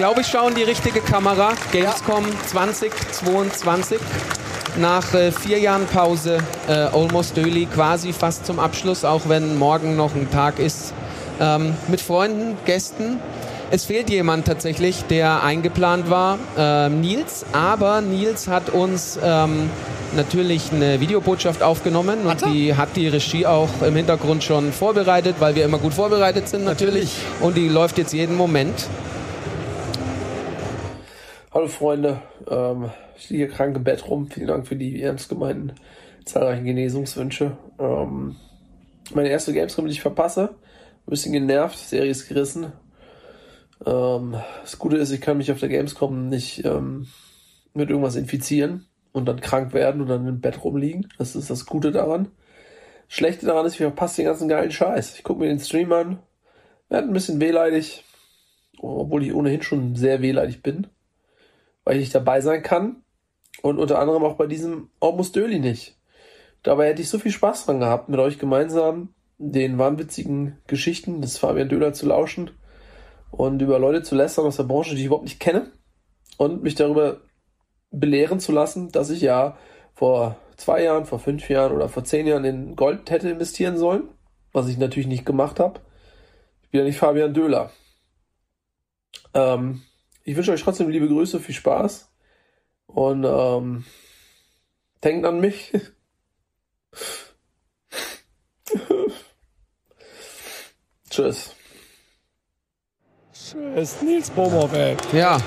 Glaube, ich schaue in die richtige Kamera. Gamescom 2022. Nach äh, vier Jahren Pause, äh, Almost Daily quasi fast zum Abschluss, auch wenn morgen noch ein Tag ist. Ähm, mit Freunden, Gästen. Es fehlt jemand tatsächlich, der eingeplant war, ähm, Nils. Aber Nils hat uns ähm, natürlich eine Videobotschaft aufgenommen und die hat die Regie auch im Hintergrund schon vorbereitet, weil wir immer gut vorbereitet sind natürlich. Und die läuft jetzt jeden Moment. Hallo Freunde, ähm, ich liege krank im Bett rum. Vielen Dank für die ernst gemeinten zahlreichen Genesungswünsche. Ähm, meine erste Gamescom, die ich verpasse. Ein bisschen genervt, Serie ist gerissen. Ähm, das Gute ist, ich kann mich auf der Gamescom nicht ähm, mit irgendwas infizieren und dann krank werden und dann im Bett rumliegen. Das ist das Gute daran. Schlechte daran ist, ich verpasse den ganzen geilen Scheiß. Ich gucke mir den Stream an, werde ein bisschen wehleidig, obwohl ich ohnehin schon sehr wehleidig bin, weil ich nicht dabei sein kann. Und unter anderem auch bei diesem Almost Early nicht. Dabei hätte ich so viel Spaß dran gehabt, mit euch gemeinsam den wahnwitzigen Geschichten des Fabian Döhler zu lauschen und über Leute zu lästern aus der Branche, die ich überhaupt nicht kenne und mich darüber belehren zu lassen, dass ich ja vor zwei Jahren, vor fünf Jahren oder vor zehn Jahren in Gold hätte investieren sollen, was ich natürlich nicht gemacht habe. Ich bin ja nicht Fabian Döhler. Ähm, ich wünsche euch trotzdem liebe Grüße, viel Spaß und ähm, denkt an mich. Tschüss. Tschüss, Nils Bomhoff, ey. Ja,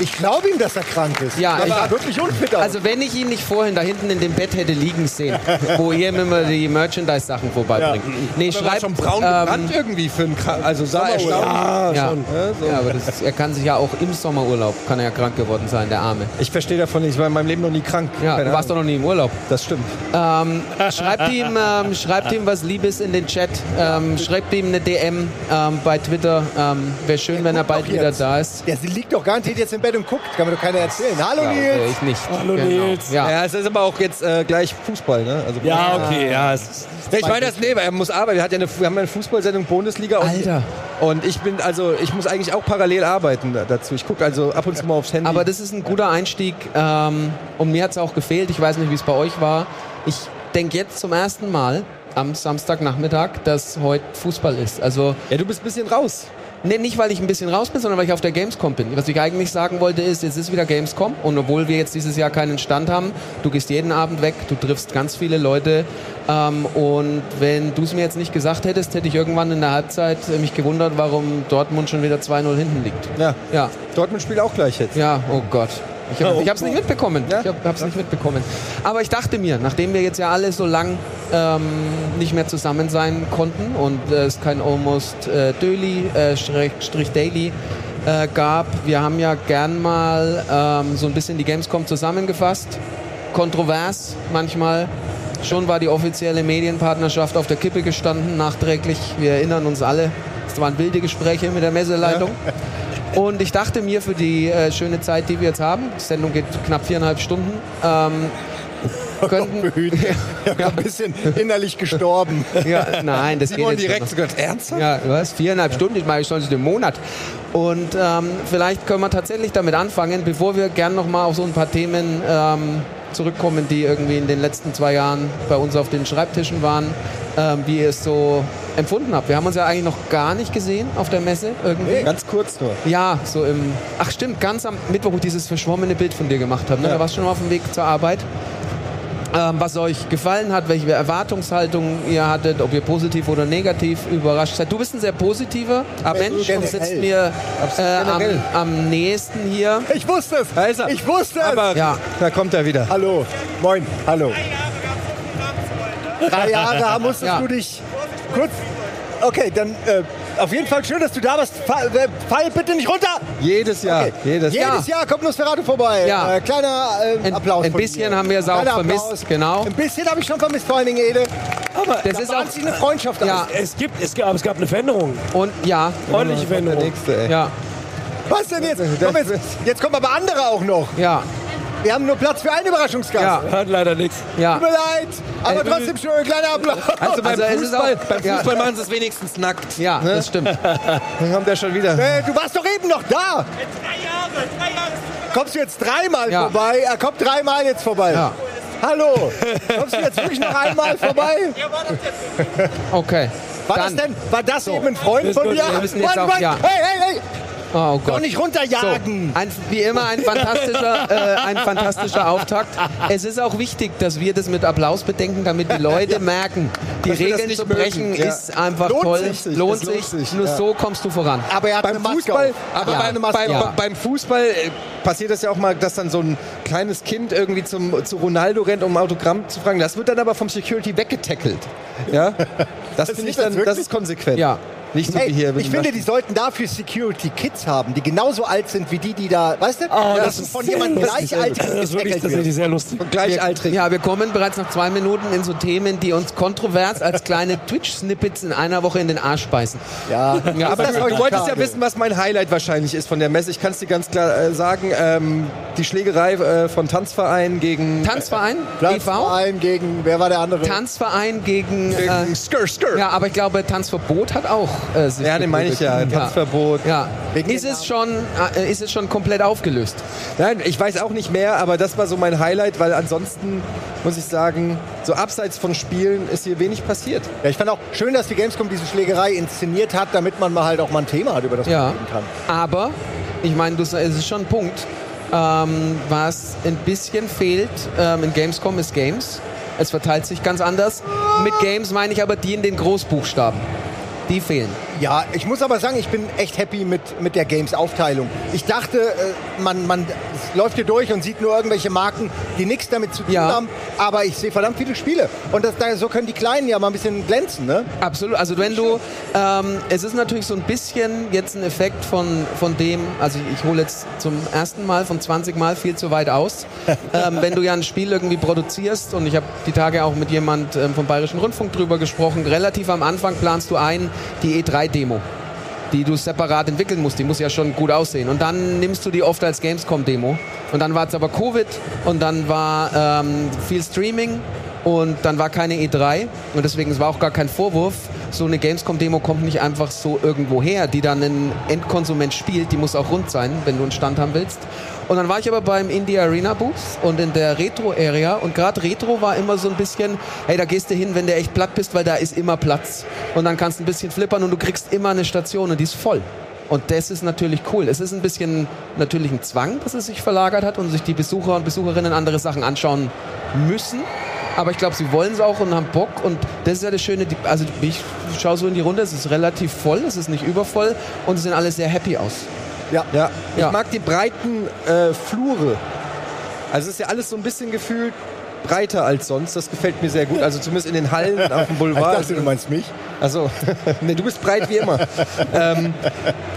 Ich glaube ihm, dass er krank ist. Ja, er ich- sah wirklich unfit aus. also wenn ich ihn nicht vorhin da hinten in dem Bett hätte liegen sehen, wo ihr mir immer die Merchandise-Sachen vorbeibringt. Nee, Aber war schreibt, schon braun ähm, gebrannt irgendwie für einen Krank. Also sah erstaunlich. Ja, Ja, schon. Ja, so. ja, aber das ist, er kann sich ja auch im Sommerurlaub, kann er ja krank geworden sein, der Arme. Ich verstehe davon nicht. Ich war in meinem Leben noch nie krank. Ja, Keine du warst doch noch nie im Urlaub. Das stimmt. Ähm, schreibt, ihm, ähm, schreibt ihm was Liebes in den Chat. Ähm, schreibt ihm eine DM ähm, bei Twitter. Ähm, Wäre schön, wenn er bald wieder jetzt. da ist. Der liegt doch garantiert jetzt im Bett und guckt. Kann mir doch keiner erzählen. Hallo Ja, Nils. ich nicht. Hallo, Nils. Ja. Ja, es ist aber auch jetzt äh, gleich Fußball, ne? Also, Ja, okay, ja. Es ist, ich meine das, nee, weil er muss arbeiten. Wir, hat ja eine, wir haben ja eine Fußballsendung Bundesliga. Und, Alter. Und ich bin, also, ich muss eigentlich auch parallel arbeiten da- dazu. Ich gucke also ab und zu mal aufs Handy. Aber das ist ein guter Einstieg. Ähm, und mir hat es auch gefehlt. Ich weiß nicht, wie es bei euch war. Ich denke jetzt zum ersten Mal am Samstagnachmittag, dass heute Fußball ist. Also ja, du bist ein bisschen raus. Nee, nicht weil ich ein bisschen raus bin, sondern weil ich auf der Gamescom bin. Was ich eigentlich sagen wollte ist, jetzt ist wieder Gamescom und obwohl wir jetzt dieses Jahr keinen Stand haben, du gehst jeden Abend weg, du triffst ganz viele Leute ähm, und wenn du es mir jetzt nicht gesagt hättest, hätte ich irgendwann in der Halbzeit mich gewundert, warum Dortmund schon wieder 2-0 hinten liegt. Ja. Ja, Dortmund spielt auch gleich jetzt. ja, oh Gott. Ich habe es nicht mitbekommen. Ja? Ich habe es nicht mitbekommen. Aber ich dachte mir, nachdem wir jetzt ja alle so lang ähm, nicht mehr zusammen sein konnten und äh, es kein Almost äh, Daily, äh, Strich Daily äh, gab, wir haben ja gern mal ähm, so ein bisschen die Gamescom zusammengefasst. Kontrovers manchmal. Schon war die offizielle Medienpartnerschaft auf der Kippe gestanden, nachträglich. Wir erinnern uns alle. Es waren wilde Gespräche mit der Messeleitung. Und ich dachte mir für die äh, schöne Zeit, die wir jetzt haben, die Sendung geht knapp viereinhalb Stunden, ähm, könnten, Ich bin ein bisschen innerlich gestorben. ja, nein, das Simon geht jetzt direkt noch. sogar ernsthaft? Ja, du hast viereinhalb Stunden, ich meine, ich sonst im Monat. Und ähm, vielleicht können wir tatsächlich damit anfangen, bevor wir gern noch mal auf so ein paar Themen ähm, zurückkommen, die irgendwie in den letzten zwei Jahren bei uns auf den Schreibtischen waren, ähm, wie ihr es so empfunden habt. Wir haben uns ja eigentlich noch gar nicht gesehen auf der Messe irgendwie. Ganz kurz nur. Ja, so im. Ach stimmt, ganz am Mittwoch, wo ich dieses verschwommene Bild von dir gemacht habe. Ne? Da warst du schon auf dem Weg zur Arbeit. Ähm, was euch gefallen hat, welche Erwartungshaltung ihr hattet, ob ihr positiv oder negativ überrascht seid. Du bist ein sehr positiver Mensch und sitzt mir äh, am, am nächsten hier. Ich wusste es. Da ist er. Ich wusste es. Aber Ja. da kommt er wieder. Hallo. Moin. Hallo. Drei Jahre musstest Ja. du dich kurz. Okay, dann äh, auf jeden Fall schön, dass du da warst. Fall, äh, fall bitte nicht runter. Jedes Jahr. Okay. Jedes Jahr. Jedes Jahr kommt Nosferatu vorbei. Ja. Äh, kleiner äh, Ein- Applaus. ein von bisschen dir. haben wir es auch vermisst, Applaus. genau. Ein bisschen habe ich schon vermisst, vor allen Dingen Ede. Aber Das da ist auch- eine Freundschaft Ja. aus. es, gibt, es, gab, es gab eine Veränderung. Und ja, Ordentliche Der Veränderung. nächste, ey. ja, Was denn jetzt? Komm jetzt? Jetzt kommen aber andere auch noch. ja. Wir haben nur Platz für einen Überraschungsgast. Ja. Hat leider nichts. Ja. Tut mir leid, aber Ey, trotzdem schön, kleiner Applaus. Also beim Also Fußball, auch- beim ja. Fußball machen sie es wenigstens nackt. Ja, das stimmt. Dann kommt er schon wieder. Äh, du warst doch eben noch da. Kommst du jetzt dreimal Ja. vorbei? Er kommt dreimal jetzt vorbei. Ja. Hallo. Kommst du jetzt wirklich noch einmal vorbei? Okay. War Dann. das denn? War das eben ein Freund Das von dir? wir müssen jetzt Mann, auch- Mann. ja. Hey, hey, hey. Oh Doch Gott. nicht So, runterjagen. ein, wie immer ein fantastischer, äh, ein fantastischer Auftakt. Es ist auch wichtig, dass wir das mit Applaus bedenken, damit die Leute merken, die Dass das Regeln nicht zu brechen mögen, ja. ist einfach Lohnt toll. sich. Lohnt Es lohnt sich. sich, Nur ja. so kommst du voran. Aber er hat eine Beim Maske Fußball, auf. aber Ja. beim, beim, Ja. beim Fußball äh, passiert das ja auch mal, dass dann so ein kleines Kind irgendwie zum, zu Ronaldo rennt, um ein Autogramm zu fragen. Das wird dann aber vom Security weggetackelt. Ja? Das finde ich ist das dann, das ist konsequent. Ja. Nicht so Hey, wie hier. ich finde, die sollten dafür Security Kids haben, die genauso alt sind wie die, die da, weißt du? Oh, das du ist von jemandem lustig. gleichaltrig Das ist wirklich tatsächlich sehr lustig. Gleichaltrig. Ja, wir kommen bereits nach zwei Minuten in so Themen, die uns kontrovers als kleine Twitch-Snippets in einer Woche in den Arsch beißen. Ja, Ja, aber das du, wolltest ja wissen, was mein Highlight wahrscheinlich ist von der Messe. Ich kann es dir ganz klar äh, sagen. Ähm, die Schlägerei äh, von Tanzverein gegen, Tanzverein, EV, Platzverein gegen, wer war der andere? Tanzverein gegen... gegen Äh, Skr Skr. ja, aber ich glaube, Tanzverbot hat auch äh, sich Ja, den meine ich ja. Tanzverbot. Ja. Ist es, schon, äh, ist es schon komplett aufgelöst? Nein, ich weiß auch nicht mehr, aber das war so mein Highlight, weil ansonsten muss ich sagen, so abseits von Spielen ist hier wenig passiert. Ja, ich fand auch schön, dass die Gamescom diese Schlägerei inszeniert hat, damit man mal halt auch mal ein Thema hat, über das Ja. man reden kann. Aber, ich meine, es ist schon ein Punkt. Ähm, was ein bisschen fehlt ähm, in Gamescom ist Games. Es verteilt sich ganz anders. Mit Games meine ich aber die in den Großbuchstaben. Die fehlen. Ja, ich muss aber sagen, ich bin echt happy mit, mit der Games-Aufteilung. Ich dachte, äh, man, man läuft hier durch und sieht nur irgendwelche Marken, die nichts damit zu tun Ja. haben, aber ich sehe verdammt viele Spiele. Und das, da, so können die Kleinen ja mal ein bisschen glänzen, ne? Absolut. Also wenn du, ähm, es ist natürlich so ein bisschen jetzt ein Effekt von, von dem, also ich, ich hole jetzt zum ersten Mal von 20 Mal viel zu weit aus. ähm, wenn du ja ein Spiel irgendwie produzierst und ich habe die Tage auch mit jemand ähm, vom Bayerischen Rundfunk drüber gesprochen, relativ am Anfang planst du ein, die E3-Demo die du separat entwickeln musst, die muss ja schon gut aussehen. Und dann nimmst du die oft als Gamescom-Demo. Und dann war es aber Covid und dann war ähm, viel Streaming und dann war keine E3 und deswegen es war auch gar kein Vorwurf. So eine Gamescom-Demo kommt nicht einfach so irgendwo her, die dann ein Endkonsument spielt, die muss auch rund sein, wenn du einen Stand haben willst. Und dann war ich aber beim Indie Arena Booth und in der Retro-Area und gerade Retro war immer so ein bisschen, hey, da gehst du hin, wenn du echt platt bist, weil da ist immer Platz. Und dann kannst du ein bisschen flippern und du kriegst immer eine Station und die ist voll. Und das ist natürlich cool. Es ist ein bisschen natürlich ein Zwang, dass es sich verlagert hat und sich die Besucher und Besucherinnen andere Sachen anschauen müssen. Aber ich glaube, sie wollen es auch und haben Bock. Und das ist ja das Schöne. Also ich schaue so in die Runde, es ist relativ voll, es ist nicht übervoll und sie sehen alle sehr happy aus. Ja. Ja, ich Ja. mag die breiten äh, Flure. Also es ist ja alles so ein bisschen gefühlt breiter als sonst. Das gefällt mir sehr gut. Also zumindest in den Hallen auf dem Ich Boulevard. dachte, du meinst mich. Also, nee, du bist breit wie immer. ähm,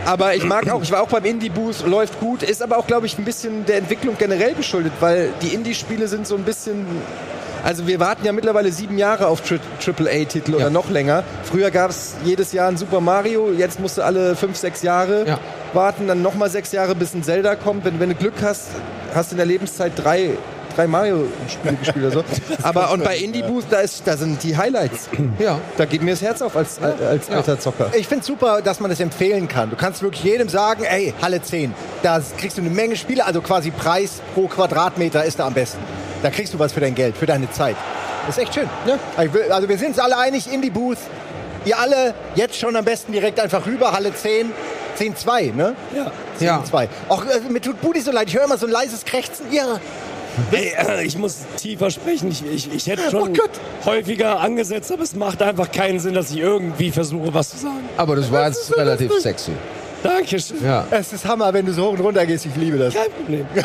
aber ich mag auch, ich war auch beim Indie-Booth, läuft gut, ist aber auch, glaube ich, ein bisschen der Entwicklung generell geschuldet, weil die Indie-Spiele sind so ein bisschen. Also wir warten ja mittlerweile sieben Jahre auf Tri AAA-Titel oder Ja. noch länger. Früher gab es jedes Jahr ein Super Mario, jetzt musst du alle fünf, sechs Jahre Ja. warten, dann nochmal sechs Jahre, bis ein Zelda kommt. Wenn, wenn du Glück hast, hast du in der Lebenszeit drei, drei Mario-Spiele gespielt oder so. Aber und bei Indie Booth, da, ist, da sind die Highlights. Ja. Da geht mir das Herz auf als, als alter Zocker. Ich finde super, dass man das empfehlen kann. Du kannst wirklich jedem sagen, ey, Halle 10, da kriegst du eine Menge Spiele, also quasi Preis pro Quadratmeter ist da am besten. Da kriegst du was für dein Geld, für deine Zeit. Das ist echt schön. Ja. Ich will- Also wir sind uns alle einig, in die Booth. Ihr alle jetzt schon am besten direkt einfach rüber, Halle 10, 10-2, ne? Ja. Ja. 10-2. Auch äh, mir tut Budi so leid, ich höre immer so ein leises Krächzen. Ja. Ey, äh, ich muss tiefer sprechen. Ich, ich, ich hätte schon Oh häufiger angesetzt, aber es macht einfach keinen Sinn, dass ich irgendwie versuche, was zu sagen. Aber das war jetzt relativ sexy. Dankeschön. Ja. Es ist Hammer, wenn du so hoch und runter gehst. Ich liebe das. Kein Problem.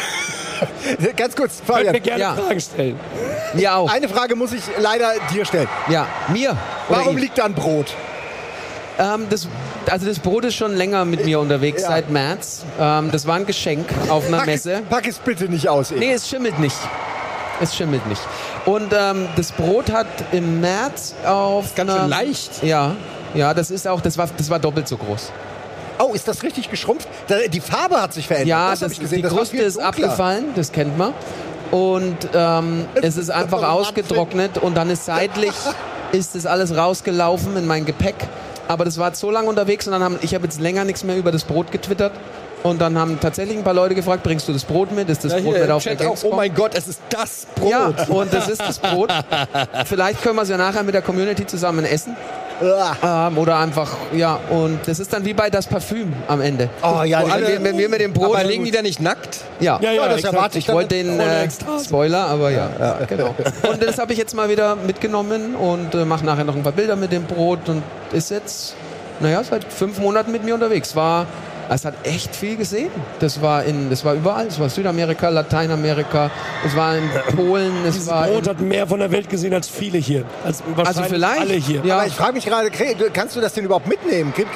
Ganz kurz, Könnt mir Fabian. gerne Ja. Fragen stellen. Mir auch. Eine Frage muss ich leider dir stellen. Ja. Mir. Warum ihm? liegt da ein Brot? Ähm, das, also das Brot ist schon länger mit mir unterwegs, Ja. seit März. Ähm, das war ein Geschenk auf einer Pack, Messe. Es, pack es bitte nicht aus. ey. Nee, es schimmelt nicht. Es schimmelt nicht. Und ähm, das Brot hat im März auf. Ganz einer- schön leicht. Ja, ja, das ist auch, das war, das war doppelt so groß. Oh, ist das richtig geschrumpft? Die Farbe hat sich verändert. Ja, das, das ich gesehen. die Das Kruste ist dunkler. abgefallen, das kennt man. Und ähm, es ist einfach ausgetrocknet und dann ist seitlich ist das alles rausgelaufen in mein Gepäck. Aber das war so lange unterwegs und dann haben, ich habe jetzt länger nichts mehr über das Brot getwittert. Und dann haben tatsächlich ein paar Leute gefragt, bringst du das Brot mit? Ist das Ja, Brot hier mit auf der Chat auch, Gamescom? oh mein Gott, es ist das Brot. Ja, und das ist das Brot. Vielleicht können wir es ja nachher mit der Community zusammen essen. Ah. Ähm, oder einfach, ja, und das ist dann wie bei das Parfüm am Ende. Oh ja, Wenn wir, wenn wir mit dem Brot. Aber liegen die da nicht nackt? ja. Ja, ja, Ja, das erwarte ich Ich wollte den äh. Spoiler, aber ja, genau. Und das habe ich jetzt mal wieder mitgenommen und äh, mache nachher noch ein paar Bilder mit dem Brot und ist jetzt, naja, seit fünf Monaten mit mir unterwegs. War, es hat echt viel gesehen. Das war in, das war überall. Es war Südamerika, Lateinamerika, es war in Polen, es Dieses war Brot in, hat mehr von der Welt gesehen als viele hier. Als wahrscheinlich also vielleicht. alle hier. Ja, Aber ich frage mich gerade, kannst du das denn überhaupt mitnehmen? Gibt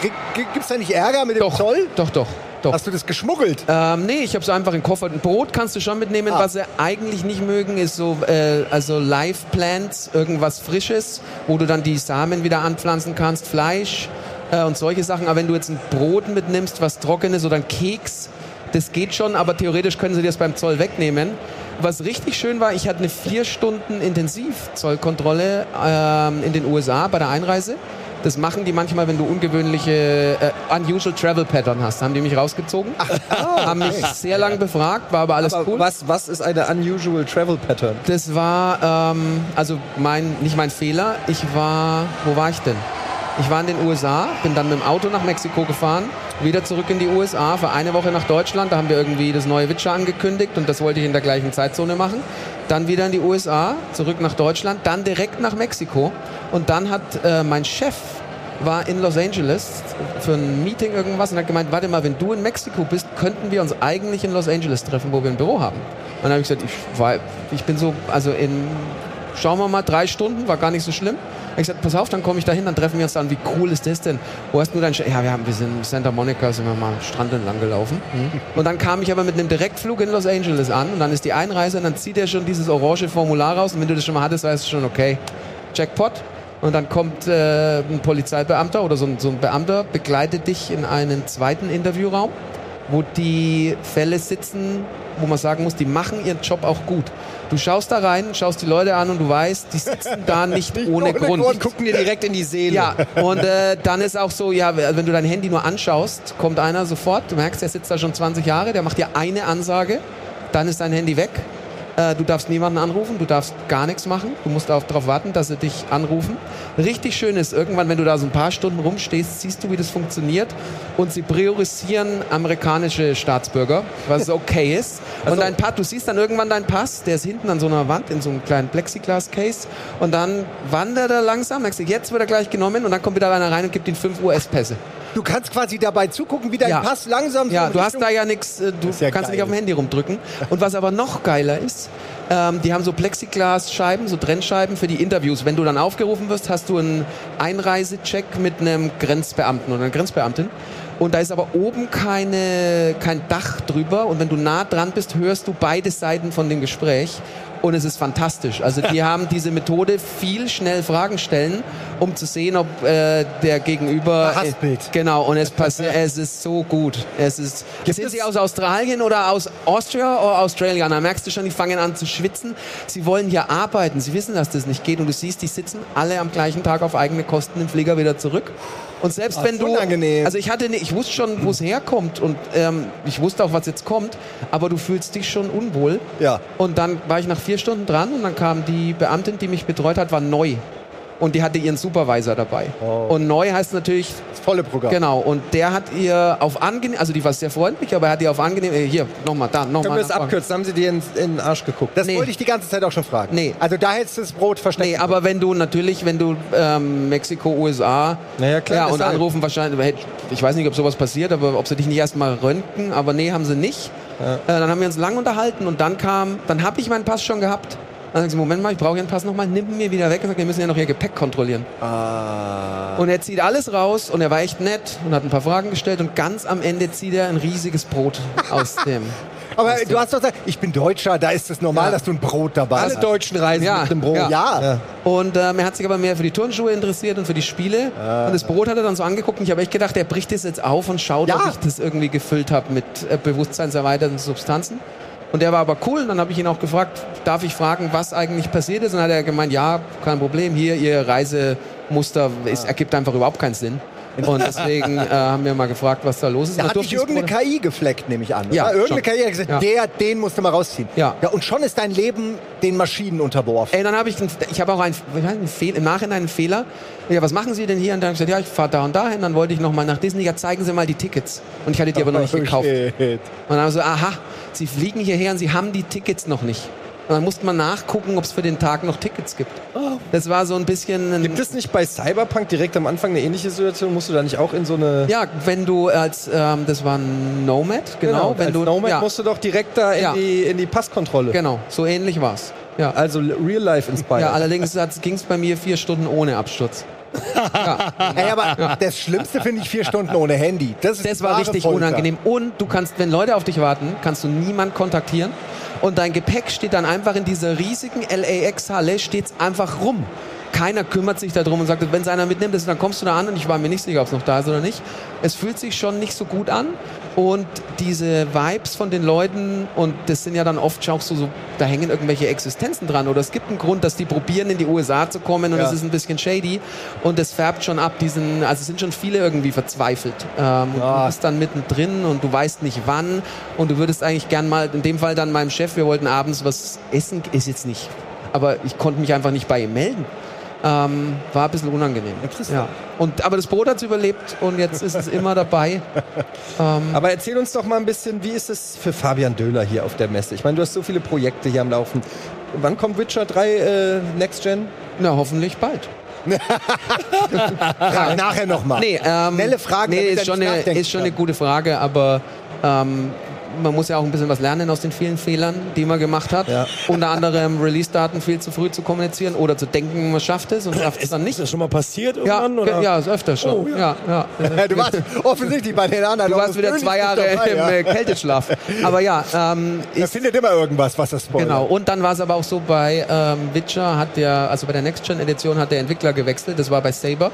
es da nicht Ärger mit dem doch, Zoll? doch, doch, doch. Hast du das geschmuggelt? Ähm, nee, ich habe so einfach in den Koffer. Ein Brot kannst du schon mitnehmen. Ah. Was sie eigentlich nicht mögen, ist so äh, also Live Plants, irgendwas Frisches, wo du dann die Samen wieder anpflanzen kannst, Fleisch äh, und solche Sachen. Aber wenn du jetzt ein Brot mitnimmst, was trockenes oder ein Keks, das geht schon, aber theoretisch können sie dir das beim Zoll wegnehmen. Was richtig schön war, ich hatte eine vier Stunden Intensivzollkontrolle ähm, in den USA bei der Einreise. Das machen die manchmal, wenn du ungewöhnliche, äh, unusual Travel Pattern hast. Haben die mich rausgezogen, haben mich sehr lang befragt, war aber alles Aber cool. was, was ist eine unusual travel pattern? Das war, ähm, also mein, nicht mein Fehler. Ich war, wo war ich denn? Ich war in den USA, bin dann mit dem Auto nach Mexiko gefahren, wieder zurück in die USA, für eine Woche nach Deutschland. Da haben wir irgendwie das neue Witcher angekündigt und das wollte ich in der gleichen Zeitzone machen. Dann wieder in die USA, zurück nach Deutschland, dann direkt nach Mexiko. Und dann hat äh, mein Chef war in Los Angeles für ein Meeting irgendwas und hat gemeint, warte mal, wenn du in Mexiko bist, könnten wir uns eigentlich in Los Angeles treffen, wo wir ein Büro haben. Und dann habe ich gesagt, ich, war, ich bin so, also in, schauen wir mal, drei Stunden, war gar nicht so schlimm. Hab Ich gesagt, pass auf, dann komme ich da hin, dann treffen wir uns dann. Wie cool ist das denn? Wo hast du dein Sch Ja, wir, haben, wir sind in Santa Monica, sind wir mal am Strand entlang gelaufen. Und dann kam ich aber mit einem Direktflug in Los Angeles an und dann ist die Einreise und dann zieht er schon dieses orange Formular raus und wenn du das schon mal hattest, weißt du schon, okay, Jackpot. Und dann kommt äh, ein Polizeibeamter oder so ein, so ein Beamter, begleitet dich in einen zweiten Interviewraum, wo die Fälle sitzen, wo man sagen muss, die machen ihren Job auch gut. Du schaust da rein, schaust die Leute an und du weißt, die sitzen da nicht ohne, ohne Grund. Grund. Gucken dir direkt in die Seele. Ja, und äh, dann ist auch so, ja, wenn du dein Handy nur anschaust, kommt einer sofort, du merkst, der sitzt da schon 20 Jahre, der macht dir eine Ansage, dann ist dein Handy weg. Äh, du darfst niemanden anrufen, du darfst gar nichts machen, du musst darauf warten, dass sie dich anrufen. Richtig schön ist, irgendwann, wenn du da so ein paar Stunden rumstehst, siehst du, wie das funktioniert und sie priorisieren amerikanische Staatsbürger, was okay ist. und dein Pass, du siehst dann irgendwann deinen Pass, der ist hinten an so einer Wand in so einem kleinen Plexiglas-Case und dann wandert er langsam, merkst du, jetzt wird er gleich genommen und dann kommt wieder einer rein und gibt ihm fünf US-Pässe. Du kannst quasi dabei zugucken, wie dein Ja. Pass langsam so Ja, du hast da ja nichts, äh, du ja kannst geil. nicht auf dem Handy rumdrücken. Und was aber noch geiler ist, ähm, die haben so Plexiglasscheiben, so Trennscheiben für die Interviews. Wenn du dann aufgerufen wirst, hast du einen Einreisecheck mit einem Grenzbeamten oder einer Grenzbeamtin. Und da ist aber oben keine, kein Dach drüber. Und wenn du nah dran bist, hörst du beide Seiten von dem Gespräch. Und es ist fantastisch. Also die haben diese Methode, viel schnell Fragen stellen, um zu sehen, ob äh, der Gegenüber... Verhaspelt. Genau, und es passiert, es ist so gut. Es ist, sind Sie aus Australien oder aus Austria oder Australia? Da merkst du schon, die fangen an zu schwitzen. Sie wollen hier arbeiten. Sie wissen, dass das nicht geht. Und du siehst, die sitzen alle am gleichen Tag auf eigene Kosten im Flieger wieder zurück. Und selbst Ach, wenn du, unangenehm. also ich hatte, ich wusste schon, wo es herkommt und ähm, ich wusste auch, was jetzt kommt, aber du fühlst dich schon unwohl. Ja. Und dann war ich nach vier Stunden dran und dann kam die Beamtin, die mich betreut hat, war neu. Und die hatte ihren Supervisor dabei. Oh. Und neu heißt natürlich Das volle Programm. Genau, und der hat ihr auf angenehm, also die war sehr freundlich, aber er hat ihr auf angenehm, äh, hier, nochmal, da, Können nochmal. wir das abkürzen? Haben sie dir in, in den Arsch geguckt? Das Nee. wollte ich die ganze Zeit auch schon fragen. Nee. Also da hättest du das Brot versteckt. Nee, aber wenn du natürlich, wenn du ähm, Mexiko, USA, Naja, klar, ja, und anrufen wahrscheinlich, ich weiß nicht, ob sowas passiert, aber ob sie dich nicht erstmal röntgen, aber nee, haben sie nicht. Äh, dann haben wir uns lang unterhalten und dann kam, dann habe ich meinen Pass schon gehabt. Dann sagen sie, Moment mal, ich brauche Ihren Pass nochmal, nimm ihn mir wieder weg und sagt, wir müssen ja noch Ihr Gepäck kontrollieren. Ah. Und er zieht alles raus und er war echt nett und hat ein paar Fragen gestellt und ganz am Ende zieht er ein riesiges Brot aus dem. Aber du hast doch gesagt, ich bin Deutscher, da ist es normal, Ja. dass du ein Brot dabei Alle hast. Deutschen reisen Ja, mit dem Brot. ja. Ja. Und ähm, er hat sich aber mehr für die Turnschuhe interessiert und für die Spiele. Und das Brot hat er dann so angeguckt und ich habe echt gedacht, er bricht das jetzt auf und schaut, ob ich das irgendwie gefüllt habe mit äh, bewusstseinserweiternden Substanzen. Und der war aber cool und dann habe ich ihn auch gefragt, darf ich fragen, was eigentlich passiert ist? Und dann hat er gemeint, ja, kein Problem, hier, Ihr Reisemuster, es ergibt einfach überhaupt keinen Sinn. Und deswegen äh, haben wir mal gefragt, was da los ist. Da hat dich irgendeine KI gefleckt, nehme ich an. Ja, oder? irgendeine schon. KI hat gesagt, Ja. der, den musst du mal rausziehen. Ja. ja. Und schon ist dein Leben den Maschinen unterworfen. Ey, dann habe ich, ich habe auch einen, einen Fehl, im Nachhinein einen Fehler. Ja, was machen Sie denn hier? Und dann habe ich gesagt, ja, ich fahre da und dahin. Dann wollte ich noch mal nach Disney. Ja, zeigen Sie mal die Tickets. Und ich hatte die aber noch nicht gekauft. Oh, Shit. Und dann haben sie so, aha, Sie fliegen hierher und Sie haben die Tickets noch nicht. Und dann musste man nachgucken, ob es für den Tag noch Tickets gibt. Das war so ein bisschen ein, Gibt es nicht bei Cyberpunk direkt am Anfang eine ähnliche Situation? Musst du da nicht auch in so eine... ja, wenn du als, ähm, das war ein Nomad, genau, wenn als du, Nomad ja, musst du doch direkt da in, Ja. die, in die Passkontrolle. genau, so ähnlich war's. Ja, Also real life inspired. ja allerdings ging es bei mir vier Stunden ohne Absturz. Ey, aber das Schlimmste finde ich vier Stunden ohne Handy. Das, Das war richtig Folter. unangenehm. Und du kannst, wenn Leute auf dich warten, kannst du niemand kontaktieren. Und dein Gepäck steht dann einfach in dieser riesigen LAX-Halle, steht einfach rum. Keiner kümmert sich darum und sagt, wenn es einer mitnimmt, dann kommst du da an und ich war mir nicht sicher, ob es noch da ist oder nicht. Es fühlt sich schon nicht so gut an und diese Vibes von den Leuten und das sind ja dann oft auch so, so da hängen irgendwelche Existenzen dran oder es gibt einen Grund, dass die probieren in die USA zu kommen und Ja. es ist ein bisschen shady und das färbt schon ab diesen, also es sind schon viele irgendwie verzweifelt. Ähm, und Ja. Du bist dann mittendrin und du weißt nicht wann und du würdest eigentlich gern mal, in dem Fall dann meinem Chef, wir wollten abends was essen, ist jetzt nicht, aber ich konnte mich einfach nicht bei ihm melden. Ähm, war ein bisschen unangenehm. Ja. Und, aber das Brot hat überlebt und jetzt ist es immer dabei. Aber erzähl uns doch mal ein bisschen, wie ist es für Fabian Döhler hier auf der Messe? Ich meine, du hast so viele Projekte hier am Laufen. Wann kommt Witcher 3 äh, Next Gen? Na, hoffentlich bald. Frag nachher nochmal. Nee, ähm, Schnelle Fragen, Nee, ist schon, eine, ist schon eine gute Frage, aber ähm, man muss ja auch ein bisschen was lernen aus den vielen Fehlern, die man gemacht hat. Ja. Unter anderem Release-Daten viel zu früh zu kommunizieren oder zu denken, man schafft es und schafft es dann Ist nicht. das schon mal passiert Ja, irgendwann? oder? ja, ist öfter schon. Oh, ja. Ja, Du warst offensichtlich bei den anderen. Du warst wieder zwei Jahre im äh, Kälteschlaf. Aber ja, ähm, Er ist, findet immer irgendwas, was das spoilert. Genau, und dann war es aber auch so bei ähm, Witcher hat der, also bei der Next Gen Edition hat der Entwickler gewechselt, das war bei Saber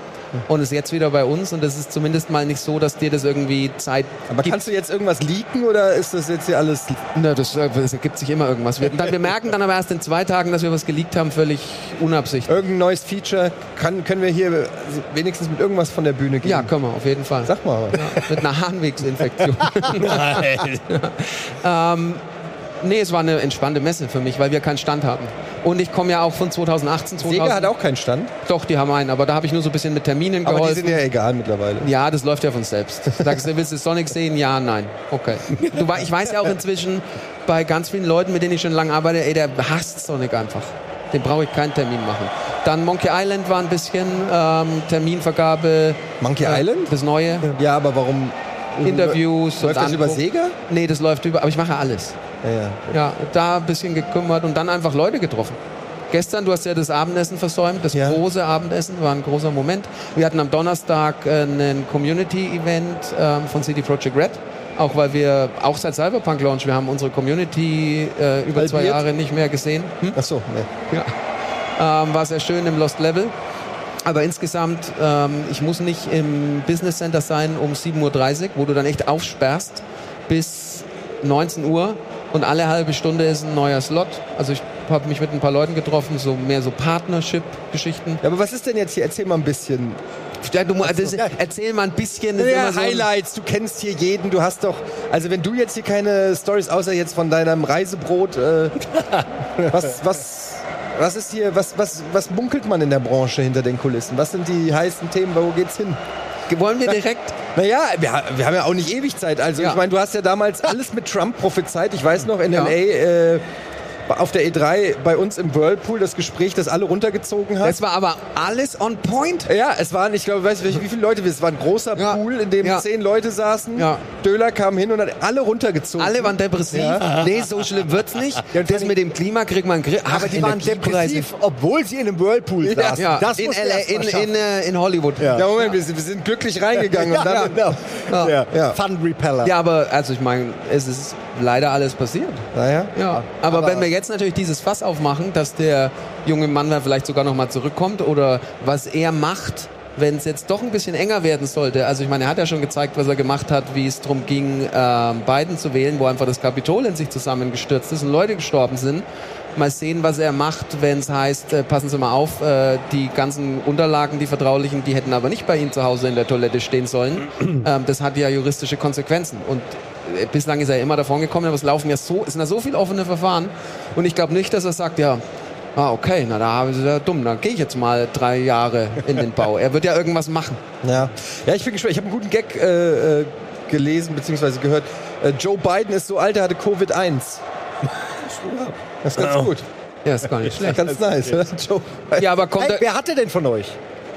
und ist jetzt wieder bei uns und das ist zumindest mal nicht so, dass dir das irgendwie Zeit Aber gibt. kannst du jetzt irgendwas leaken oder ist das jetzt hier alles... Na, das, äh, das ergibt sich immer irgendwas. Wir, dann, wir merken dann aber erst in zwei Tagen, dass wir was geleakt haben, völlig unabsichtlich. Irgendein neues Feature? Kann, können wir hier wenigstens mit irgendwas von der Bühne gehen? Ja, können wir, auf jeden Fall. Sag mal. Ja, mit einer Harnwegsinfektion. Nein. nee, es war eine entspannte Messe für mich, weil wir keinen Stand hatten. Und ich komme ja auch von 2018, 2000. Sega hat auch keinen Stand, Doch, die haben einen, aber da habe ich nur so ein bisschen mit Terminen aber die geholfen. sind ja egal mittlerweile. Ja, das läuft ja von selbst. Sagst du, willst du Sonic sehen? Ja, nein. Okay. Du, ich weiß ja auch inzwischen bei ganz vielen Leuten, mit denen ich schon lange arbeite, ey, der hasst Sonic einfach. Den brauche ich keinen Termin machen. Dann Monkey Island war ein bisschen ähm, Terminvergabe. Monkey äh, Island? Das neue. Ja, aber warum... Interviews. Läuft das über Angucken. Sega? Nee, das läuft über. Aber ich mache alles. Ja, ja. Ja, da ein bisschen gekümmert und dann einfach Leute getroffen. Gestern, du hast ja das Abendessen versäumt, das Ja. große Abendessen war ein großer Moment. Wir hatten am Donnerstag äh, einen Community-Event ähm, von CD Projekt Red. Auch weil wir, auch seit Cyberpunk Launch, wir haben unsere Community äh, über zwei Halbiert? Jahre nicht mehr gesehen. Hm? Ach so, nee. Ähm, war sehr schön im Lost Level. Aber insgesamt, ähm, ich muss nicht im Business Center sein um 7.30 Uhr, wo du dann echt aufsperrst bis 19 Uhr und alle halbe Stunde ist ein neuer Slot. Also ich habe mich mit ein paar Leuten getroffen, so mehr so Partnership-Geschichten. Ja, aber was ist denn jetzt hier? Erzähl mal ein bisschen. Ja, du, das, erzähl mal ein bisschen. Ja, so Highlights, du kennst hier jeden, du hast doch, also wenn du jetzt hier keine Stories außer jetzt von deinem Reisebrot, äh, was, was, was ist hier, was, was, was munkelt man in der Branche hinter den Kulissen? Was sind die heißen Themen, wo geht's hin? Wollen wir direkt? Naja, wir, wir haben ja auch nicht ewig Zeit. Also Ja. ich meine, du hast ja damals alles mit Trump prophezeit. Ich weiß noch, in Ja. L.A., äh, auf der E3 bei uns im Whirlpool das Gespräch, das alle runtergezogen hat. Das war aber alles on point. Ja, es waren, ich glaube, weißt du, wie viele Leute es war ein großer Ja. Pool, in dem Ja. zehn Leute saßen. Ja. Döler kam hin und hat alle runtergezogen. Alle waren depressiv. Nee, so schlimm wird's nicht. Ja, das mit dem Klima kriegt man Griff. Aber die waren depressiv, obwohl sie in einem Whirlpool saßen. Ja, Das in, LA, in, in, äh, in Hollywood. Ja. Ja, Moment, wir sind, wir sind glücklich reingegangen. und ja, dann, genau. Ja. Ja. Fun Repeller. Ja, aber also ich meine, es ist leider alles passiert. Naja. Ja, aber, aber- wenn wir jetzt natürlich dieses Fass aufmachen, dass der junge Mann dann vielleicht sogar nochmal zurückkommt oder was er macht, wenn es jetzt doch ein bisschen enger werden sollte. Also ich meine, er hat ja schon gezeigt, was er gemacht hat, wie es darum ging, ähm, Biden zu wählen, wo einfach das Kapitol in sich zusammengestürzt ist und Leute gestorben sind. Mal sehen, was er macht, wenn es heißt, äh, passen Sie mal auf, äh, die ganzen Unterlagen, die vertraulichen, die hätten aber nicht bei Ihnen zu Hause in der Toilette stehen sollen. ähm, das hat ja juristische Konsequenzen. Und äh, bislang ist er immer davon gekommen, aber es laufen ja so, es sind ja so viele offene Verfahren. Und ich glaube nicht, dass er sagt, ja, ah, okay, na da haben sie ja dumm, dann gehe ich jetzt mal drei Jahre in den Bau. Er wird ja irgendwas machen. Ja. ja, ich bin gespannt. Ich habe einen guten Gag äh, äh, gelesen bzw. gehört. Äh, Joe Biden ist so alt, er hatte Covid-1. Das ist ganz gut. Ja, ist gar nicht schlecht. Ganz nice. oder? Joe Ja, aber kommt Hey, er, wer hatte denn von euch?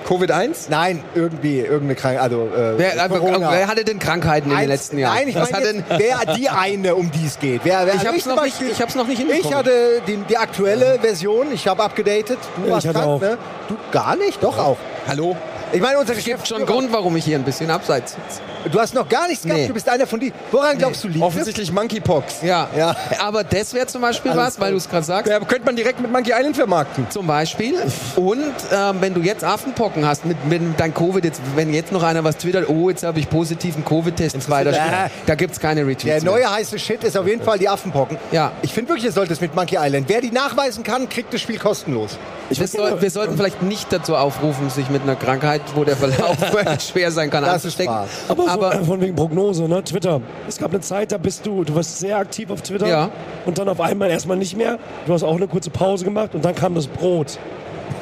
Covid-1? Nein, irgendwie, irgendeine Krankheit. Also, äh, wer, aber, Corona. wer hatte denn Krankheiten in den letzten Jahren? Nein, ich Was meine hat jetzt, wer die eine, um die es geht. Wer, wer, Ich hab's zum noch nicht- ich hab's noch nicht Ich hinbekommen. hatte die, die aktuelle Version, ich habe abgedatet. Du Ja, warst ich hatte krank, auch. ne? Du gar nicht? Doch auch. Hallo? Ich meine, unser Es gibt schon einen Grund, warum ich hier ein bisschen abseits sitze. Du hast noch gar nichts gehabt, Nee. du bist einer von die. Woran glaubst du, liegt? Offensichtlich Monkeypox. Ja. Ja. Aber das wäre zum Beispiel was, weil du es gerade sagst. Ja, könnte man direkt mit Monkey Island vermarkten. Zum Beispiel. Und ähm, wenn du jetzt Affenpocken hast, mit, mit dein Covid, jetzt, wenn jetzt noch einer was twittert, oh, jetzt habe ich positiven Covid-Test, zweiter. Schritt, da gibt es keine Retweets Der mehr. neue heiße Shit ist auf jeden Fall die Affenpocken. Ja. Ich finde wirklich, ihr sollt es mit Monkey Island. Wer die nachweisen kann, kriegt das Spiel kostenlos. Wir, soll, wir sollten vielleicht nicht dazu aufrufen, sich mit einer Krankheit, wo der Verlauf schwer sein kann, Das ist anzustecken. Spaß. Aber, so, Aber von wegen Prognose, ne? Twitter. Es gab eine Zeit, da bist du, du warst sehr aktiv auf Twitter. Ja. Und dann auf einmal erstmal nicht mehr. Du hast auch eine kurze Pause gemacht und dann kam das Brot.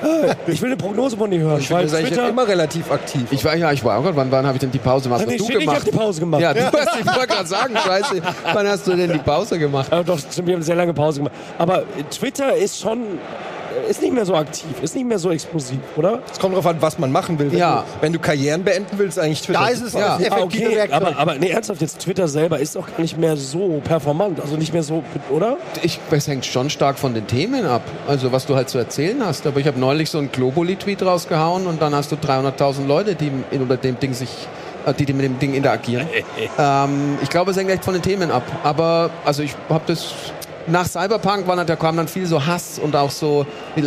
Äh, ich will eine Prognose von dir hören. Ich bin eigentlich Twitter, immer relativ aktiv. ich war ja, ich war auch gerade, wann, wann habe ich denn die Pause gemacht? Ah, nee, hast du ich gemacht? hab die Pause gemacht. Ja, du hast, ich wollte gerade sagen, scheiße, wann hast du denn die Pause gemacht? äh, doch, wir haben eine sehr lange Pause gemacht. Aber Twitter ist schon, ist nicht mehr so aktiv, ist nicht mehr so explosiv, oder? Es kommt darauf an, was man machen will. Wenn, Ja. du, wenn du Karrieren beenden willst, eigentlich Twitter. Da ist es Ja. das Ah, okay, aber, aber nee, ernsthaft, jetzt Twitter selber ist auch gar nicht mehr so performant, also nicht mehr so, oder? Ich, es hängt schon stark von den Themen ab, also was du halt zu erzählen hast. Aber ich habe neulich so einen Globally-Tweet rausgehauen und dann hast du 300.000 Leute, die in- unter dem Ding sich äh, die, die mit dem Ding interagieren. ähm, ich glaube, es hängt echt von den Themen ab. Aber also ich habe das nach Cyberpunk war, da kam dann viel so Hass und auch so, ich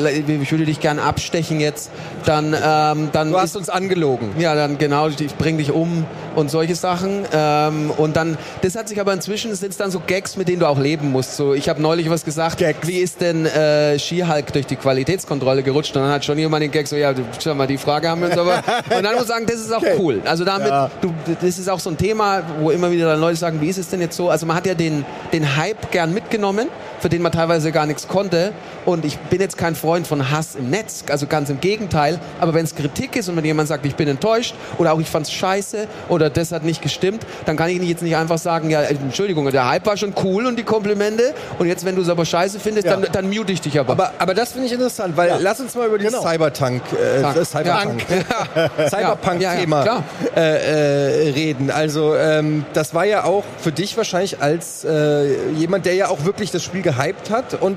würde dich gerne abstechen jetzt. Dann, ähm, dann Du ist- hast uns angelogen. ja, dann genau, ich bring dich um und solche Sachen. Ähm, und dann, das hat sich aber inzwischen, sind dann so Gags, mit denen du auch leben musst. So, ich habe neulich was gesagt, wie ist denn äh, Skihulk durch die Qualitätskontrolle gerutscht? Und dann hat schon jemand den Gag so, ja, du, schau mal, die Frage haben wir uns aber. Und dann muss ich sagen, das ist auch cool. Also damit, Ja. du, das ist auch so ein Thema, wo immer wieder dann Leute sagen, wie ist es denn jetzt so? Also man hat ja den, den Hype gern mitgenommen, für den man teilweise gar nichts konnte. Und ich bin jetzt kein Freund von Hass im Netz, also ganz im Gegenteil. Aber wenn es Kritik ist und wenn jemand sagt, ich bin enttäuscht oder auch ich fand's scheiße oder das hat nicht gestimmt, dann kann ich jetzt nicht einfach sagen, ja, Entschuldigung, der Hype war schon cool und die Komplimente und jetzt, wenn du es aber scheiße findest, Ja. dann, dann mute ich dich aber. Aber, aber das finde ich interessant, weil lass uns mal über dieses Genau. Cybertank, äh, Cyberpunk, Cyberpunk-Thema Ja, ja, äh, äh, reden. Also ähm, das war ja auch für dich wahrscheinlich als äh, jemand, der ja auch wirklich das Spiel gehypt hat und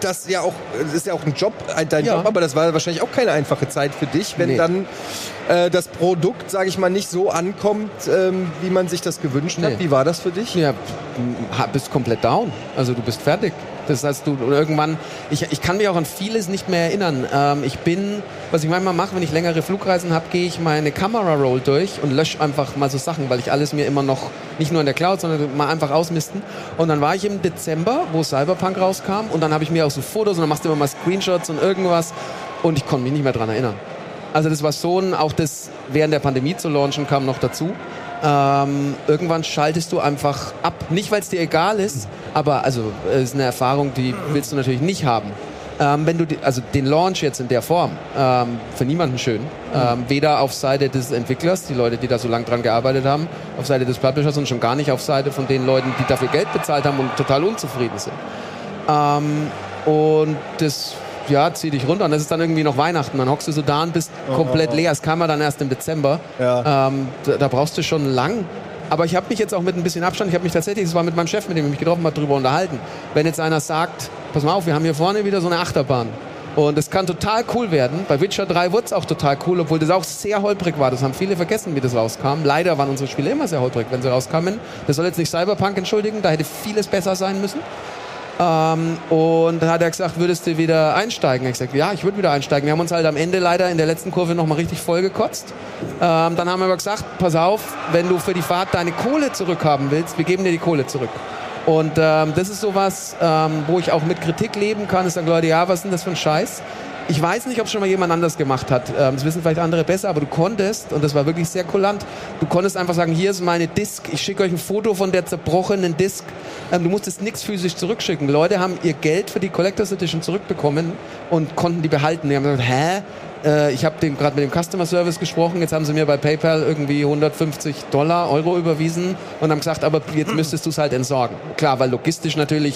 das ja auch, das ist ja auch ein Job, ein- dein Ja. Job, aber das war wahrscheinlich auch keine einfache Zeit für dich, wenn Nee. dann äh, das Produkt, sage ich mal, nicht so ankommt, ähm, wie man sich das gewünscht hat. Nee. Wie war das für dich? Ja, bist komplett down. Also du bist fertig. Das heißt, du irgendwann, ich, ich kann mich auch an vieles nicht mehr erinnern. Ähm, ich bin, was ich manchmal mache, wenn ich längere Flugreisen habe, gehe ich meine Kamera-Roll durch und lösche einfach mal so Sachen, weil ich alles mir immer noch, nicht nur in der Cloud, sondern mal einfach ausmisten. Und dann war ich im Dezember, wo Cyberpunk rauskam und dann habe ich mir auch so Fotos und dann machst du immer mal Screenshots und irgendwas und ich konnte mich nicht mehr dran erinnern. Also das war so ein, auch das während der Pandemie zu launchen kam noch dazu. Ähm, irgendwann schaltest du einfach ab. Nicht, weil es dir egal ist, aber also es ist eine Erfahrung, die willst du natürlich nicht haben. Ähm, wenn du die, also den Launch jetzt in der Form ähm, für niemanden schön. Ähm, weder auf Seite des Entwicklers, die Leute, die da so lange dran gearbeitet haben, auf Seite des Publishers und schon gar nicht auf Seite von den Leuten, die dafür Geld bezahlt haben und total unzufrieden sind. Ähm, und das ja, zieh dich runter. Und das ist dann irgendwie noch Weihnachten. Dann hockst du so da und bist komplett leer. Das kam ja dann erst im Dezember. Ja. Ähm, da, da brauchst du schon lang. Aber ich habe mich jetzt auch mit ein bisschen Abstand, ich habe mich tatsächlich, das war mit meinem Chef, mit dem ich mich getroffen habe, darüber unterhalten. Wenn jetzt einer sagt, pass mal auf, wir haben hier vorne wieder so eine Achterbahn. Und es kann total cool werden. Bei Witcher 3 wurde es auch total cool, obwohl das auch sehr holprig war. Das haben viele vergessen, wie das rauskam. Leider waren unsere Spiele immer sehr holprig, wenn sie rauskamen. Das soll jetzt nicht Cyberpunk entschuldigen, da hätte vieles besser sein müssen. Ähm, und da hat er gesagt, würdest du wieder einsteigen? Ich gesagt, ja, ich würde wieder einsteigen. Wir haben uns halt am Ende leider in der letzten Kurve nochmal richtig voll gekotzt. Ähm, dann haben wir aber gesagt, pass auf, wenn du für die Fahrt deine Kohle zurückhaben willst, wir geben dir die Kohle zurück. Und ähm, das ist sowas, ähm, wo ich auch mit Kritik leben kann. Ist sagen Leute, ja, was ist denn das für ein Scheiß? Ich weiß nicht, ob schon mal jemand anders gemacht hat. Ähm, das wissen vielleicht andere besser, aber du konntest, und das war wirklich sehr kulant, du konntest einfach sagen, hier ist meine Disk, ich schicke euch ein Foto von der zerbrochenen Disk. Ähm, du musstest nichts physisch zurückschicken. Leute haben ihr Geld für die Collectors Edition zurückbekommen und konnten die behalten. Die haben gesagt, hä? Äh, ich habe gerade mit dem Customer Service gesprochen, jetzt haben sie mir bei PayPal irgendwie 150 Dollar, Euro überwiesen und haben gesagt, aber jetzt müsstest du es halt entsorgen. Klar, weil logistisch natürlich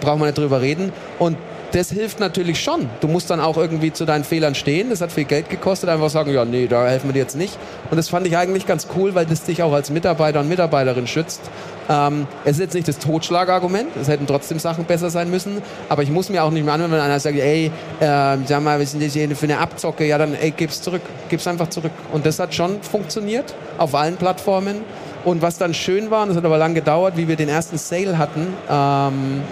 braucht man nicht drüber reden. Und das hilft natürlich schon. Du musst dann auch irgendwie zu deinen Fehlern stehen. Das hat viel Geld gekostet. Einfach sagen, ja, nee, da helfen wir dir jetzt nicht. Und das fand ich eigentlich ganz cool, weil das dich auch als Mitarbeiter und Mitarbeiterin schützt. Ähm, es ist jetzt nicht das Totschlagargument. Es hätten trotzdem Sachen besser sein müssen. Aber ich muss mir auch nicht mehr anhören, wenn einer sagt, ey, äh, sag mal, ist denn das hier für eine Abzocke? Ja, dann, ey, gib's zurück. Gib's einfach zurück. Und das hat schon funktioniert. Auf allen Plattformen. Und was dann schön war, und das hat aber lang gedauert, wie wir den ersten Sale hatten, ähm,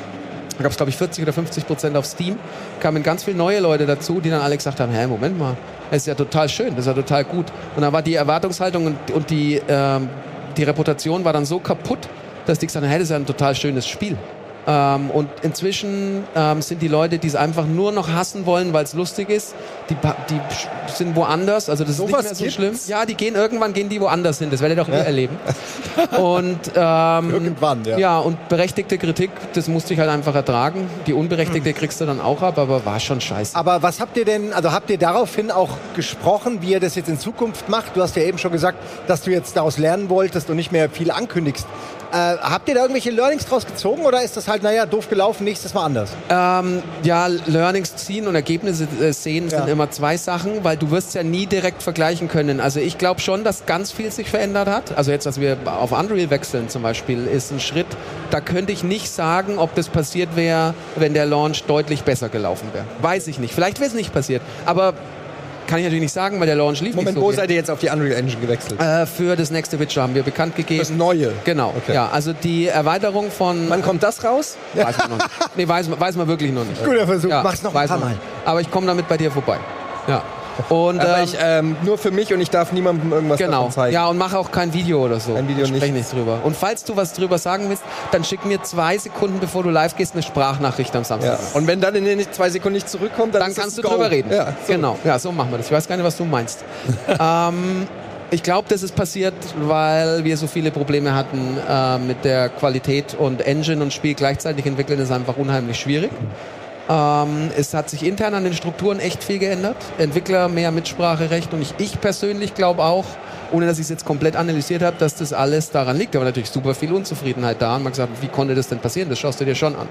da gab es, glaube ich, 40 oder 50 Prozent auf Steam. Kamen ganz viele neue Leute dazu, die dann alle gesagt haben, hä, Moment mal, das ist ja total schön, das ist ja total gut. Und dann war die Erwartungshaltung und, und die, ähm, die Reputation war dann so kaputt, dass die gesagt haben, hey, das ist ja ein total schönes Spiel. Ähm, und inzwischen ähm, sind die Leute, die es einfach nur noch hassen wollen, weil es lustig ist, die, die sind woanders. Also das ist nicht mehr so gibt's? schlimm. Ja, die gehen irgendwann gehen die woanders hin. Das werdet ihr doch nie erleben. Und ähm, Irgendwann, ja. Ja, und berechtigte Kritik, das musste ich halt einfach ertragen. Die unberechtigte kriegst du dann auch ab, aber war schon scheiße. Aber was habt ihr denn, also habt ihr daraufhin auch gesprochen, wie ihr das jetzt in Zukunft macht? Du hast ja eben schon gesagt, dass du jetzt daraus lernen wolltest und nicht mehr viel ankündigst. Äh, habt ihr da irgendwelche Learnings draus gezogen oder ist das halt, naja, doof gelaufen, nächstes Mal anders? Ähm, ja, Learnings ziehen und Ergebnisse äh, sehen sind Ja. Immer zwei Sachen, weil du wirst ja nie direkt vergleichen können. Also ich glaube schon, dass ganz viel sich verändert hat. Also jetzt, dass wir auf Unreal wechseln zum Beispiel, ist ein Schritt. Da könnte ich nicht sagen, ob das passiert wäre, wenn der Launch deutlich besser gelaufen wäre. Weiß ich nicht. Vielleicht wäre es nicht passiert. Aber kann ich natürlich nicht sagen, weil der Launch lief Moment, nicht so. wo wie- seid ihr jetzt auf die Unreal Engine gewechselt? äh, für das nächste Witcher haben wir bekannt gegeben. Das Neue. Genau, Okay. ja. Also die Erweiterung von... Wann kommt das raus? Weiß man noch nicht. Nee, weiß, man- weiß man wirklich noch nicht. Guter Versuch, mach's noch ein paar Mal. Aber ich komme damit bei dir vorbei. Ja. Und Aber ähm, ich, ähm, nur für mich und ich darf niemandem irgendwas genau. zeigen. Ja, und mache auch kein Video oder so. Kein Video Ich sprech nicht. nichts drüber. Und falls du was drüber sagen willst, dann schick mir zwei Sekunden, bevor du live gehst, eine Sprachnachricht am Samstag. Ja. Und wenn dann in den zwei Sekunden nicht zurückkommt, dann, Dann kannst du Go. drüber reden. Ja, so. Genau. Ja, so machen wir das. Ich weiß gar nicht, was du meinst. ähm, ich glaube, das ist passiert, weil wir so viele Probleme hatten äh, mit der Qualität und Engine und Spiel gleichzeitig entwickeln, ist einfach unheimlich schwierig. Ähm, es hat sich intern an den Strukturen echt viel geändert. Entwickler mehr Mitspracherecht und ich, ich persönlich glaube auch, ohne dass ich es jetzt komplett analysiert habe, dass das alles daran liegt. Aber natürlich super viel Unzufriedenheit da. Und man gesagt, wie konnte das denn passieren? Das schaust du dir schon an.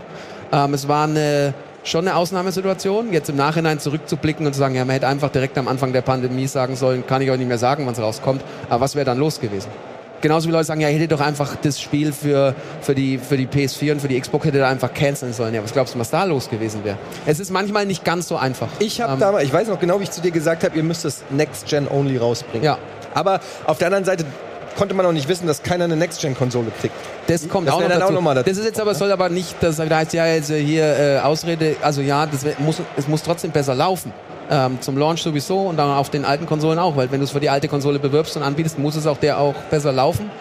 Ähm, es war eine, schon eine Ausnahmesituation. Jetzt im Nachhinein zurückzublicken und zu sagen, ja, man hätte einfach direkt am Anfang der Pandemie sagen sollen, kann ich euch nicht mehr sagen, wann es rauskommt. Aber was wäre dann los gewesen? Genauso wie Leute sagen, ja, ihr hättet doch einfach das Spiel für, für, die, für die PS4 und für die Xbox hättet ihr einfach canceln sollen. Ja, was glaubst du, was da los gewesen wäre? Es ist manchmal nicht ganz so einfach. Ich habe Ähm, damals, ich weiß noch genau, wie ich zu dir gesagt habe, ihr müsst es Next Gen Only rausbringen. Ja. Aber auf der anderen Seite konnte man auch nicht wissen, dass keiner eine Next Gen Konsole kriegt. Das kommt Das auch noch auch dazu. noch mal dazu. Das ist jetzt aber, soll aber nicht, das heißt ja jetzt äh, hier äh, Ausrede, also ja, das muss, es muss trotzdem besser laufen. Ähm, zum Launch sowieso und dann auf den alten Konsolen auch, weil wenn du es für die alte Konsole bewirbst und anbietest, muss es auch der auch besser laufen.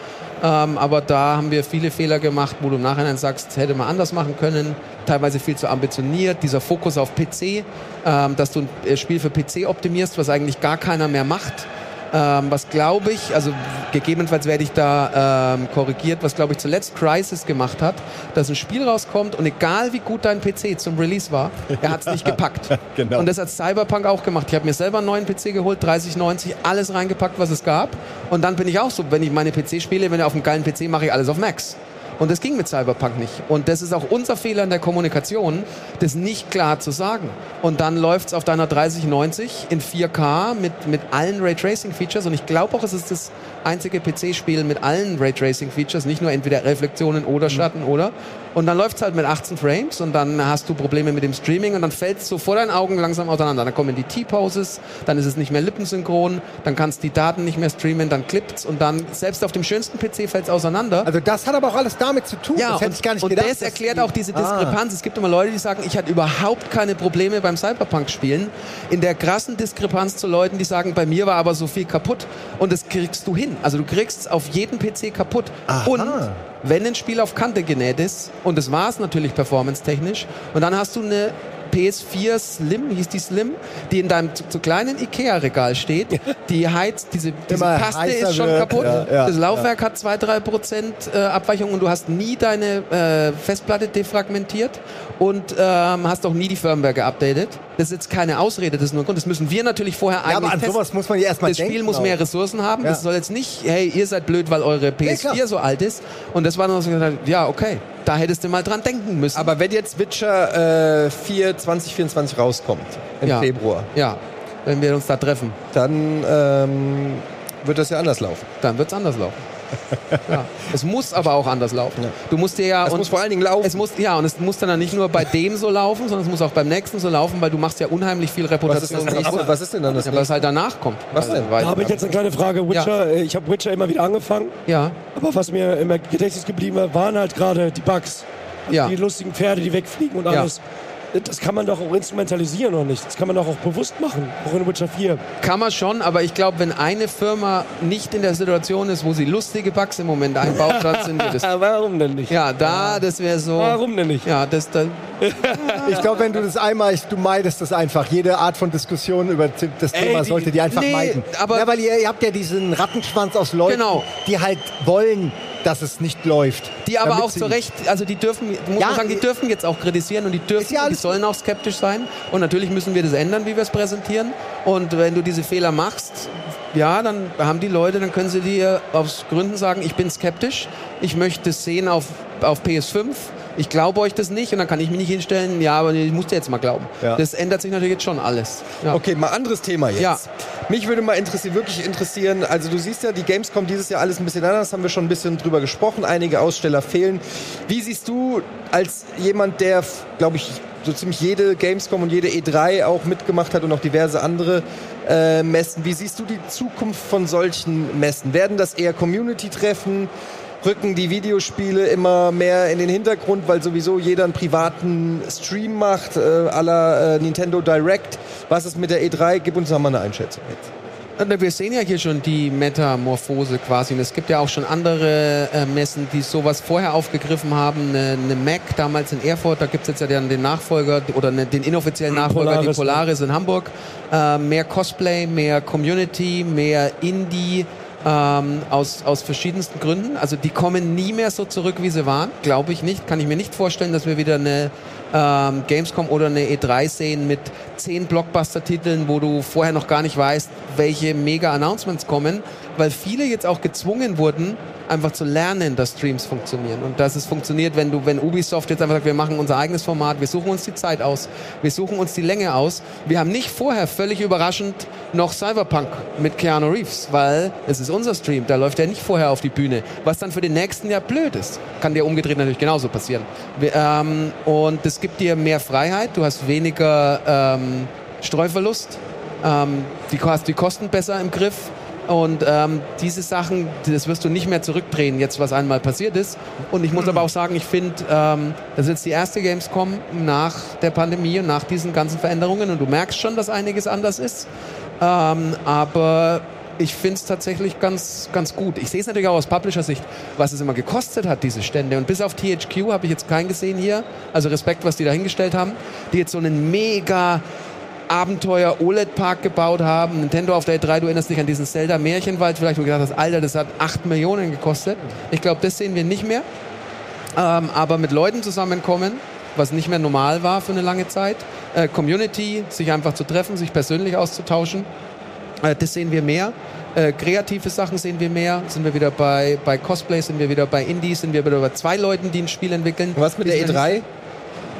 Ähm, aber da haben wir viele Fehler gemacht, wo du im Nachhinein sagst, hätte man anders machen können. Teilweise viel zu ambitioniert. Dieser Fokus auf PC, ähm, dass du ein äh, Spiel für PC optimierst, was eigentlich gar keiner mehr macht. Ähm, was glaube ich, also gegebenenfalls werde ich da ähm, korrigiert, was glaube ich zuletzt Crisis gemacht hat, dass ein Spiel rauskommt und egal wie gut dein PC zum Release war, er hat es nicht gepackt. Genau. Und das hat Cyberpunk auch gemacht. Ich habe mir selber einen neuen PC geholt, 3090, alles reingepackt, was es gab. Und dann bin ich auch so, wenn ich meine PC spiele, wenn ich auf einem geilen PC mache ich alles auf Max. Und das ging mit Cyberpunk nicht. Und das ist auch unser Fehler in der Kommunikation, das nicht klar zu sagen. Und dann läuft's auf deiner 3090 in 4K mit, mit allen Raytracing-Features. Und ich glaube auch, es ist das einzige PC-Spiel mit allen Raytracing-Features, nicht nur entweder Reflektionen oder Schatten oder. Und dann läuft's halt mit 18 Frames und dann hast du Probleme mit dem Streaming und dann fällt's so vor deinen Augen langsam auseinander. Dann kommen die T-Poses, dann ist es nicht mehr lippensynchron, dann kannst die Daten nicht mehr streamen, dann klippt's und dann selbst auf dem schönsten PC fällt's auseinander. Also das hat aber auch alles damit zu tun. Ja, das hätte und, ich gar nicht und gedacht. das dass erklärt auch diese Ah. Diskrepanz. Es gibt immer Leute, die sagen, ich hatte überhaupt keine Probleme beim Cyberpunk-Spielen. In der krassen Diskrepanz zu Leuten, die sagen, bei mir war aber so viel kaputt. Und das kriegst du hin. Also du kriegst auf jeden PC kaputt. Und wenn ein Spiel auf Kante genäht ist, und das war es natürlich performance-technisch, und dann hast du eine PS4 Slim, hieß die Slim, die in deinem zu, zu kleinen Ikea-Regal steht. Die heizt, diese, diese Immer Paste ist schon wird. kaputt. Ja, ja, das Laufwerk hat 2-3 Prozent, äh, Abweichung und du hast nie deine äh, Festplatte defragmentiert und ähm, hast auch nie die Firmware geupdatet. Das ist jetzt keine Ausrede, das ist nur ein Grund. Das müssen wir natürlich vorher Ja, eigentlich aber an testen. sowas muss man ja erstmal Das. Spiel muss auch. mehr Ressourcen haben. Ja. Das soll jetzt nicht, hey, ihr seid blöd, weil eure PS4 klar. so alt ist. Und das war dann so gesagt, ja, okay, da hättest du mal dran denken müssen. Aber wenn jetzt Witcher äh, 4 2024 rauskommt, im Ja. Februar, ja, wenn wir uns da treffen, dann ähm, wird das ja anders laufen. dann wird's anders laufen. Ja. Es muss aber auch anders laufen. Du musst dir ja Es und muss vor allen Dingen laufen. Es muss ja und es muss dann nicht nur bei dem so laufen, sondern es muss auch beim nächsten so laufen, weil du machst ja unheimlich viel was, ist Reputation. das nächste? was ist denn dann das ja, was halt danach kommt. Was denn? Weil- Da habe ich jetzt eine kleine Frage. Witcher, äh, ich habe Witcher immer wieder angefangen, Ja, aber was mir im Gedächtnis geblieben war, waren halt gerade die Bugs. ja. Die lustigen Pferde, die wegfliegen und Ja. Das kann man doch auch instrumentalisieren, oder nicht? Das kann man doch auch bewusst machen, auch in Witcher 4. Kann man schon, aber ich glaube, wenn eine Firma nicht in der Situation ist, wo sie lustige Bugs im Moment einbaut, dann sind wir das. Warum denn nicht? Ja, da, das wäre so. Warum denn nicht? Ja, das, das, Ich glaube, wenn du das einmal, du meidest das einfach. Jede Art von Diskussion über das Ey, Thema die- sollte die einfach nee, meiden. aber- ja, weil ihr, ihr habt ja diesen Rattenschwanz aus Leuten, Genau. die halt wollen, dass es nicht läuft. die aber auch zu Recht, also die dürfen, muss Ja, man sagen, die dürfen jetzt auch kritisieren und die dürfen, ja die sollen auch skeptisch sein. Und natürlich müssen wir das ändern, wie wir es präsentieren. Und wenn du diese Fehler machst, ja, dann haben die Leute, dann können sie dir aus Gründen sagen, ich bin skeptisch, ich möchte es sehen auf, auf PS5, ich glaube euch das nicht und dann kann ich mich nicht hinstellen, ja, aber ich muss dir jetzt mal glauben. Ja. Das ändert sich natürlich jetzt schon alles. Ja. Okay, mal anderes Thema jetzt. Ja. Mich würde mal interessieren, wirklich interessieren, also du siehst ja, die Gamescom dieses Jahr alles ein bisschen anders, haben wir schon ein bisschen drüber gesprochen, einige Aussteller fehlen. Wie siehst du als jemand, der, glaube ich, so ziemlich jede Gamescom und jede E3 auch mitgemacht hat und auch diverse andere äh, Messen, wie siehst du die Zukunft von solchen Messen? Werden das eher Community-Treffen? Rücken die Videospiele immer mehr in den Hintergrund, weil sowieso jeder einen privaten Stream macht, äh, la äh, Nintendo Direct. Was ist mit der E3? Gib uns noch mal eine Einschätzung jetzt. Wir sehen ja hier schon die Metamorphose quasi. Und es gibt ja auch schon andere äh, Messen, die sowas vorher aufgegriffen haben. Eine, eine Mac damals in Erfurt, da gibt's jetzt ja dann den Nachfolger oder ne, den inoffiziellen Nachfolger, Polaris, die Polaris in Hamburg. Äh, mehr Cosplay, mehr Community, mehr Indie. Ähm, aus, aus verschiedensten Gründen. Also die kommen nie mehr so zurück, wie sie waren. Glaube ich nicht. Kann ich mir nicht vorstellen, dass wir wieder eine ähm, Gamescom oder eine E3 sehen mit zehn Blockbuster-Titeln, wo du vorher noch gar nicht weißt, welche Mega-Announcements kommen, weil viele jetzt auch gezwungen wurden, einfach zu lernen, dass Streams funktionieren und dass es funktioniert, wenn du, wenn Ubisoft jetzt einfach sagt, wir machen unser eigenes Format, wir suchen uns die Zeit aus, wir suchen uns die Länge aus. Wir haben nicht vorher völlig überraschend noch Cyberpunk mit Keanu Reeves, weil es ist unser Stream, da läuft er nicht vorher auf die Bühne, was dann für den nächsten Jahr blöd ist. Kann dir umgedreht natürlich genauso passieren. Wir, ähm, und es gibt dir mehr Freiheit, du hast weniger ähm, Streuverlust, ähm, du hast die Kosten besser im Griff. Und ähm, diese Sachen, das wirst du nicht mehr zurückdrehen, jetzt was einmal passiert ist. Und ich muss aber auch sagen, ich finde, ähm, das ist jetzt die erste Gamescom nach der Pandemie und nach diesen ganzen Veränderungen. Und du merkst schon, dass einiges anders ist. Ähm, aber ich finde es tatsächlich ganz, ganz gut. Ich sehe es natürlich auch aus Publisher-Sicht, was es immer gekostet hat, diese Stände. Und bis auf THQ habe ich jetzt keinen gesehen hier. Also Respekt, was die da hingestellt haben. Die jetzt so einen mega Abenteuer OLED-Park gebaut haben. Nintendo auf der E3, du erinnerst dich an diesen Zelda Märchenwald, vielleicht wo du gedacht hast, Alter, das hat 8 Millionen gekostet. Ich glaube, das sehen wir nicht mehr. Ähm, aber mit Leuten zusammenkommen, was nicht mehr normal war für eine lange Zeit. Äh, Community, sich einfach zu treffen, sich persönlich auszutauschen. Äh, das sehen wir mehr. Äh, kreative Sachen sehen wir mehr. Sind wir wieder bei, bei Cosplay, sind wir wieder bei Indies, sind wir wieder bei zwei Leuten, die ein Spiel entwickeln. Was mit der Die sind E3?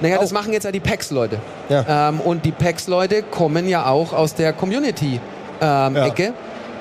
Naja, das machen jetzt ja die PAX-Leute. Ja. Ähm, und die PAX-Leute kommen ja auch aus der Community-Ecke.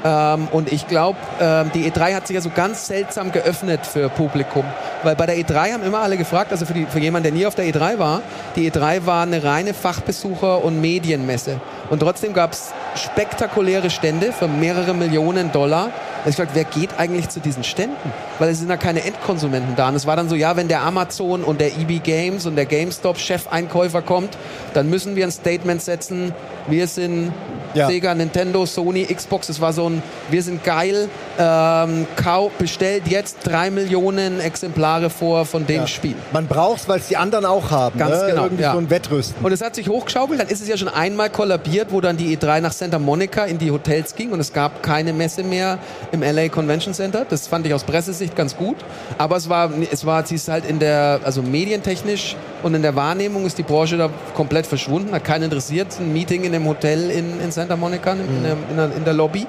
Ähm, und ich glaube, ähm, die E3 hat sich ja so ganz seltsam geöffnet für Publikum. Weil bei der E3 haben immer alle gefragt, also für, die, für jemanden, der nie auf der E3 war, die E3 war eine reine Fachbesucher- und Medienmesse. Und trotzdem gab es spektakuläre Stände für mehrere Millionen Dollar. Also ich fragte, wer geht eigentlich zu diesen Ständen? Weil es sind ja keine Endkonsumenten da. Und es war dann so, ja, wenn der Amazon und der EB Games und der GameStop-Chefeinkäufer kommt, dann müssen wir ein Statement setzen. Wir sind Ja. Sega, Nintendo, Sony, Xbox. Es war so ein, wir sind geil. Ähm, kau, bestellt jetzt drei Millionen Exemplare vor von dem Ja. Spiel. Man braucht's, weil es die anderen auch haben. Ganz ne? genau, Irgendwie ja. so ein Wettrüsten. Und es hat sich hochgeschaukelt, dann ist es ja schon einmal kollabiert, wo dann die E3 nach Santa Monica in die Hotels ging und es gab keine Messe mehr im LA Convention Center. Das fand ich aus Pressesicht ganz gut. Aber es war, es war, sie ist halt in der, also medientechnisch und in der Wahrnehmung ist die Branche da komplett verschwunden, hat keinen interessiert. Ein Meeting in dem Hotel in, in Santa Monica, in, der, in, der, in der Lobby.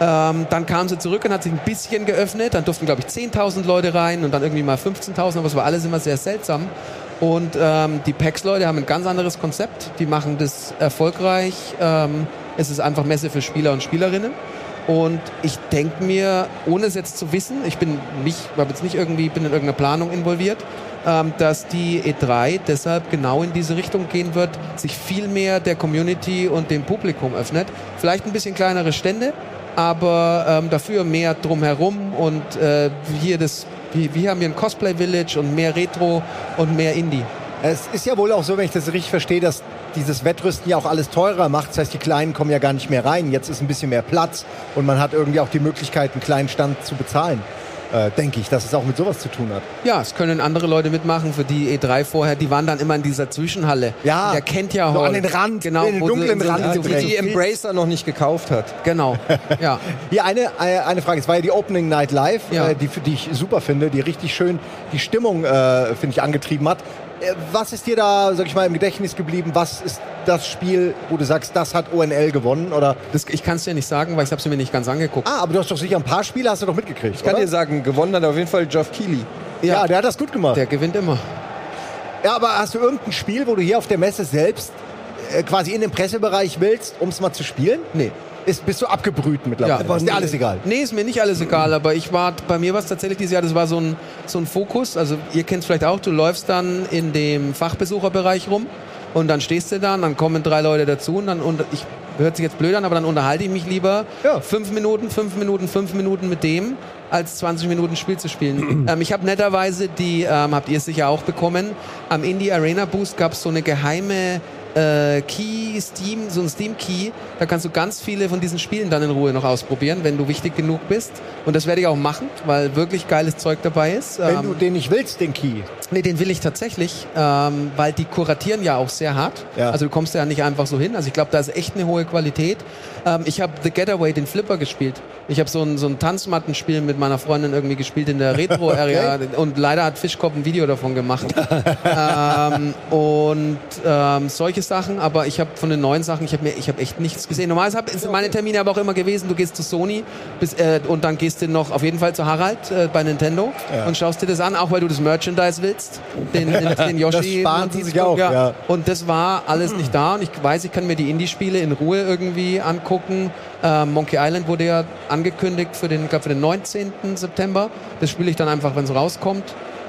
Ähm, dann kam sie zurück und hat sich ein bisschen geöffnet. Dann durften, glaube ich, 10.000 Leute rein und dann irgendwie mal 15.000. Aber es war alles immer sehr seltsam. Und ähm, die PAX-Leute haben ein ganz anderes Konzept. Die machen das erfolgreich. Ähm, es ist einfach Messe für Spieler und Spielerinnen. Und ich denke mir, ohne es jetzt zu wissen, ich bin nicht, habe jetzt nicht irgendwie, bin in irgendeiner Planung involviert, ähm, dass die E3 deshalb genau in diese Richtung gehen wird, sich viel mehr der Community und dem Publikum öffnet. Vielleicht ein bisschen kleinere Stände, aber ähm, dafür mehr drumherum und äh, hier das, hier, hier haben wir ein Cosplay Village und mehr Retro und mehr Indie. Es ist ja wohl auch so, wenn ich das richtig verstehe, dass dieses Wettrüsten ja auch alles teurer macht. Das heißt, die Kleinen kommen ja gar nicht mehr rein. Jetzt ist ein bisschen mehr Platz und man hat irgendwie auch die Möglichkeit, einen kleinen Stand zu bezahlen. Äh, denke ich, dass es auch mit sowas zu tun hat. Ja, es können andere Leute mitmachen, für die E3 vorher, die waren dann immer in dieser Zwischenhalle. Ja, Der kennt ja Hall. an den Rand, genau, in den dunklen so- Rand Die die Embracer noch nicht gekauft hat. Genau, ja. Hier eine, äh, eine Frage. Es war ja die Opening Night Live, Ja. äh, die, die ich super finde, die richtig schön die Stimmung, äh, finde ich, angetrieben hat. Äh, Was ist dir da, sag ich mal, im Gedächtnis geblieben? Was ist das Spiel, wo du sagst, das hat ONL gewonnen? Oder Das, ich kann es dir nicht sagen, weil ich habe es mir nicht ganz angeguckt. ah, aber du hast doch sicher ein paar Spiele, hast du doch mitgekriegt. Ich kann oder? dir sagen, gewonnen hat auf jeden Fall Geoff Keighley. ja, der hat das gut gemacht. Der gewinnt immer. Ja, aber hast du irgendein Spiel, wo du hier auf der Messe selbst äh, quasi in den Pressebereich willst, um es mal zu spielen? Nee. Ist, bist du abgebrüht mittlerweile? Ja. ist dir alles egal? Nee, ist mir nicht alles egal, aber ich war, bei mir war es tatsächlich dieses Jahr, das war so ein, so ein Fokus. Also ihr kennt es vielleicht auch, du läufst dann in dem Fachbesucherbereich rum und dann stehst du da und dann kommen drei Leute dazu und dann, und ich, hört sich jetzt blöd an, aber dann unterhalte ich mich lieber Ja. fünf Minuten, fünf Minuten, fünf Minuten mit dem, als 20 Minuten Spiel zu spielen. ähm, ich habe netterweise die, ähm, habt ihr sicher auch bekommen, am Indie Arena Boost gab es so eine geheime äh, Key, Steam, so ein Steam Key. Da kannst du ganz viele von diesen Spielen dann in Ruhe noch ausprobieren, wenn du wichtig genug bist. Und das werde ich auch machen, weil wirklich geiles Zeug dabei ist. Wenn Ähm, du den nicht willst, den Key. Nee, den will ich tatsächlich, ähm, weil die kuratieren ja auch sehr hart. Ja. Also du kommst ja nicht einfach so hin. Also ich glaube, da ist echt eine hohe Qualität. Ähm, ich habe The Getaway, den Flipper gespielt. Ich habe so ein, so ein Tanzmattenspiel mit meiner Freundin irgendwie gespielt in der Retro-Area und leider hat Fischkopf ein Video davon gemacht. ähm, und ähm, solche Sachen, aber ich habe von den neuen Sachen, ich habe mir, ich habe echt nichts gesehen. Normalerweise hab, sind meine Termine aber auch immer gewesen, du gehst zu Sony bis, äh, und dann gehst du noch auf jeden Fall zu Harald äh, bei Nintendo und schaust dir das an, auch weil du das Merchandise willst, den, den, den Yoshi. Das sparen sie sich auch, ja. Und das war alles nicht da und ich weiß, ich kann mir die Indie-Spiele in Ruhe irgendwie angucken. Ähm, Monkey Island wurde ja angekündigt für den, glaub, für den 19. September. Das spiele ich dann einfach, wenn es rauskommt.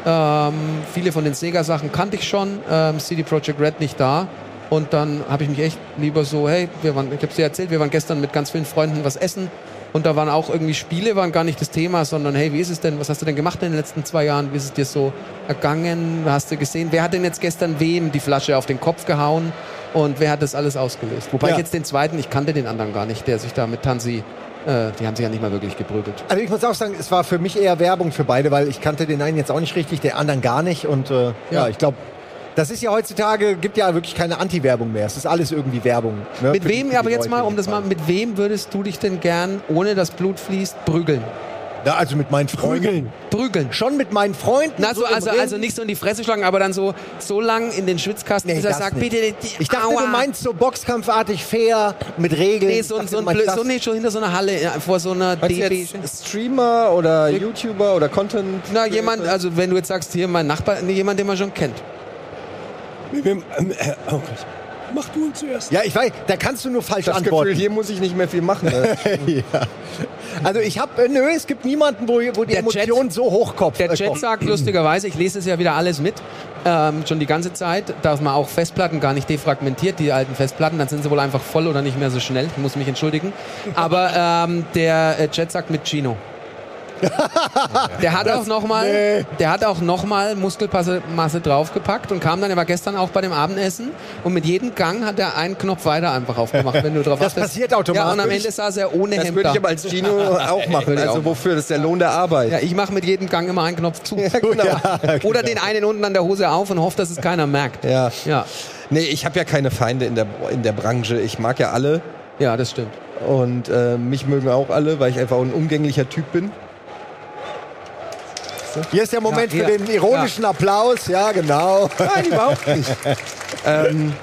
Ähm, viele von den Sega-Sachen kannte ich schon. Ähm, CD Projekt Red nicht da. Und dann habe ich mich echt lieber so, hey, wir waren, ich habe dir erzählt, wir waren gestern mit ganz vielen Freunden was essen. Und da waren auch irgendwie Spiele, waren gar nicht das Thema, sondern hey, wie ist es denn, was hast du denn gemacht in den letzten zwei Jahren? Wie ist es dir so ergangen? Hast du gesehen, wer hat denn jetzt gestern wem die Flasche auf den Kopf gehauen? Und wer hat das alles ausgelöst? Wobei Ja. ich jetzt den zweiten, ich kannte den anderen gar nicht, der sich da mit Tansi, äh, die haben sich ja nicht mal wirklich geprügelt. Also ich muss auch sagen, es war für mich eher Werbung für beide, weil ich kannte den einen jetzt auch nicht richtig, den anderen gar nicht. Und äh, ja. Ja. ich glaube, das ist ja heutzutage, gibt ja wirklich keine Anti-Werbung mehr. Es ist alles irgendwie Werbung. Ne? Mit Für die- wem, für aber die jetzt Leute mal, um das mal, mit wem würdest du dich denn gern, ohne dass Blut fließt, prügeln? Ja, also mit meinen Freunden. Prügeln. Schon mit meinen Freunden. Na, so, also, also nicht so in die Fresse schlagen, aber dann so, so lang in den Schwitzkasten, Nee, bis er sagt, nicht. bitte, die, Ich dachte, aua. du meinst so boxkampfartig fair, mit Regeln. Nee, so, dachte, so, ein so nee, schon hinter so einer Halle, ja, vor so einer DB. Streamer oder YouTuber oder Content? Na, jemand, also wenn du jetzt sagst, hier mein Nachbar, jemand, den man schon kennt. Ähm, äh, oh Gott. Mach du ihn zuerst. Ja, ich weiß, da kannst du nur falsch das antworten. Gefühl, hier muss ich nicht mehr viel machen. Ne? ja. Also ich habe, nö, es gibt niemanden, wo, wo die Der Chat- Emotionen so hochkopf. Der äh, Chat sagt lustigerweise, ich lese es ja wieder alles mit, ähm, schon die ganze Zeit, dass man auch Festplatten gar nicht defragmentiert, die alten Festplatten, dann sind sie wohl einfach voll oder nicht mehr so schnell, ich muss mich entschuldigen. Aber ähm, der äh, Chat sagt mit Chino. Der hat auch noch mal, nee. der hat auch noch mal Muskelmasse Masse draufgepackt und kam dann, er war gestern auch bei dem Abendessen und mit jedem Gang hat er einen Knopf weiter einfach aufgemacht, wenn du drauf Das achtest. passiert automatisch. Ja, und am Ende saß er ohne Das Hemd würde ich aber als Gino auch machen. Also auch. wofür? Das ist der Lohn der Arbeit. Ja, ich mache mit jedem Gang immer einen Knopf zu. genau. Oder den einen unten an der Hose auf und hoffe, dass es keiner merkt. Ja. Ja, Nee, ich habe ja keine Feinde in der, in der Branche. Ich mag ja alle. ja das stimmt. Und äh, mich mögen auch alle, weil ich einfach ein umgänglicher Typ bin. Hier ist der Moment Ja, für ja. den ironischen Applaus. Ja, genau. Nein, überhaupt nicht. ähm,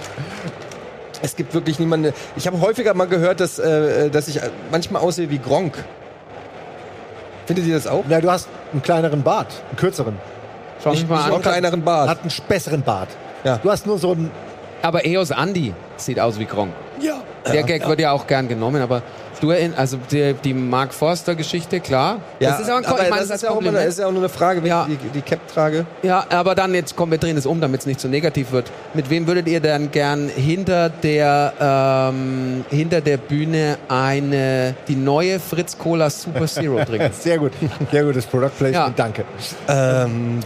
es gibt wirklich niemanden. Ich habe häufiger mal gehört, dass, äh, dass ich manchmal aussehe wie Gronk. Findet ihr das auch? Na, du hast einen kleineren Bart, einen kürzeren. Schau mich Ich mal noch einen an. kleineren Bart. Hat einen besseren Bart. Ja. Du hast nur so einen. Aber Eos Andy sieht aus wie Gronk. Ja. Der Gag wird ja auch gern genommen, aber du erinnerst, also die, die Mark Forster-Geschichte, klar. das ist aber, ein Ko- aber ich meine, das das ist ja, auch immer, Kompliment. ist ja auch nur eine Frage, wenn Ja. ich die, die Cap trage. Ja, aber dann jetzt kommen wir drehen es um, damit es nicht so negativ wird. Mit wem würdet ihr denn gern hinter der ähm, hinter der Bühne eine die neue Fritz Cola Super Zero trinken? Sehr gut. Sehr gutes Product Placement. Ja. Danke. Ähm,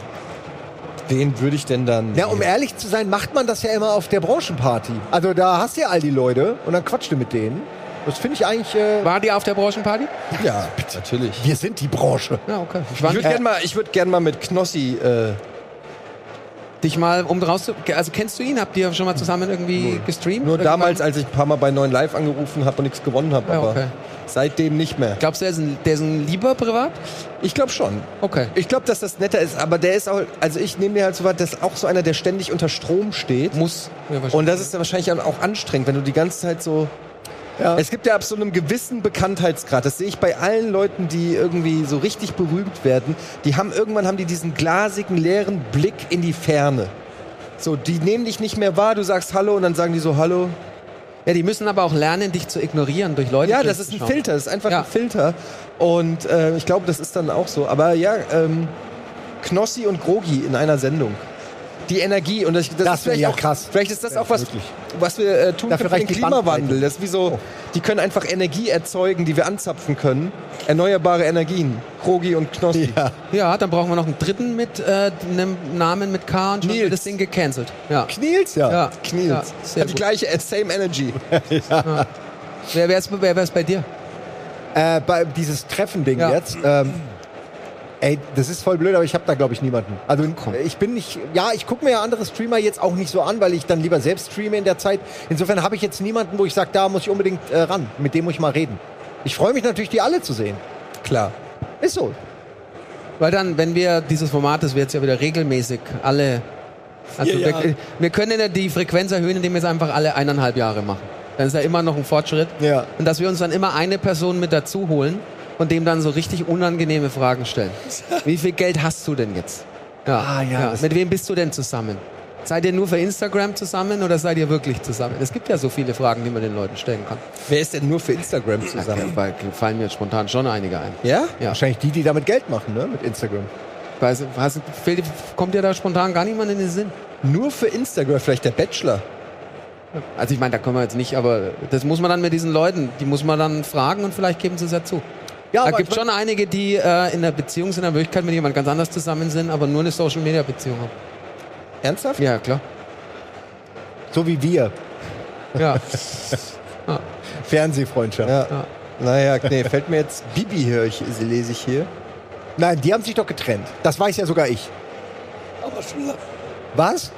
wen würde ich denn dann. Ja, um ehrlich zu sein, macht man das ja immer auf der Branchenparty. Also da hast du ja all die Leute und dann quatscht du mit denen. Das finde ich eigentlich. Äh, War die auf der Branchenparty? ja, natürlich. wir sind die Branche. Ja, okay. Ich Ich würde gerne mal, ich würd gern mal mit Knossi. Äh, dich mal um draus zu, also kennst du ihn? Habt ihr schon mal zusammen irgendwie gestreamt? nur Irgendwann? damals, als ich ein paar Mal bei 9 Live angerufen habe und nichts gewonnen habe. Ja, aber okay. seitdem nicht mehr. Glaubst du, der ist ein, der ist ein lieber privat? Ich glaube schon. Okay. Ich glaube, dass das netter ist, aber der ist auch, also ich nehme mir halt so weit, das ist auch so einer, der ständig unter Strom steht. Muss. Ja. Und das ist ja wahrscheinlich auch anstrengend, wenn du die ganze Zeit so. Ja. Es gibt ja ab so einem gewissen Bekanntheitsgrad, das sehe ich bei allen Leuten, die irgendwie so richtig berühmt werden, die haben irgendwann haben die diesen glasigen, leeren Blick in die Ferne. So, die nehmen dich nicht mehr wahr, du sagst Hallo und dann sagen die so Hallo. ja, die müssen aber auch lernen, dich zu ignorieren durch Leute. Ja, das ist ein. Filter, das ist einfach Ja. ein Filter. Und äh, ich glaube, das ist dann auch so. Aber ja, ähm, Knossi und Grogi in einer Sendung. Die Energie und das, das, Das ist wäre vielleicht ja auch, krass. Vielleicht ist das auch was, wirklich. was wir äh, tun Dafür können für den Klimawandel. Das ist wie so, Oh. die können einfach Energie erzeugen, die wir anzapfen können. Erneuerbare Energien. Grogi und Knossi. Ja. Ja, dann brauchen wir noch einen dritten mit äh, einem Namen mit K und schon Nils. wird das Ding gecancelt. Ja. Kniels, ja. Ja, Kniels. Ja, die gut. gleiche äh, Same Energy. Wer wär's, wer wär's bei dir? Äh, bei dieses Treffen-Ding Ja. jetzt. Ähm, ey, das ist voll blöd, aber ich habe da glaube ich niemanden. Also ich bin nicht. Ja, ich gucke mir ja andere Streamer jetzt auch nicht so an, weil ich dann lieber selbst streame in der Zeit. Insofern habe ich jetzt niemanden, wo ich sage, da muss ich unbedingt äh, ran. Mit dem muss ich mal reden. Ich freue mich natürlich, die alle zu sehen. Klar. Ist so. Weil dann, wenn wir dieses Format, das wir jetzt ja wieder regelmäßig alle. Also wir, Jahre. wir können ja die Frequenz erhöhen, indem wir es einfach alle eineinhalb Jahre machen. Dann ist ja immer noch ein Fortschritt. Ja. Und dass wir uns dann immer eine Person mit dazu holen und dem dann so richtig unangenehme Fragen stellen. Wie viel Geld hast du denn jetzt? Ja. Ah, ja, das- Mit wem bist du denn zusammen? Seid ihr nur für Instagram zusammen oder seid ihr wirklich zusammen? Es gibt ja so viele Fragen, die man den Leuten stellen kann. Wer ist denn nur für Instagram zusammen? Da fallen mir jetzt spontan schon einige ein. Ja? Ja. Wahrscheinlich die, die damit Geld machen, ne? Mit Instagram. Weiß, fällt, kommt dir da spontan gar niemand in den Sinn? Nur für Instagram, vielleicht der Bachelor. Also ich meine, da können wir jetzt nicht, aber das muss man dann mit diesen Leuten, die muss man dann fragen und vielleicht geben sie es ja zu. Ja, da gibt schon einige, die äh, in der Beziehung sind, in der Wirklichkeit mit jemand ganz anders zusammen sind, aber nur eine Social-Media-Beziehung haben. Ernsthaft? Ja, klar. So wie wir. Ja. Fernsehfreundschaft. Ja. Ja. Naja, nee, fällt mir jetzt Bibi, höre ich, lese ich hier. Nein, die haben sich doch getrennt. Das weiß ja sogar ich. Aber schon. Was?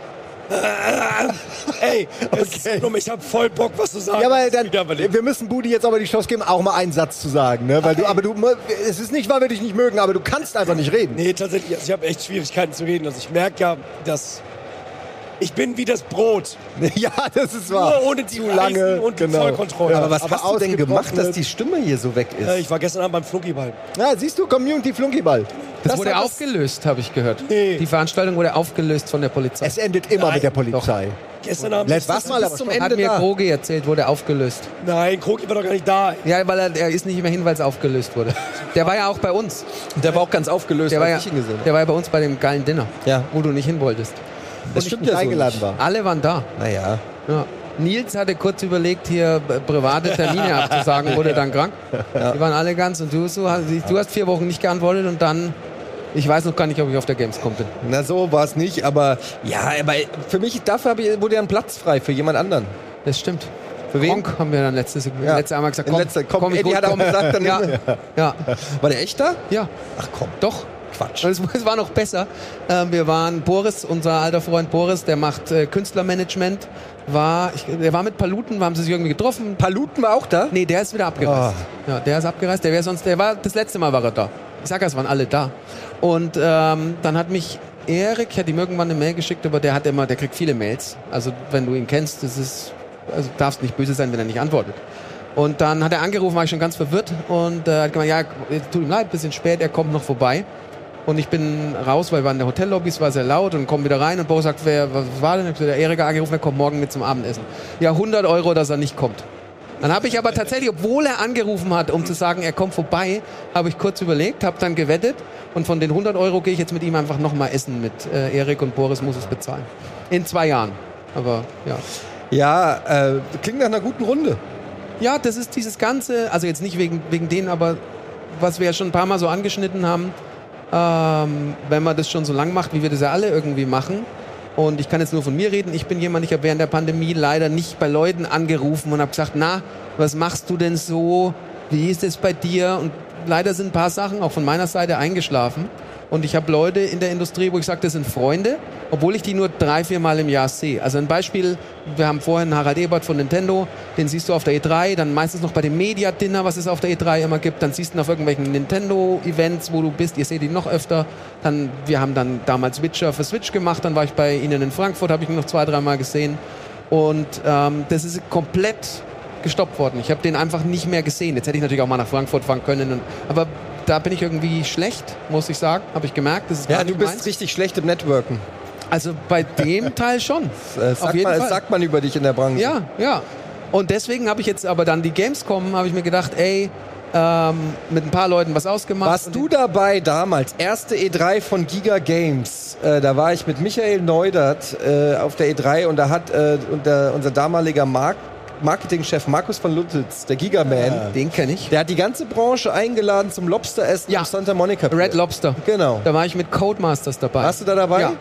Ey, okay. Dumm, ich hab voll Bock, was zu sagen. Ja, aber dann, wir müssen Budi jetzt aber die Chance geben, auch mal einen Satz zu sagen. Ne? Weil du, aber du, es ist nicht, weil wir dich nicht mögen, aber du kannst einfach nicht reden. Nee, tatsächlich, also ich habe echt Schwierigkeiten zu reden. Also ich merke ja, dass ich bin wie das Brot. Ja, das ist wahr. Nur ohne die Zu lange Eisen und genau. Zollkontrolle. Aber was aber hast du denn gemacht, dass die Stimme hier so weg ist? Äh, ich war gestern Abend beim Flunkyball. Ja, siehst du, Community Flunkyball. Das, wurde hat aufgelöst, habe ich gehört. Nee. Die Veranstaltung wurde aufgelöst von der Polizei. Es endet immer Nein, mit der Polizei. Gestern Abend. Letztes Mal bis zum. Ende Hat mir da. Krogi erzählt, wurde aufgelöst. Nein, Kroki war doch gar nicht da. Ja, weil er, er ist nicht mehr hin, weil es aufgelöst wurde. Der war ja auch bei uns. Der war auch ganz aufgelöst, Der war, ja, als ich ihn gesehen habe. der war ja bei uns bei dem geilen Dinner, Ja. wo du nicht hin wolltest. Das ich stimmt nicht ja so eingeladen nicht. war. Alle waren da. Naja. Ja. Nils hatte kurz überlegt, hier private Termine abzusagen, wurde dann krank. Die waren alle ganz und du, so, hast- du hast vier Wochen nicht geantwortet und dann, ich weiß noch gar nicht, ob ich auf der Gamescom bin. Na, so war es nicht, aber ja, aber für mich, dafür ich, wurde ja ein Platz frei für jemand anderen. Das stimmt. Für wen? Gronk haben wir dann letztes, Ja. letzte Einmal gesagt, komm, letzter- komm, ich Eddie hat auch komm. gesagt, dann ja, nehmen ja, War der echt da? ja, Ach komm. doch. Quatsch. Und es, war noch besser. Ähm, wir waren, Boris, unser alter Freund Boris, der macht äh, Künstlermanagement, war, ich, der war mit Paluten, haben sie sich irgendwie getroffen. Paluten war auch da? Nee, der ist wieder abgereist. Ah. Ja, der ist abgereist. Der wäre sonst, der war, das letzte Mal war er da. Ich sag es waren alle da. Und ähm, dann hat mich Erik, ich hatte ihm irgendwann eine Mail geschickt, aber der hat immer, der kriegt viele Mails. Also wenn du ihn kennst, das ist, also darfst nicht böse sein, wenn er nicht antwortet. Und dann hat er angerufen, war ich schon ganz verwirrt und äh, hat gemeint, ja, tut ihm leid, bisschen spät, er kommt noch vorbei. Und ich bin raus, weil wir in der Hotellobby, es war sehr laut und komme wieder rein und Boris sagt, wer, was war denn? Ich Der Erik hat angerufen, er kommt morgen mit zum Abendessen. Ja, 100 Euro, dass er nicht kommt. Dann habe ich aber tatsächlich, obwohl er angerufen hat, um zu sagen, er kommt vorbei, habe ich kurz überlegt, habe dann gewettet und von den 100 Euro gehe ich jetzt mit ihm einfach nochmal essen mit äh, Erik und Boris muss es bezahlen. In zwei Jahren. Aber ja. Ja, äh, klingt nach einer guten Runde. Ja, das ist dieses Ganze, also jetzt nicht wegen, wegen denen, aber was wir ja schon ein paar Mal so angeschnitten haben, ähm, wenn man das schon so lang macht, wie wir das ja alle irgendwie machen. Und ich kann jetzt nur von mir reden. Ich bin jemand, ich habe während der Pandemie leider nicht bei Leuten angerufen und habe gesagt, na, was machst du denn so? Wie ist es bei dir? Und leider sind ein paar Sachen auch von meiner Seite eingeschlafen. Und ich habe Leute in der Industrie, wo ich sage, das sind Freunde, obwohl ich die nur drei, vier Mal im Jahr sehe. Also ein Beispiel, wir haben vorhin Harald Ebert von Nintendo, den siehst du auf der E3, dann meistens noch bei dem Media Dinner, was es auf der E3 immer gibt, dann siehst du ihn auf irgendwelchen Nintendo-Events, wo du bist, ihr seht ihn noch öfter. Dann, wir haben dann damals Witcher für Switch gemacht, dann war ich bei ihnen in Frankfurt, habe ich ihn noch zwei, dreimal gesehen. Und ähm, das ist komplett gestoppt worden. Ich habe den einfach nicht mehr gesehen. Jetzt hätte ich natürlich auch mal nach Frankfurt fahren können. Und, aber da bin ich irgendwie schlecht, muss ich sagen. Habe ich gemerkt. Das ist Ja, du bist meins. richtig schlecht im Networken. Also bei dem Teil schon. Das, äh, sagt, jeden man, das Fall. sagt man über dich in der Branche. Ja, ja. Und deswegen habe ich jetzt aber dann die Gamescom, habe ich mir gedacht, ey, ähm, mit ein paar Leuten was ausgemacht. Warst du dabei damals, erste E3 von Giga Games? Äh, da war ich mit Michael Neudert äh, auf der E3 und da hat äh, und der, unser damaliger Mark Marketingchef Markus von Lutitz, der Gigaman, Den kenne ich. der hat die ganze Branche eingeladen zum Lobsteressen Ja. im Santa Monica. Red Lobster. Genau. Da war ich mit Codemasters dabei. Warst du da dabei? Ja,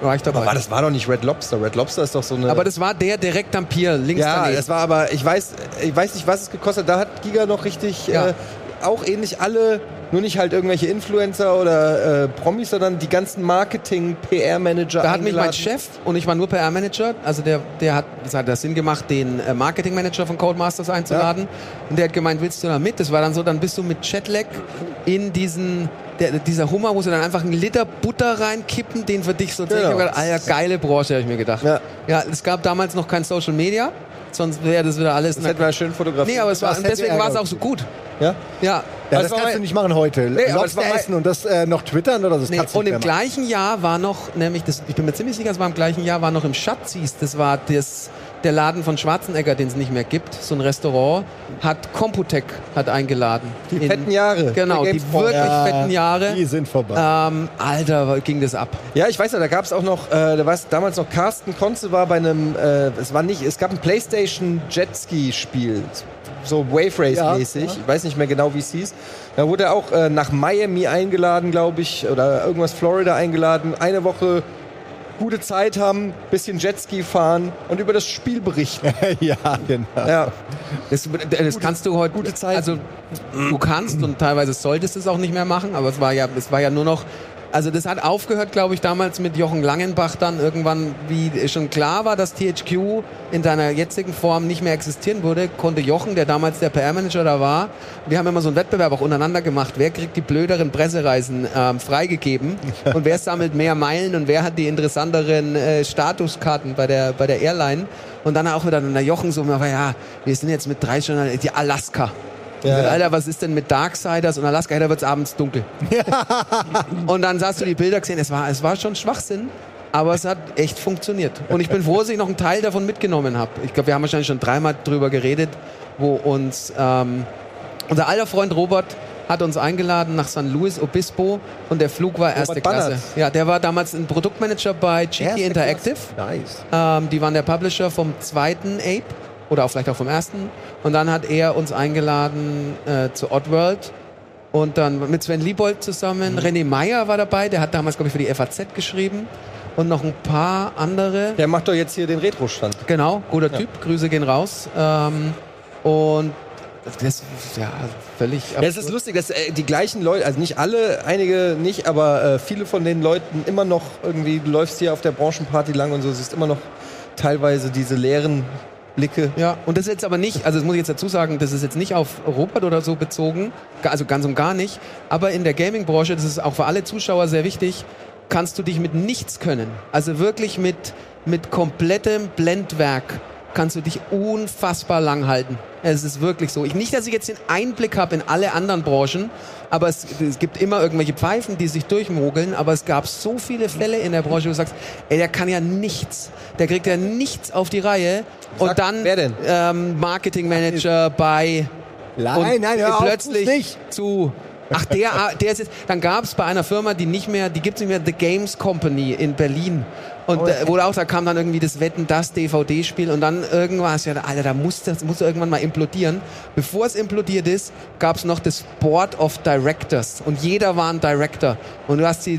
war ich dabei. Aber das war doch nicht Red Lobster. Red Lobster ist doch so eine. Aber das war der direkt am Pier, links ja, daneben. das war aber, ich weiß, ich weiß nicht, was es gekostet hat. Da hat Giga noch richtig, Ja. äh, auch ähnlich alle, nur nicht halt irgendwelche Influencer oder äh, Promis, sondern die ganzen Marketing, PR-Manager Da hat mich mein. Chef und ich war nur PR-Manager, also der, der hat, das hat das Sinn gemacht, den äh, Marketing-Manager von Codemasters einzuladen. Und der hat gemeint, willst du da mit? Das war dann so, dann bist du mit Jetlag in diesen, der, dieser Hummer, sie dann einfach einen Liter Butter reinkippen, den für dich so Genau. Ich hab gedacht, Alter, geile Branche, habe ich mir gedacht. Ja. ja, es gab damals noch kein Social Media, sonst wäre das wieder alles... Das hätten wir schön fotografiert. nee, aber es war, deswegen war es auch so gut. ja? Ja, Ja, Das kannst mein- du nicht machen heute. Nee, Lobster mein- essen und das äh, noch twittern oder so, das Nee, und nicht im gleichen Jahr war noch, nämlich, das, ich bin mir ziemlich sicher, es war im gleichen Jahr, war noch im Schatzis, das war das, der Laden von Schwarzenegger, den es nicht mehr gibt, so ein Restaurant, hat Computec hat eingeladen. Die In- fetten Jahre. Genau, die wirklich fetten Jahre. Die sind vorbei. Ähm, Alter, ging das ab. Ja, ich weiß ja, da gab es auch noch, äh, da war damals noch Carsten Konze war bei einem, äh, es war nicht, es gab ein Playstation Jetski-Spiel, so Wave Race-mäßig, ich weiß nicht mehr genau, wie es hieß. Da wurde er auch äh, nach Miami eingeladen, glaube ich, oder irgendwas Florida eingeladen, eine Woche gute Zeit haben, bisschen Jetski fahren und über das Spiel berichten. ja, genau. ja. Das, das kannst du heute. gute Zeiten. Also du kannst und teilweise solltest es auch nicht mehr machen, aber es war ja, es war ja nur noch Also das hat aufgehört, glaube ich, damals mit Jochen Langenbach dann irgendwann, wie schon klar war, dass THQ in seiner jetzigen Form nicht mehr existieren würde, konnte Jochen, der damals der PR-Manager da war, wir haben immer so einen Wettbewerb auch untereinander gemacht, wer kriegt die blöderen Pressereisen ähm, freigegeben und wer sammelt mehr Meilen und wer hat die interessanteren äh, Statuskarten bei der, bei der Airline. Und dann auch wieder der Jochen so, aber ja, wir sind jetzt mit drei Journalisten, die Alaska. Ja, ja. Alter, was ist denn mit Darksiders und Alaska? Da wird's abends dunkel. und dann hast du die Bilder gesehen, es war, es war schon Schwachsinn. Aber es hat echt funktioniert. Und ich bin froh, dass ich noch einen Teil davon mitgenommen habe. Ich glaube, wir haben wahrscheinlich schon dreimal drüber geredet, wo uns ähm, unser alter Freund Robert hat uns eingeladen nach San Luis Obispo und der Flug war erste Bannert. Klasse. Ja, der war damals ein Produktmanager bei Erste Interactive. Nice. Ähm, die waren der Publisher vom zweiten Ape oder auch vielleicht auch vom ersten. Und dann hat er uns eingeladen äh, zu Oddworld. Und dann mit Sven Liebold zusammen. René Meyer war dabei, der hat damals, glaube ich, für die FAZ geschrieben. Und noch ein paar andere. Der macht doch jetzt hier den Retro-Stand. Genau, guter Typ. Grüße gehen raus. Ähm, und das ja völlig. Ja, es ist lustig, dass äh, die gleichen Leute, also nicht alle, einige nicht, aber äh, viele von den Leuten immer noch irgendwie, du läufst hier auf der Branchenparty lang und so, siehst immer noch teilweise diese leeren Blicke. Ja, und das ist jetzt aber nicht, also das muss ich jetzt dazu sagen, das ist jetzt nicht auf Robert oder so bezogen, also ganz und gar nicht, aber in der Gaming-Branche, das ist auch für alle Zuschauer sehr wichtig, kannst du dich mit nichts können. Also wirklich mit, mit komplettem Blendwerk kannst du dich unfassbar lang halten. Es ist wirklich so. Ich, nicht, dass ich jetzt den Einblick habe in alle anderen Branchen, aber es, es gibt immer irgendwelche Pfeifen, die sich durchmogeln, aber es gab so viele Fälle in der Branche, wo du sagst, ey, der kann ja nichts. Der kriegt ja nichts auf die Reihe. Sag, und dann wer denn? Ähm, Marketingmanager bei Nein, nein, hör auf, plötzlich nicht. zu Ach, der, der ist jetzt. Dann gab es bei einer Firma, die nicht mehr, die gibt's nicht mehr, The Games Company in Berlin. Und Oh, äh, wo auch, da kam dann irgendwie das Wetten, das DVD-Spiel und dann irgendwas, ja, Alter, da muss das muss irgendwann mal implodieren. Bevor es implodiert ist, gab es noch das Board of Directors und jeder war ein Director. Und du hast die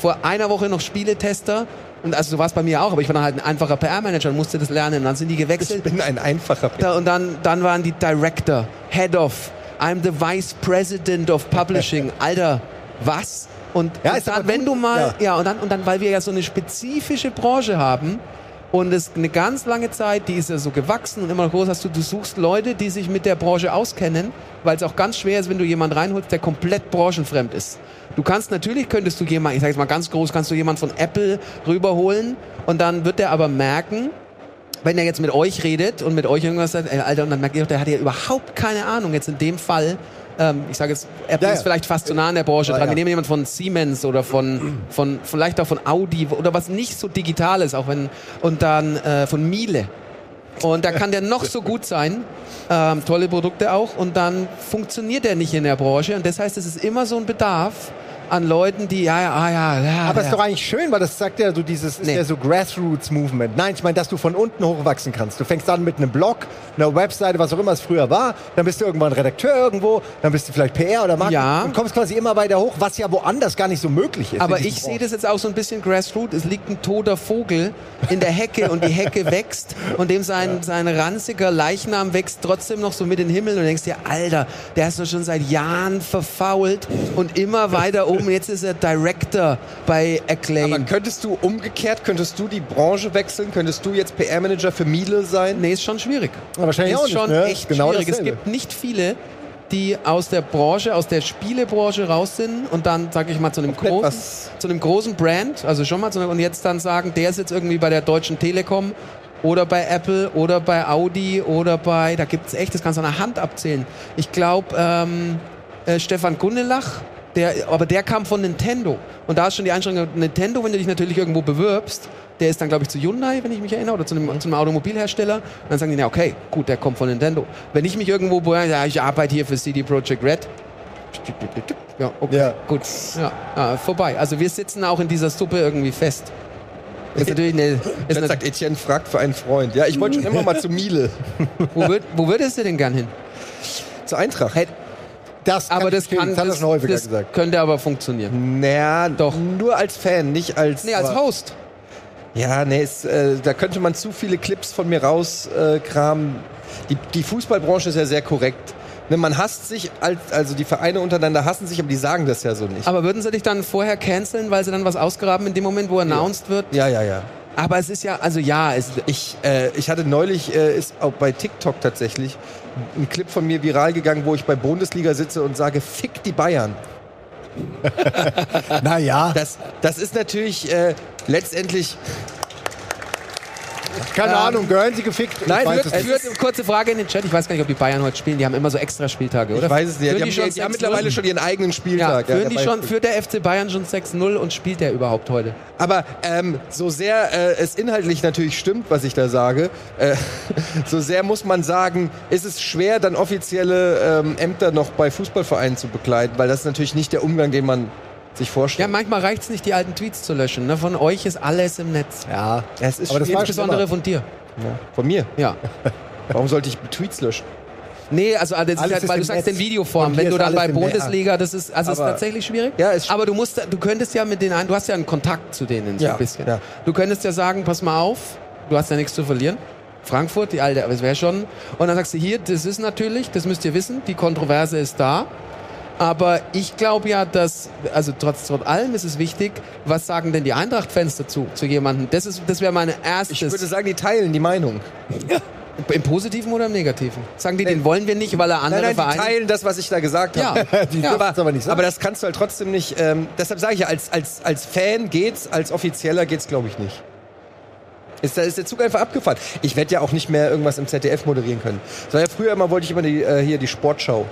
vor einer Woche noch Spieletester und also so war es bei mir auch, aber ich war dann halt ein einfacher PR-Manager und musste das lernen. Und dann sind die gewechselt. Ich bin ein einfacher Da, und dann, dann waren die Director, Head of, I'm the Vice President of Publishing. Alter, was? Und, Ja, und dann, wenn gut. du mal, Ja. ja. und dann, und dann, weil wir ja so eine spezifische Branche haben und es eine ganz lange Zeit, die ist ja so gewachsen und immer groß, hast du, du suchst Leute, die sich mit der Branche auskennen, weil es auch ganz schwer ist, wenn du jemanden reinholst, der komplett branchenfremd ist. Du kannst natürlich, könntest du jemanden, ich sage jetzt mal ganz groß, kannst du jemanden von Apple rüberholen und dann wird der aber merken, wenn er jetzt mit euch redet und mit euch irgendwas sagt, ey, Alter, und dann merkt ihr, doch, der hat ja überhaupt keine Ahnung. Jetzt in dem Fall, ähm, ich sage jetzt, Apple Ja, ist vielleicht fast zu nah an der Branche dran. Wir nehmen jemanden von Siemens oder von, von, vielleicht auch von Audi oder was nicht so digital ist, auch wenn, und dann äh, von Miele. Und da kann der noch so gut sein, ähm, tolle Produkte auch, und dann funktioniert der nicht in der Branche. Und das heißt, es ist immer so ein Bedarf an Leuten, die, ja, ja, ah, ja, ja. Aber ja. ist doch eigentlich schön, weil das sagt ja so dieses, ist Nee. ja so Grassroots-Movement. Nein, ich meine, dass du von unten hochwachsen kannst. Du fängst an mit einem Blog, einer Webseite, was auch immer es früher war. Dann bist du irgendwann Redakteur irgendwo, dann bist du vielleicht PR oder Marketing Ja. und kommst quasi immer weiter hoch, was ja woanders gar nicht so möglich ist. Aber ich sehe das jetzt auch so ein bisschen Grassroot. Es liegt ein toter Vogel in der Hecke und die Hecke wächst und dem sein, sein ranziger Leichnam wächst trotzdem noch so mit in den Himmel und du denkst dir, Alter, der ist doch schon seit Jahren verfault und immer weiter oben. Jetzt ist er Director bei Acclaim. Aber könntest du umgekehrt, könntest du die Branche wechseln? Könntest du jetzt PR-Manager für Miele sein? nee, ist schon schwierig. Ja, wahrscheinlich ist auch nicht, schon ne? echt Genau schwierig. Es dasselbe. gibt nicht viele, die aus der Branche, aus der Spielebranche raus sind und dann, sag ich mal, zu einem großen, was- zu einem großen Brand, also schon mal, zu einem, und jetzt dann sagen, der ist jetzt irgendwie bei der Deutschen Telekom oder bei Apple oder bei Audi oder bei, da gibt es echt, das kannst du an der Hand abzählen. Ich glaube, ähm, äh, Stefan Gundelach, der, aber der kam von Nintendo. Und da ist schon die Einschränkung, Nintendo, wenn du dich natürlich irgendwo bewirbst, der ist dann, glaube ich, zu Hyundai, wenn ich mich erinnere, oder zu einem, zu einem Automobilhersteller. Und dann sagen die, ja, okay, gut, der kommt von Nintendo. Wenn ich mich irgendwo, bewerbe, ja, ich arbeite hier für CD Projekt Red. Ja, okay, Ja. gut. Ja, ja, vorbei. Also wir sitzen auch in dieser Suppe irgendwie fest. Ist natürlich eine, ist Jetzt eine, sagt Etienne, fragt für einen Freund. Ja, ich wollte schon immer mal zu Miele. wo, würd, wo würdest du denn gern hin? Zur Eintracht. Hey, das aber das kann, das das, schon das gesagt. könnte aber funktionieren. Naja, Doch. Nur als Fan, nicht als. Nee, als Host. Ja, nee, es, äh, da könnte man zu viele Clips von mir rauskramen. Äh, die, die Fußballbranche ist ja sehr korrekt. ne, man hasst sich, als, also die Vereine untereinander hassen sich, aber die sagen das ja so nicht. Aber würden sie dich dann vorher canceln, weil sie dann was ausgraben in dem Moment, wo announced wird? ja, ja, ja. Aber es ist ja, also ja, es, Ich, äh, ich hatte neulich, äh, ist auch bei TikTok tatsächlich, ein Clip von mir viral gegangen, wo ich bei Bundesliga sitze und sage, fick die Bayern. Naja, Das, das ist natürlich äh, letztendlich, keine Ahnung, gehören sie gefickt? Ich Nein, es nicht. Führt, kurze Frage in den Chat. Ich weiß gar nicht, ob die Bayern heute spielen. Die haben immer so extra Spieltage, oder? ich weiß es nicht, Führen die, haben, die, haben mittlerweile schon ihren eigenen ja, Spieltag. führen die dabei- schon, führt der FC Bayern schon 6-0 und spielt der überhaupt heute? Aber ähm, so sehr äh, es inhaltlich natürlich stimmt, was ich da sage, äh, so sehr muss man sagen, ist es schwer, dann offizielle ähm, Ämter noch bei Fußballvereinen zu bekleiden, weil das ist natürlich nicht der Umgang, den man sich Ja, vorstellt. manchmal reicht es nicht, die alten Tweets zu löschen. Ne? Von euch ist alles im Netz. Ja, es ist aber das Insbesondere von dir. Ja, von mir. Ja. Warum sollte ich Tweets löschen? Nee, also das ist Alles halt, ist weil du sagst Netz. in Videoform, wenn du ist dann bei. Bundesliga, das ist also ist Aber- tatsächlich schwierig. Ja, ist- aber du musst, du könntest ja mit denen, ein- du hast ja einen Kontakt zu denen so Ja, ein bisschen. ja. Du könntest ja sagen, pass mal auf, du hast ja nichts zu verlieren. Frankfurt, die alte, aber es wäre schon. Und dann sagst du hier, das ist natürlich, das müsst ihr wissen, die Kontroverse ist da. Aber ich glaube ja, dass, also trotz, trotz allem ist es wichtig, was sagen denn die Eintracht-Fans dazu, zu jemandem? Das, ist, das wäre meine erste. Ich würde sagen, die teilen die Meinung. Im Positiven oder im Negativen? Sagen die, den wollen wir nicht, weil er andere Nein, nein, die Vereine. teilen das, was ich da gesagt Ja. habe. Die Ja, es aber nicht sagen. Aber das kannst du halt trotzdem nicht. Ähm, deshalb sage ich ja, als, als, als Fan geht's, als Offizieller geht's, glaube ich, nicht. Ist, da ist der Zug einfach abgefahren. Ich werde ja auch nicht mehr irgendwas im ZDF moderieren können. Das war ja früher immer, wollte ich immer die, äh, hier die Sportschau.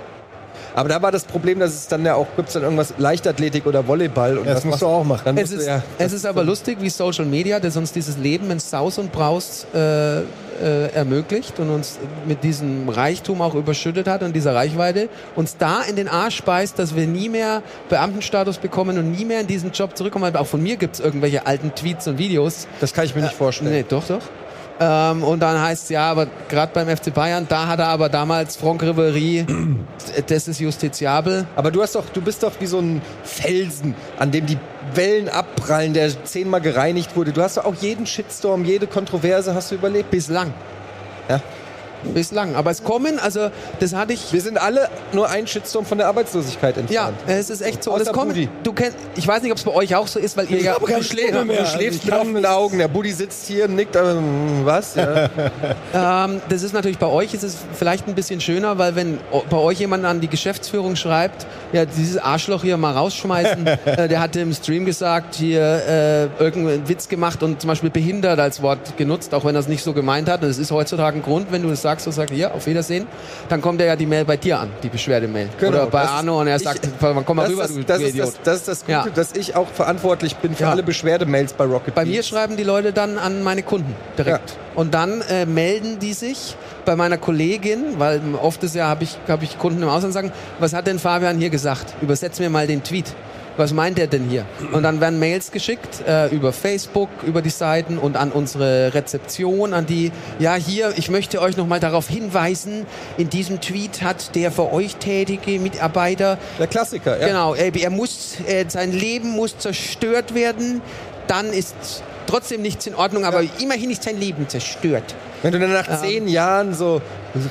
Aber da war das Problem, dass es dann ja auch, gibt's dann irgendwas Leichtathletik oder Volleyball. Und Ja, das musst machst du auch machen. Es ist, du ja, es ist aber lustig, wie Social Media, das uns dieses Leben in Saus und Braus äh, äh, ermöglicht und uns mit diesem Reichtum auch überschüttet hat und dieser Reichweite, uns da in den Arsch speist, dass wir nie mehr Beamtenstatus bekommen und nie mehr in diesen Job zurückkommen. Auch von mir gibt es irgendwelche alten Tweets und Videos. das kann ich mir nicht vorstellen. Nee, doch, doch. Ähm, und dann heißt es ja, aber gerade beim FC Bayern, da hat er aber damals Franck Ribéry, das ist justiziabel. Aber du hast doch, du bist doch wie so ein Felsen, an dem die Wellen abprallen, der zehnmal gereinigt wurde. Du hast doch auch jeden Shitstorm, jede Kontroverse hast du überlebt. Bislang. Ja. Bislang. Aber es kommen, also das hatte ich. Wir sind alle nur ein Shitstorm von der Arbeitslosigkeit Ja, entfernt. es ist echt so. Das kommt, Buddy. du kennt, ich weiß nicht, ob es bei euch auch so ist, weil ihr ja. Du, schlä Stimme mehr. du schläfst mit offenen Augen. Der Buddy sitzt hier, nickt, aber mm, was? Ja. Ähm, das ist natürlich bei euch ist es vielleicht ein bisschen schöner, weil wenn bei euch jemand an die Geschäftsführung schreibt, ja dieses Arschloch hier mal rausschmeißen, äh, der hatte im Stream gesagt, hier äh, irgendeinen Witz gemacht und zum Beispiel behindert als Wort genutzt, auch wenn er es nicht so gemeint hat. Und es ist heutzutage ein Grund, wenn du es sagst und sagst, hier auf Wiedersehen, dann kommt ja die Mail bei dir an, die Beschwerdemail. Genau, Oder bei das ist- Arno und er ich- sagt, komm mal Das, rüber, ist, du, das, du ist Idiot. das, das ist das Gute, Ja. dass ich auch verantwortlich bin für Ja. alle Beschwerdemails bei Rocket Bei mir schreiben die Leute dann an meine Kunden direkt. Und dann äh, melden die sich bei meiner Kollegin, weil oft ist ja, habe ich, hab ich Kunden im Ausland sagen, was hat denn Fabian hier gesagt? Übersetz mir mal den Tweet. Was meint er denn hier? Und dann werden Mails geschickt äh, über Facebook, über die Seiten und an unsere Rezeption, an die, ja hier, ich möchte euch nochmal darauf hinweisen, in diesem Tweet hat der für euch tätige Mitarbeiter Der Klassiker, ja. Genau, er, er muss, äh, sein Leben muss zerstört werden, dann ist trotzdem nichts in Ordnung, aber immerhin ist sein Leben zerstört. Wenn du dann nach zehn Jahren so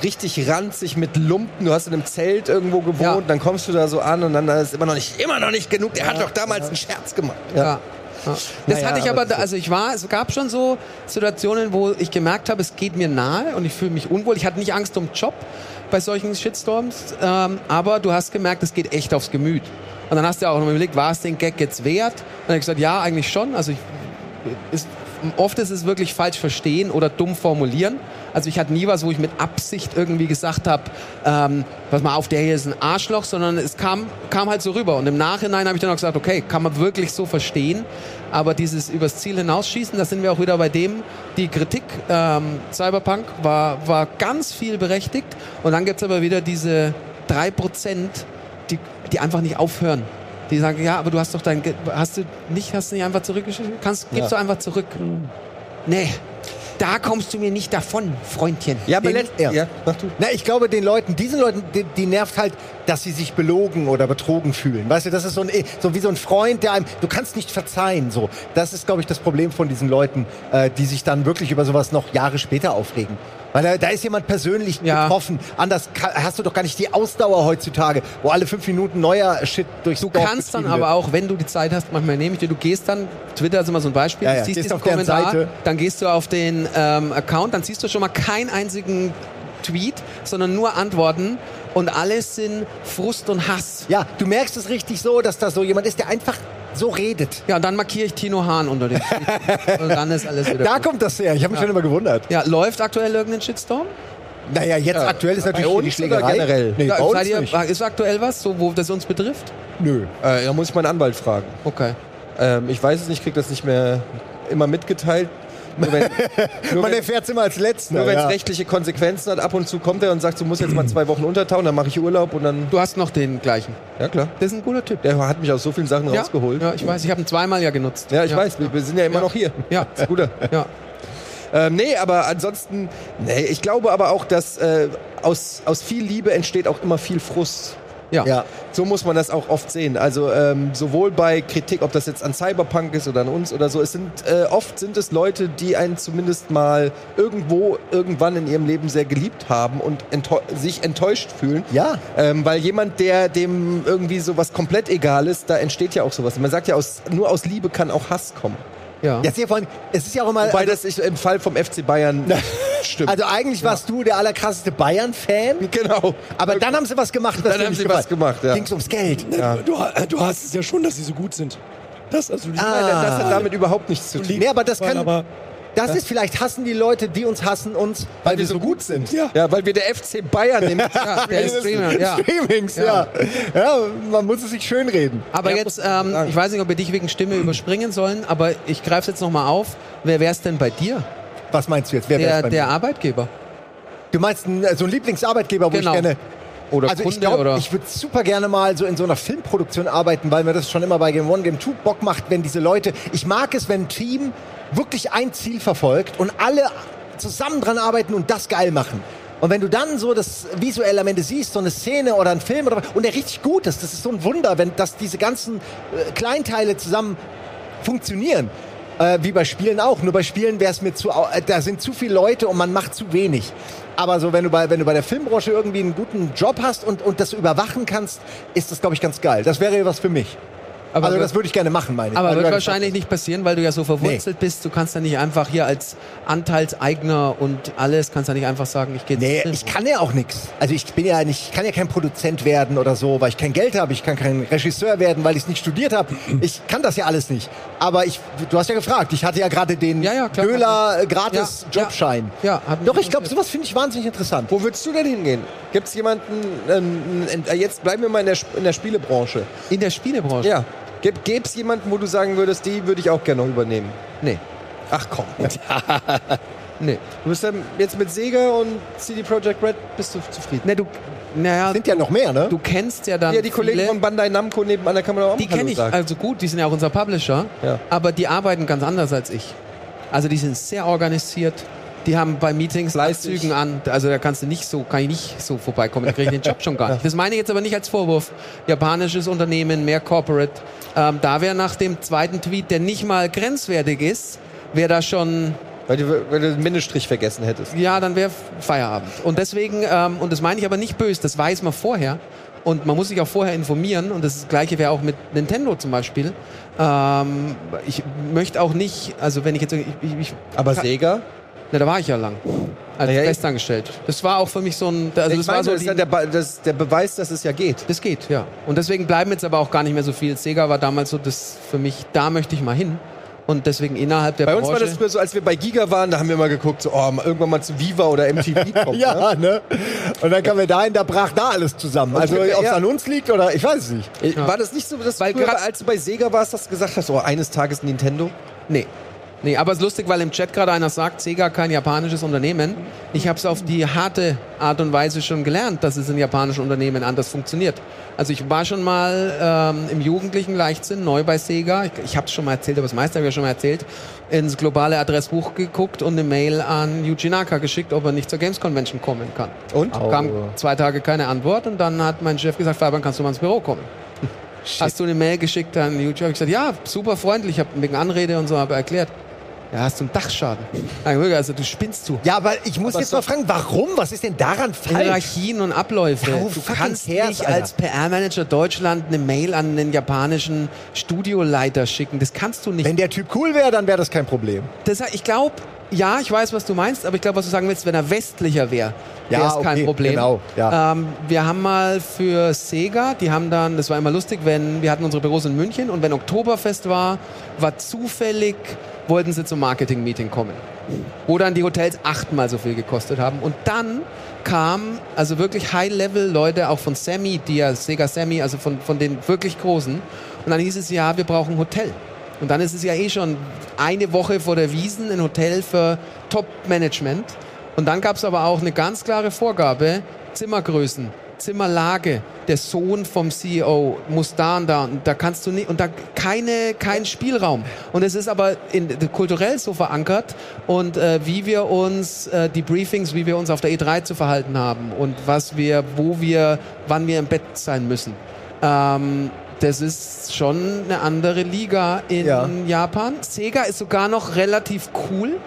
richtig ranzig mit Lumpen, du hast in einem Zelt irgendwo gewohnt, Ja. dann kommst du da so an und dann ist immer noch nicht, immer noch nicht genug. Der hat doch damals einen Scherz gemacht. Ja. Ja. Das Naja, hatte ich aber aber, da, also ich war, es gab schon so Situationen, wo ich gemerkt habe, es geht mir nahe und ich fühle mich unwohl. Ich hatte nicht Angst um Job bei solchen Shitstorms, ähm, aber du hast gemerkt, es geht echt aufs Gemüt. Und dann hast du auch noch überlegt, war es den Gag jetzt wert? Und dann habe ich gesagt, ja, eigentlich schon. Also ich, ist, oft ist es wirklich falsch verstehen oder dumm formulieren. Also ich hatte nie was, wo ich mit Absicht irgendwie gesagt habe, ähm, pass mal auf, der hier ist ein Arschloch, sondern es kam, kam halt so rüber. Und im Nachhinein habe ich dann auch gesagt, okay, kann man wirklich so verstehen. Aber dieses übers Ziel hinausschießen, da sind wir auch wieder bei dem, die Kritik, ähm, Cyberpunk war, war ganz viel berechtigt. Und dann gibt's aber wieder diese drei Prozent, die, die einfach nicht aufhören. Die sagen, ja, aber du hast doch dein, hast du nicht, hast du nicht einfach zurückgeschickt? Kannst, gibst du einfach zurück. Nee, da kommst du mir nicht davon, Freundchen. Ja, aber letzt, ja. ja. mach du. Na, ich glaube, den Leuten, diesen Leuten, die, die nervt halt, dass sie sich belogen oder betrogen fühlen. Weißt du, das ist so, ein, so wie so ein Freund, der einem, du kannst nicht verzeihen, so. Das ist, glaube ich, das Problem von diesen Leuten, äh, die sich dann wirklich über sowas noch Jahre später aufregen. Weil da, da ist jemand persönlich Ja. betroffen. Anders ka- hast du doch gar nicht die Ausdauer heutzutage, wo alle fünf Minuten neuer Shit durchs Du Dorf kannst dann getrieben aber wird. auch, wenn du die Zeit hast, manchmal nehme ich dir, du gehst dann, Twitter ist immer so ein Beispiel, Ja, ja, du siehst diesen Kommentar, dann gehst du auf den ähm, Account, dann siehst du schon mal keinen einzigen Tweet, sondern nur Antworten und alles sind Frust und Hass. Ja, du merkst es richtig so, dass da so jemand ist, der einfach so redet. Ja, und dann markiere ich Tino Hahn unter dem und dann ist alles wieder Da gut. kommt das her. Ich habe mich schon immer gewundert. Ja, läuft aktuell irgendein Shitstorm? Naja, jetzt aktuell ist natürlich uns die Schlägerei. generell? Nee, Ja, bei uns seid ihr, nicht. ist aktuell was, so, wo das uns betrifft? Nö. Äh, da muss ich meinen Anwalt fragen. Okay. Ähm, ich weiß es nicht, krieg das nicht mehr immer mitgeteilt. Nur wenn nur Man erfährt es immer als Letzter. nur wenn es ja. rechtliche Konsequenzen hat, ab und zu kommt er und sagt, du musst jetzt mal zwei Wochen untertauchen, dann mache ich Urlaub und dann. Du hast noch den gleichen. Ja klar. Das ist ein guter Typ. Der hat mich aus so vielen Sachen ja, rausgeholt. Ja, ich weiß, ich habe ihn zweimal ja genutzt. Ja, ich weiß, wir, wir sind ja immer Ja. noch hier. Ja. Ist guter. Ja. Ähm, nee, aber ansonsten, nee, ich glaube aber auch, dass äh, aus, aus viel Liebe entsteht auch immer viel Frust. Ja. Ja. So muss man das auch oft sehen. Also ähm, sowohl bei Kritik, ob das jetzt an Cyberpunk ist oder an uns oder so, es sind äh, oft sind es Leute, die einen zumindest mal irgendwo irgendwann in ihrem Leben sehr geliebt haben und enttäu sich enttäuscht fühlen. Ja. Ähm, weil jemand, der dem irgendwie sowas komplett egal ist, da entsteht ja auch sowas. Man sagt ja, aus, nur aus Liebe kann auch Hass kommen. Ja. Jetzt hier vorhin, es ist ja auch immer. Wobei also, das ich, im Fall vom FC Bayern stimmt. also eigentlich warst du der allerkrasseste Bayern-Fan, genau. aber dann haben sie was gemacht, was Dann haben sie gefallen. was gemacht, ja. Ging's ums Geld. Ja. Du, du hast es ja schon, dass sie so gut sind. Das, also Ah. Das hat damit überhaupt nichts zu tun. Nee, aber das kann. aber Das ist vielleicht hassen die Leute, die uns hassen, uns, weil, wir so gut sind. ja. Ja, weil wir der FC Bayern im Ja, der Streamer, ja. Streamings, ja. ja. man muss es sich schönreden. Aber Ja, jetzt, ähm, ich weiß nicht, ob wir dich wegen Stimme überspringen sollen, aber ich greife es jetzt nochmal auf. Wer wäre es denn bei dir? Was meinst du jetzt? Wer wär's Der, bei der mir? Arbeitgeber. Du meinst so einen Lieblingsarbeitgeber, wo Genau. ich gerne. Oder Also Kunde ich glaube, oder. ich würde super gerne mal so in so einer Filmproduktion arbeiten, weil mir das schon immer bei Game One, Game Two Bock macht, wenn diese Leute. Ich mag es, wenn ein Team wirklich ein Ziel verfolgt und alle zusammen dran arbeiten und das geil machen. Und wenn du dann so das visuell am Ende siehst, so eine Szene oder einen Film oder und der richtig gut ist, das ist so ein Wunder, wenn dass diese ganzen äh, Kleinteile zusammen funktionieren. Äh, wie bei Spielen auch. Nur bei Spielen wäre es mir zu, äh, da sind zu viele Leute und man macht zu wenig. Aber so, wenn du bei, wenn du bei der Filmbranche irgendwie einen guten Job hast und, und das überwachen kannst, ist das, glaube ich, ganz geil. Das wäre was für mich. Aber also, das würde ich gerne machen, meine ich. aber du wird ja wahrscheinlich nicht passieren, weil du ja so verwurzelt bist. Du kannst ja nicht einfach hier als Anteilseigner und alles, kannst ja nicht einfach sagen, ich gehe Nee, ich kann ja auch nichts. Also ich bin ja nicht, ich kann ja kein Produzent werden oder so, weil ich kein Geld habe. Ich kann kein Regisseur werden, weil ich es nicht studiert habe. Ich kann das ja alles nicht. Aber ich, du hast ja gefragt. Ich hatte ja gerade den Ja, ja, klar. Döler gratis Ja, ja. Jobschein. Ja, mich Doch, ich glaube, sowas finde ich wahnsinnig interessant. Wo würdest du denn hingehen? Gibt es jemanden, ähm, äh, jetzt bleiben wir mal in der, in der Spielebranche. In der Spielebranche? Ja. Gäbe es jemanden, wo du sagen würdest, die würde ich auch gerne noch übernehmen? Nee. Ach komm. Nee. Du bist dann jetzt mit Sega und CD Projekt Red, bist du zufrieden? Nee, du, naja, Sind ja noch mehr, ne? du kennst ja dann Ja, die Kollegen von Bandai Namco nebenan, da kann man auch Die kenne ich sagen. also gut, die sind ja auch unser Publisher, Ja. aber die arbeiten ganz anders als ich. Also die sind sehr organisiert. Die haben bei Meetings Fleißig. Abzügen an, also da kannst du nicht so, kann ich nicht so vorbeikommen, da kriege ich den Job schon gar nicht. Das meine ich jetzt aber nicht als Vorwurf. Japanisches Unternehmen, mehr Corporate. Ähm, da wäre nach dem zweiten Tweet, der nicht mal grenzwertig ist, wäre da schon Weil du, weil du den Mindeststrich vergessen hättest. ja, dann wäre Feierabend. Und deswegen, ähm, und das meine ich aber nicht böse, das weiß man vorher. Und man muss sich auch vorher informieren. Und das Gleiche wäre auch mit Nintendo zum Beispiel. Ähm, ich möchte auch nicht, also wenn ich jetzt, ich, ich, ich Aber Sega? Na, da war ich ja lang. Als Naja, festangestellt. Das war auch für mich so ein, also das meine, war so das ist ja der, Be- das, der Beweis, dass es ja geht. das geht, ja. Und deswegen bleiben jetzt aber auch gar nicht mehr so viel. Sega war damals so, das für mich, da möchte ich mal hin. Und deswegen innerhalb der Bei uns Branche. war das früher so, als wir bei Giga waren, da haben wir mal geguckt, so, oh, irgendwann mal zu Viva oder MTV kommen. ne? ja, ne? Und dann kamen wir dahin, da brach da alles zusammen. Also, wir- ob es ja. an uns liegt oder ich weiß es nicht. Äh, War das nicht so, dass Weil früher, als du bei Sega warst, dass du gesagt hast, oh, eines Tages Nintendo? Nee. Nee, aber es ist lustig, weil im Chat gerade einer sagt, Sega kein japanisches Unternehmen. Ich habe es auf die harte Art und Weise schon gelernt, dass es in japanischen Unternehmen anders funktioniert. Also ich war schon mal ähm, im jugendlichen Leichtsinn neu bei Sega. Ich, ich habe es schon mal erzählt, aber das meiste habe ich ja schon mal erzählt. Ins globale Adressbuch geguckt und eine Mail an Yuji Naka geschickt, ob er nicht zur Games Convention kommen kann. Und? Kam zwei Tage keine Antwort und dann hat mein Chef gesagt, Fabian, kannst du mal ins Büro kommen? Hast du eine Mail geschickt an Yuji? Hab ich gesagt, ja, super freundlich. Ich habe wegen Anrede und so habe erklärt. Ja, hast du einen Dachschaden. Also du spinnst zu. Ja, aber ich muss jetzt mal fragen, warum? Was ist denn daran falsch? Hierarchien und Abläufe. Who du kannst cares, nicht Alter? als PR-Manager Deutschland eine Mail an den japanischen Studioleiter schicken. Das kannst du nicht. Wenn der Typ cool wäre, dann wäre das kein Problem. Das, ich glaube, ja, ich weiß, was du meinst, aber ich glaube, was du sagen willst, wenn er westlicher wäre, Ja, wäre es kein okay, Problem. genau, ja. ähm, wir haben mal für Sega, die haben dann, das war immer lustig, wenn wir hatten unsere Büros in München und wenn Oktoberfest war, war zufällig, wollten sie zum Marketing-Meeting kommen, wo dann die Hotels achtmal so viel gekostet haben und dann kamen also wirklich High-Level-Leute auch von Sammy, die ja Sega Sammy, also von, von den wirklich Großen und dann hieß es ja, wir brauchen ein Hotel. Und dann ist es ja eh schon eine Woche vor der Wiesen ein Hotel für Top-Management. Und dann gab es aber auch eine ganz klare Vorgabe, Zimmergrößen, Zimmerlage. Der Sohn vom CEO muss da und da und da kannst du nicht und da keine kein Spielraum. Und es ist aber in, kulturell so verankert und äh, wie wir uns äh, die Briefings, wie wir uns auf der E3 zu verhalten haben und was wir, wo wir, wann wir im Bett sein müssen. Ähm, das ist schon eine andere Liga in Ja. Japan. Sega ist sogar noch relativ cool.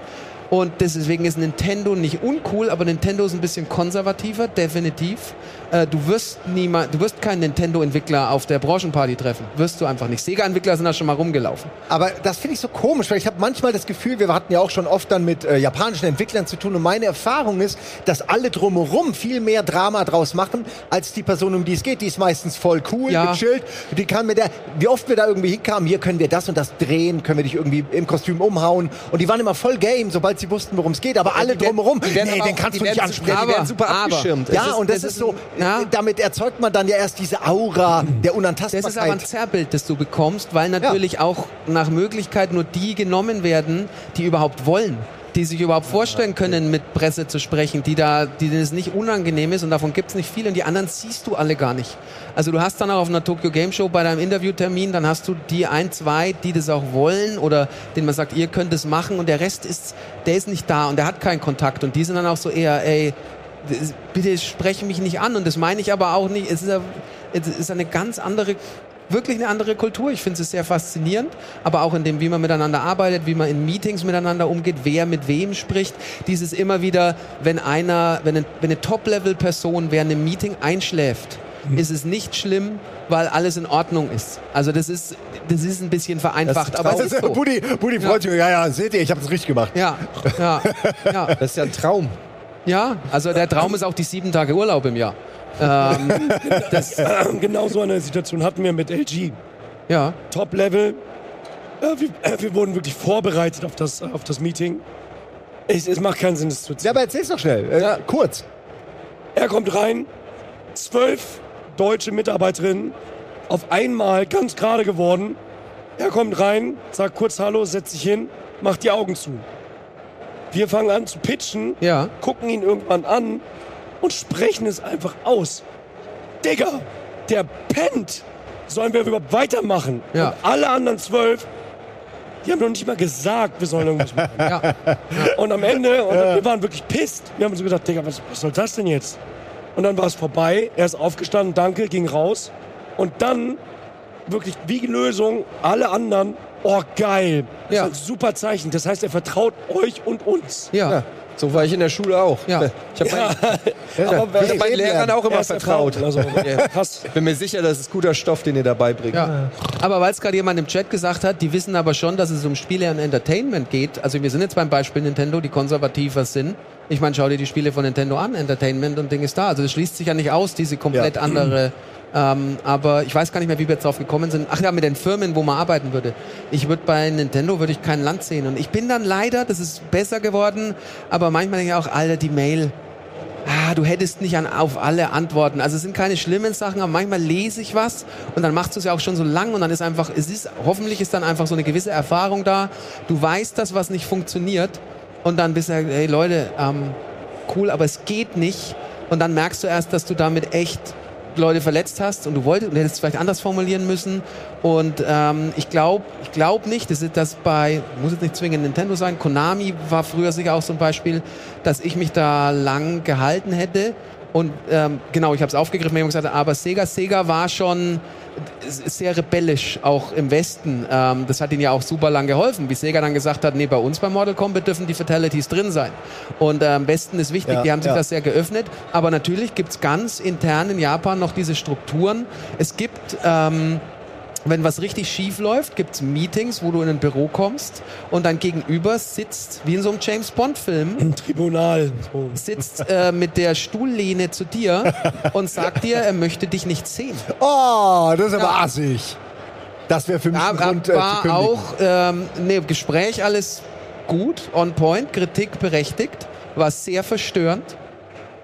Und deswegen ist Nintendo nicht uncool, aber Nintendo ist ein bisschen konservativer, definitiv. Äh, du wirst niemand, du wirst keinen Nintendo-Entwickler auf der Branchenparty treffen. Wirst du einfach nicht. Sega-Entwickler sind da schon mal rumgelaufen. Aber das finde ich so komisch, weil ich habe manchmal das Gefühl, wir hatten ja auch schon oft dann mit äh, japanischen Entwicklern zu tun und meine Erfahrung ist, dass alle drumherum viel mehr Drama draus machen, als die Person, um die es geht. Die ist meistens voll cool, Ja. gechillt. Die kann mit der, wie oft wir da irgendwie hinkamen, hier können wir das und das drehen, können wir dich irgendwie im Kostüm umhauen. Und die waren immer voll game, sobald sie wussten, worum es geht. Aber alle die werden- drumherum, die werden nee, aber den kannst du nicht ansprechen. super- die werden super aber- abgeschirmt. Ja, und das, ist, ist so, ja. damit erzeugt man dann ja erst diese Aura der Unantastbarkeit. Das ist aber ein Zerrbild, das du bekommst, weil natürlich auch nach Möglichkeit nur die genommen werden, die überhaupt wollen. Die sich überhaupt vorstellen können, mit Presse zu sprechen, die da, die denen es nicht unangenehm ist und davon gibt es nicht viele und die anderen siehst du alle gar nicht. Also du hast dann auch auf einer Tokyo Game Show bei deinem Interviewtermin, dann hast du die ein, zwei, die das auch wollen oder denen man sagt, ihr könnt es machen und der Rest ist, der ist nicht da und der hat keinen Kontakt und die sind dann auch so eher, ey, bitte spreche mich nicht an und das meine ich aber auch nicht. Es ist, es ist eine ganz andere, wirklich eine andere Kultur. Ich finde es sehr faszinierend, aber auch in dem, wie man miteinander arbeitet, wie man in Meetings miteinander umgeht, wer mit wem spricht. Dieses immer wieder, wenn einer, wenn eine, wenn eine Top-Level-Person während einem Meeting einschläft, ist es nicht schlimm, weil alles in Ordnung ist. Also das ist, das ist ein bisschen vereinfacht, aber das ist, so. Buddy, Buddy freut sich, ja, ja, seht ihr, ich habe es richtig gemacht. Ja, ja, ja. Das ist ja ein Traum. Ja, also der Traum ist auch die sieben Tage Urlaub im Jahr. Ähm, das, genau so eine Situation hatten wir mit LG. ja, Top-Level. Äh, wir, äh, wir wurden wirklich vorbereitet auf das, auf das Meeting. Es, es macht keinen Sinn, das zu Ja, erzählen. aber erzähl's doch schnell, äh, kurz. Er kommt rein, zwölf deutsche Mitarbeiterinnen, auf einmal ganz gerade geworden. Er kommt rein, sagt kurz Hallo, setzt sich hin, macht die Augen zu. Wir fangen an zu pitchen, ja. gucken ihn irgendwann an und sprechen es einfach aus. Digga, der pennt. Sollen wir überhaupt weitermachen? Ja. Und alle anderen zwölf, die haben noch nicht mal gesagt, wir sollen irgendwas machen. Ja, Und am Ende, und wir waren wirklich pisst. Wir haben uns gedacht, Digga, was, was soll das denn jetzt? Und dann war es vorbei. Er ist aufgestanden, danke, ging raus. Und dann wirklich wie die Lösung, alle anderen, oh geil. Das Ja. ist ein super Zeichen. Das heißt, er vertraut euch und uns. ja, So war ich in der Schule auch. Ja. Ich habe Aber hab meinen reden Lehrern auch immer er vertraut. Also. Ich bin mir sicher, das ist guter Stoff, den ihr dabei bringt. ja. Aber weil es gerade jemand im Chat gesagt hat, die wissen aber schon, dass es um Spiele und Entertainment geht. Also wir sind jetzt beim Beispiel Nintendo, die konservativer sind. Ich meine, schau dir die Spiele von Nintendo an, Entertainment und Ding ist da. Also das schließt sich ja nicht aus, diese komplett Ja. andere. Ähm, aber ich weiß gar nicht mehr, wie wir jetzt drauf gekommen sind. Ach ja, mit den Firmen, wo man arbeiten würde. Ich würde bei Nintendo würde ich kein Land sehen. Und ich bin dann leider, das ist besser geworden, aber manchmal denke ich auch, Alter, die Mail, ah, du hättest nicht an, auf alle Antworten. Also es sind keine schlimmen Sachen, aber manchmal lese ich was und dann machst du es ja auch schon so lang und dann ist einfach, es ist, hoffentlich ist dann einfach so eine gewisse Erfahrung da. Du weißt, dass was nicht funktioniert und dann bist du, hey Leute, ähm, cool, aber es geht nicht. Und dann merkst du erst, dass du damit echt Leute verletzt hast und du wolltest, du hättest es vielleicht anders formulieren müssen. Und ähm, ich glaube, ich glaube nicht, dass das bei, muss jetzt nicht zwingend Nintendo sein, Konami war früher sicher auch so ein Beispiel, dass ich mich da lang gehalten hätte. Und ähm, genau, ich habe es aufgegriffen, haben gesagt, aber Sega, Sega war schon sehr rebellisch auch im Westen. Ähm, das hat ihnen ja auch super lang geholfen, wie Sega dann gesagt hat, nee, bei uns bei Mortal Kombat dürfen die Fatalities drin sein. Und ähm, Westen ist wichtig, Ja, die haben sich ja. das sehr geöffnet. Aber natürlich gibt's ganz intern in Japan noch diese Strukturen. Es gibt... Ähm, wenn was richtig schief läuft, gibt's Meetings, wo du in ein Büro kommst und dein Gegenüber sitzt, wie in so einem James Bond-Film, Im Tribunal. So. sitzt äh, mit der Stuhllehne zu dir und sagt dir, er möchte dich nicht sehen. Oh, das ist aber Ja. assig. Das wäre für mich ein Ja, Grund äh, zu war auch ähm, ne, Gespräch alles gut, on point, Kritik berechtigt, war sehr verstörend.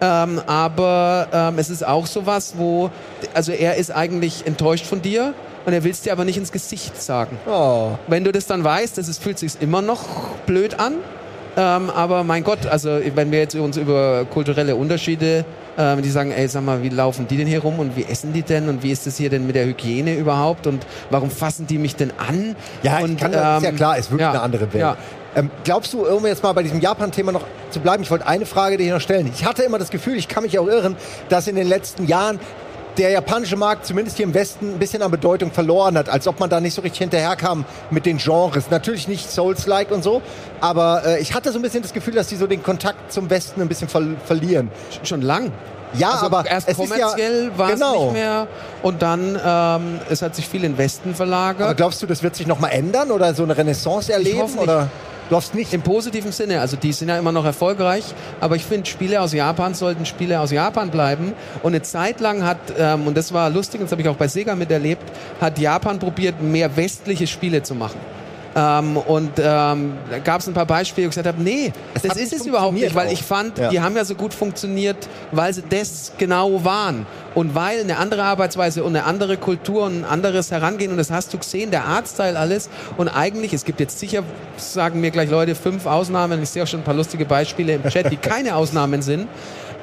Ähm, aber ähm, es ist auch sowas, wo, also er ist eigentlich enttäuscht von dir und er will es dir aber nicht ins Gesicht sagen. Oh. Wenn du das dann weißt, das ist, fühlt sich immer noch blöd an. Ähm, aber mein Gott, also wenn wir jetzt uns über kulturelle Unterschiede, ähm, die sagen, ey, sag mal, wie laufen die denn hier rum und wie essen die denn und wie ist das hier denn mit der Hygiene überhaupt und warum fassen die mich denn an? Ja, und, kann, das ist ja ähm, klar, es wird ja, eine andere Welt. Ja. Ähm, glaubst du, um jetzt mal bei diesem Japan-Thema noch zu bleiben, ich wollte eine Frage dir noch stellen. Ich hatte immer das Gefühl, ich kann mich auch irren, dass in den letzten Jahren der japanische Markt, zumindest hier im Westen, ein bisschen an Bedeutung verloren hat, als ob man da nicht so richtig hinterherkam mit den Genres. Natürlich nicht Souls-like und so, aber äh, ich hatte so ein bisschen das Gefühl, dass die so den Kontakt zum Westen ein bisschen ver verlieren. Schon lang. Ja, Also aber erst es ist ja, kommerziell war es genau. nicht mehr und dann ähm, es hat sich viel in den Westen verlagert. Aber glaubst du, das wird sich noch mal ändern oder so eine Renaissance erleben? hoffe nicht. Hoffst nicht? Im positiven Sinne, also die sind ja immer noch erfolgreich, aber ich finde, Spiele aus Japan sollten Spiele aus Japan bleiben. Und eine Zeit lang hat, ähm, und das war lustig, das habe ich auch bei Sega miterlebt, hat Japan probiert, mehr westliche Spiele zu machen. Ähm, und ähm, da gab es ein paar Beispiele, wo ich gesagt habe, nee, Es das ist es überhaupt nicht, weil funktioniert ich fand, Ja. die haben ja so gut funktioniert, weil sie das genau waren. Und weil eine andere Arbeitsweise und eine andere Kultur und ein anderes Herangehen, und das hast du gesehen, der Artstyle alles. Und eigentlich, es gibt jetzt sicher, sagen mir gleich Leute, fünf Ausnahmen, ich sehe auch schon ein paar lustige Beispiele im Chat, die keine Ausnahmen sind.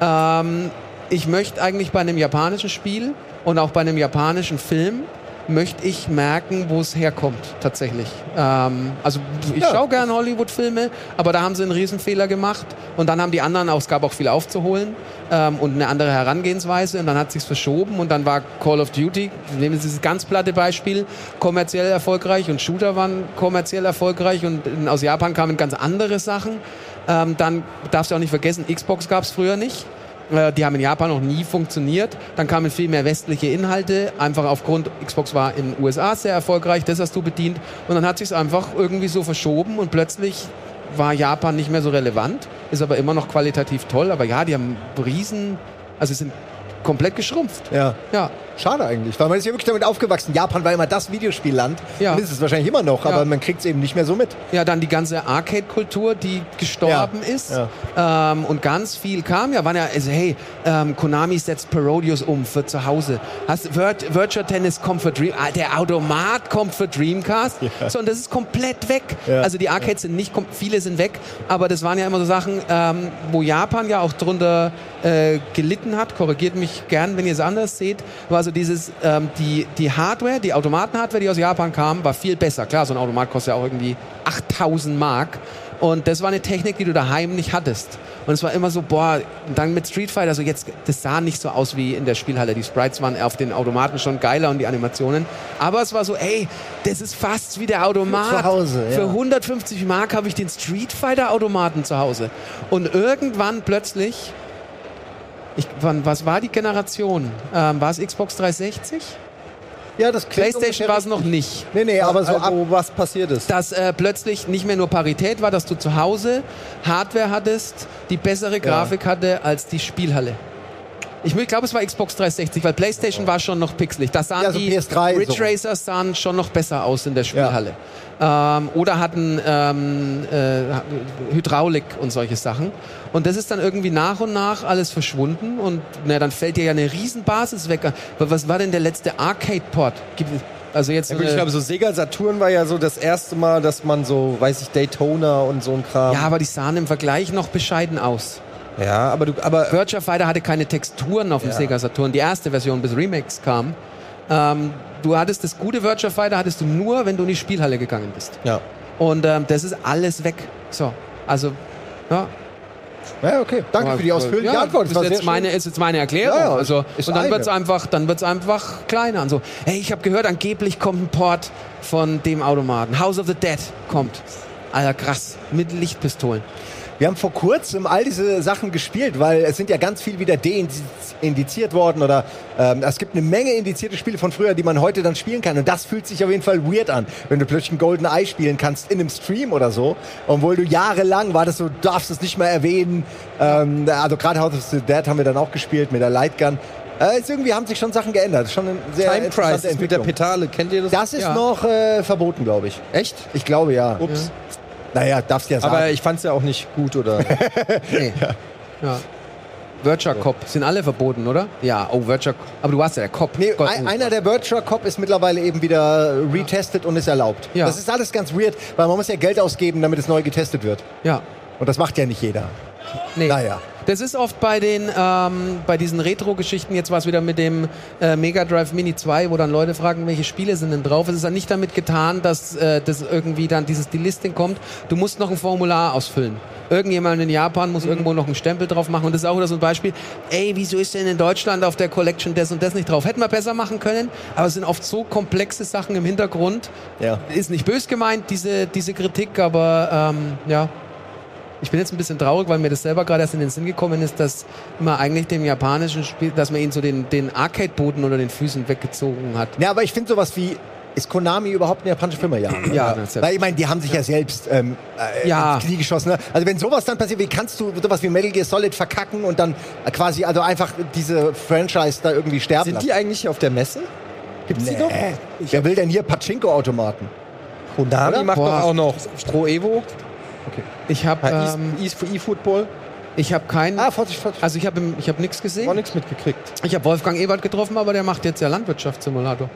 Ähm, ich möchte eigentlich bei einem japanischen Spiel und auch bei einem japanischen Film möchte ich merken, wo es herkommt, tatsächlich. Ähm, also ich Ja. schaue gerne Hollywood-Filme, aber da haben sie einen Riesenfehler gemacht und dann haben die anderen auch, es gab auch viel aufzuholen ähm, und eine andere Herangehensweise und dann hat sich's verschoben und dann war Call of Duty, nehmen Sie dieses ganz platte Beispiel, kommerziell erfolgreich und Shooter waren kommerziell erfolgreich und aus Japan kamen ganz andere Sachen. Ähm, dann darfst du auch nicht vergessen, Xbox gab's früher nicht. Äh, Die haben in Japan noch nie funktioniert. Dann kamen viel mehr westliche Inhalte, einfach aufgrund, Xbox war in den USA sehr erfolgreich, das hast du bedient. Und dann hat sich einfach irgendwie so verschoben und plötzlich war Japan nicht mehr so relevant, ist aber immer noch qualitativ toll. Aber ja, die haben riesen, also sind komplett geschrumpft. Ja. Ja, Schade eigentlich, weil man ist ja wirklich damit aufgewachsen. Japan war immer das Videospielland. Ja. Und ist es wahrscheinlich immer noch, aber Ja. man kriegt es eben nicht mehr so mit. Ja, dann die ganze Arcade-Kultur, die gestorben Ja, ist. ja. Ähm, und ganz viel kam ja, waren ja, also hey, ähm, Konami setzt Parodius um für zu Hause. Hast, Virt Virtual Tennis kommt für Dream, ah, der Automat kommt für Dreamcast. So, und das ist komplett weg. Also die Arcades sind nicht, viele sind weg, aber das waren ja immer so Sachen, ähm, wo Japan ja auch drunter äh, gelitten hat. Korrigiert mich gern, wenn ihr es anders seht. War so dieses, ähm, die, die Hardware, die Automaten-Hardware, die aus Japan kam, war viel besser. Klar, so ein Automat kostet ja auch irgendwie 8000 Mark. Und das war eine Technik, die du daheim nicht hattest. Und es war immer so, boah, dann mit Street Fighter, so jetzt, das sah nicht so aus wie in der Spielhalle. Die Sprites waren auf den Automaten schon geiler und die Animationen. Aber es war so, ey, das ist fast wie der Automat. Zu Hause, ja. Für 150 Mark habe ich den Street Fighter Automaten zu Hause. Und irgendwann plötzlich, ich, wann, was war die Generation? Ähm, war es Xbox 360? Ja, das klingt PlayStation war es noch nicht. Nee, nee, aber so ab. also, was passiert ist. Dass äh, plötzlich nicht mehr nur Parität war, dass du zu Hause Hardware hattest, die bessere Grafik hatte als die Spielhalle. Ich glaube, es war Xbox 360, weil PlayStation war schon noch pixelig. Da sahen Ja, so die PS3 Ridge so. Racers sahen schon noch besser aus in der Spielhalle. Ähm, oder hatten ähm, äh, Hydraulik und solche Sachen. Und das ist dann irgendwie nach und nach alles verschwunden und na, dann fällt dir ja eine Riesenbasis weg. Was war denn der letzte Arcade-Port? Gibt- Also jetzt Ja, gut, ich glaube, so Sega Saturn war ja so das erste Mal, dass man so, weiß ich, Daytona und so ein Kram. ja, aber die sahen im Vergleich noch bescheiden aus. Ja aber du, aber Virtua Fighter hatte keine Texturen auf dem Ja. Sega Saturn. Die erste Version bis Remakes kam. Ähm, du hattest das gute Virtua Fighter hattest du nur, wenn du in die Spielhalle gegangen bist. ja. Und ähm, das ist alles weg. So, also ja, Ja, okay. Danke für die ausführliche ja, Antwort. Das Ist jetzt, meine, ist jetzt meine Erklärung. Ja, ja, also, und dann eine. wird's einfach, dann wird's einfach kleiner. Und so, hey, ich habe gehört, angeblich kommt ein Port von dem Automaten. House of the Dead kommt. Alter, krass. Mit Lichtpistolen. Wir haben vor kurzem all diese Sachen gespielt, weil es sind ja ganz viel wieder deindiziert worden oder ähm, es gibt eine Menge indizierte Spiele von früher, die man heute dann spielen kann. Und das fühlt sich auf jeden Fall weird an, wenn du plötzlich ein Golden Eye spielen kannst in einem Stream oder so, obwohl du jahrelang war das so, du darfst es nicht mehr erwähnen. Ähm, also gerade House of the Dead haben wir dann auch gespielt mit der Lightgun. Äh, ist irgendwie haben sich schon Sachen geändert. Schon eine sehr Time Crisis mit der. Petale, kennt ihr das? Das ist Ja. noch äh, verboten, glaube ich. Echt? Ich glaube ja. Ups. Naja, darfst ja sagen. Aber ich fand's ja auch nicht gut, oder? Nee. ja. Virtua Cop sind alle verboten, oder? Ja, oh, Virtua Aber du warst ja der Cop. Nee, Gott, ein, oh. einer der Virtua Cop ist mittlerweile eben wieder retestet und ist erlaubt. Ja. Das ist alles ganz weird, weil man muss ja Geld ausgeben, damit es neu getestet wird. Ja. Und das macht ja nicht jeder. Nee. Naja. Das ist oft bei den ähm, bei diesen Retro-Geschichten, jetzt war es wieder mit dem äh, Mega Drive Mini 2, wo dann Leute fragen, welche Spiele sind denn drauf. Es ist dann nicht damit getan, dass äh, das irgendwie dann dieses Delisting kommt. Du musst noch ein Formular ausfüllen. Irgendjemand in Japan muss irgendwo noch einen Stempel drauf machen. Und das ist auch wieder so ein Beispiel. Ey, wieso ist denn in Deutschland auf der Collection das und das nicht drauf? Hätten wir besser machen können, aber es sind oft so komplexe Sachen im Hintergrund. Ja. Ist nicht bös gemeint, diese, diese Kritik, aber ähm, ja. Ich bin jetzt ein bisschen traurig, weil mir das selber gerade erst in den Sinn gekommen ist, dass man eigentlich dem japanischen Spiel, dass man ihn so den, den Arcade-Boden unter den Füßen weggezogen hat. Ja, aber ich finde sowas wie. Ist Konami überhaupt eine japanische Firma? Ja. Ja, Weil ich meine, die haben sich ja selbst ähm, äh, Ja. ins Knie geschossen. Ne? Also wenn sowas dann passiert, wie kannst du sowas wie Metal Gear Solid verkacken und dann quasi also einfach diese Franchise da irgendwie sterben Sind lassen? die eigentlich auf der Messe? Gibt's die noch? Wer will denn hier Pachinko-Automaten? Konami macht Boah. doch auch noch Pro Evo, Ich habe äh, ähm, E-Football. ich habe keinen, Ah, 40, 40. also ich habe ich habe nichts gesehen. nichts mitgekriegt. Ich habe Wolfgang Ebert getroffen, aber der macht jetzt ja Landwirtschaftssimulator.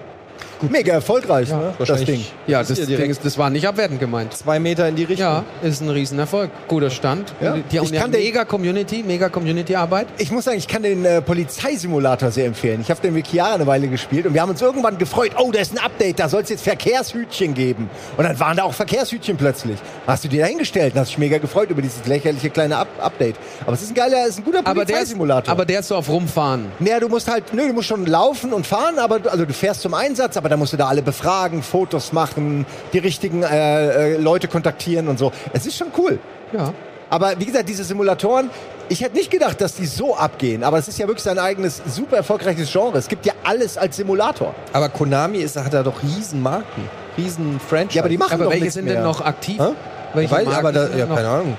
Mega erfolgreich, ne? Das wahrscheinlich. Ding. Ja, Das das, ja Ding ist, das war nicht abwertend gemeint. Zwei Meter in die Richtung. Ja, ist ein Riesenerfolg. Guter Stand. Ja. Die, ja, kann den- mega Community, mega Community-Arbeit. Ich muss sagen, ich kann den äh, Polizeisimulator sehr empfehlen. Ich habe den mit Chiara eine Weile gespielt und wir haben uns irgendwann gefreut, oh, da ist ein Update, da soll es jetzt Verkehrshütchen geben. Und dann waren da auch Verkehrshütchen plötzlich. Hast du dir dahingestellt und hast dich mega gefreut über dieses lächerliche kleine Up Update. Aber es ist ein geiler, es ist ein guter Aber der, ist, Polizeisimulator. aber der ist so auf Rumfahren. Naja, du musst halt, nö, du musst schon laufen und fahren, aber du- also du fährst zum Einsatz, aber da musst du da alle befragen, Fotos machen, die richtigen äh, äh, Leute kontaktieren und so. Es ist schon cool. Ja. Aber wie gesagt, diese Simulatoren, ich hätte nicht gedacht, dass die so abgehen, aber es ist ja wirklich sein eigenes super erfolgreiches Genre. Es gibt ja alles als Simulator. Aber Konami ist, hat da doch riesen Marken, riesen Franchise. Ja, aber die machen Aber doch welche nichts sind mehr. denn noch aktiv? Hä? Welche Weil, Marken aber da, sind ja, noch? keine Ahnung.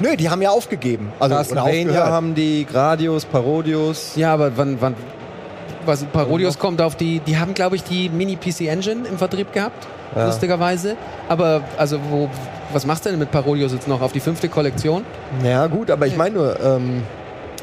Nö, die haben ja aufgegeben. Also, Castlevania haben die, Gradius, Parodius. Ja, aber wann, wann, was Parodius kommt auf die, die haben glaube ich die Mini PC Engine im Vertrieb gehabt, Ja. lustigerweise. Aber also wo, was machst du denn mit Parodius jetzt noch auf die fünfte Kollektion? Ja, gut, aber ich meine nur, ähm,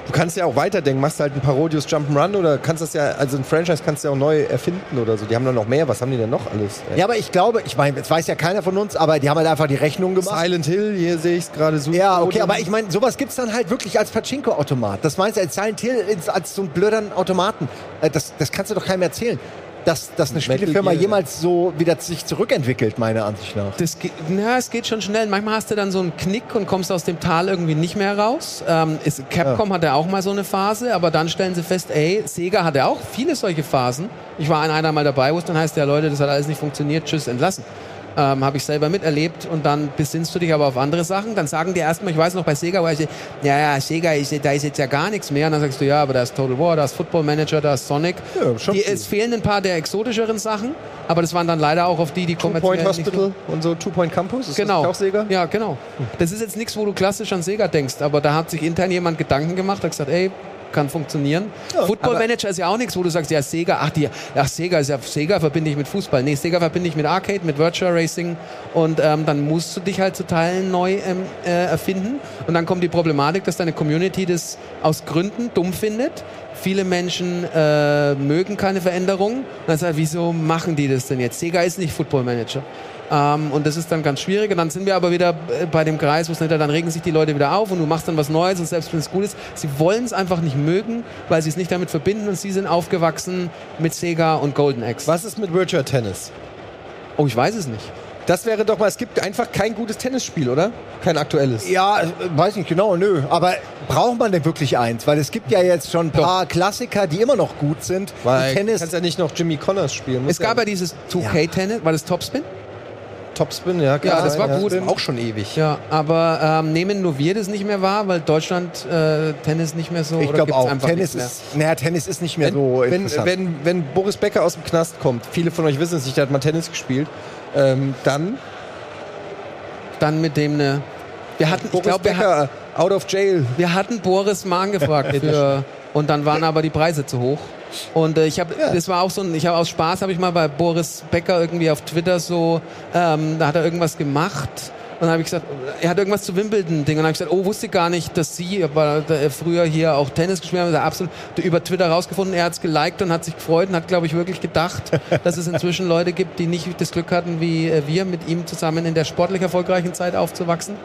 du kannst ja auch weiterdenken. Machst halt ein Parodius Jump'n'Run oder kannst das ja, also ein Franchise kannst du ja auch neu erfinden oder so. Die haben dann noch mehr. Was haben die denn noch alles? Äh, Ja, aber ich glaube, ich meine, das weiß ja keiner von uns, aber die haben halt einfach die Rechnung gemacht. Silent Hill, hier sehe ich es gerade so. Ja, okay, aber ich meine, sowas gibt's dann halt wirklich als Pachinko-Automat. Das meinst du als Silent Hill, als- so einen blöderen Automaten. Äh, Das, das kannst du doch keinem erzählen. Dass, dass eine Metal Spielefirma Gear. jemals so wieder sich zurückentwickelt, meiner Ansicht nach. Das geht, na, es geht schon schnell. Manchmal hast du dann so einen Knick und kommst aus dem Tal irgendwie nicht mehr raus. Ähm, ist, Capcom hatte auch mal so eine Phase, aber dann stellen sie fest, ey, Sega hatte auch viele solche Phasen. Ich war an einer mal dabei, wo es dann heißt, ja Leute, das hat alles nicht funktioniert, tschüss, entlassen. Ähm, Habe ich selber miterlebt und dann besinnst du dich aber auf andere Sachen. Dann sagen die erstmal, ich weiß noch bei Sega, weil ich, ja, ja, Sega, ist, da ist jetzt ja gar nichts mehr. Und dann sagst du, ja, aber da ist Total War, da ist Football Manager, da ist Sonic. Ja, schon die, es fehlen ein paar der exotischeren Sachen, aber das waren dann leider auch auf die, die Two Point kommerziell nicht so- Hospital und so Two Point Campus. Ist Genau. das auch Sega? Ja, genau. Das ist jetzt nichts, wo du klassisch an Sega denkst, aber da hat sich intern jemand Gedanken gemacht, hat gesagt, ey, kann funktionieren. Football aber- Manager ist ja auch nichts, wo du sagst, ja, Sega, ach, die, ach Sega ist ja, Sega verbinde ich mit Fußball. Nee, Sega verbinde ich mit Arcade, mit Virtual Racing und ähm, dann musst du dich halt zu Teilen neu ähm, äh, erfinden und dann kommt die Problematik, dass deine Community das aus Gründen dumm findet. Viele Menschen äh, mögen keine Veränderung. Und dann sagt, wieso machen die das denn jetzt? Sega ist nicht Football Manager. Ähm, und das ist dann ganz schwierig. Und dann sind wir aber wieder äh, bei dem Kreis, wo es nicht, dann regen sich die Leute wieder auf und du machst dann was Neues und selbst wenn es gut ist, sie wollen es einfach nicht mögen, weil sie es nicht damit verbinden und sie sind aufgewachsen mit Sega und Golden Axe. Was ist mit Virtual Tennis? Oh, ich weiß es nicht. Das wäre doch mal, es gibt einfach kein gutes Tennisspiel, oder? Kein aktuelles. Ja, äh, weiß nicht genau, nö. Aber braucht man denn wirklich eins? Weil es gibt ja jetzt schon ein paar Klassiker, die immer noch gut sind. Weil Tennis, kannst ja nicht noch Jimmy Connors spielen. Muss Es gab ja dieses 2K-Tennis, war das Topspin? Topspin, ja. Ja, das sein, war gut. Auch schon ewig. Ja, aber ähm, nehmen nur wir das nicht mehr wahr, weil Deutschland äh, Tennis nicht mehr so ich oder glaube auch. einfach Tennis nicht mehr? ist, naja, Tennis ist nicht mehr Wenn, so wenn, interessant. wenn, wenn Boris Becker aus dem Knast kommt, viele von euch wissen es nicht, der hat mal Tennis gespielt, ähm, dann Dann mit dem eine. Wir hatten, ich Boris glaube, wir, hat, Becker out of jail. wir hatten Boris mal angefragt für, und dann waren aber die Preise zu hoch. Und äh, ich habe, das war auch so ein, ich habe aus Spaß habe ich mal bei Boris Becker irgendwie auf Twitter so, ähm, da hat er irgendwas gemacht. Und dann habe ich gesagt, er hat irgendwas zu Wimbledon-Ding. Und dann habe ich gesagt, oh, wusste gar nicht, dass Sie aber äh, früher hier auch Tennis gespielt haben. Er hat absolut über Twitter rausgefunden. Er hat es geliked und hat sich gefreut und hat, glaube ich, wirklich gedacht, dass es inzwischen Leute gibt, die nicht das Glück hatten, wie äh, wir, mit ihm zusammen in der sportlich erfolgreichen Zeit aufzuwachsen.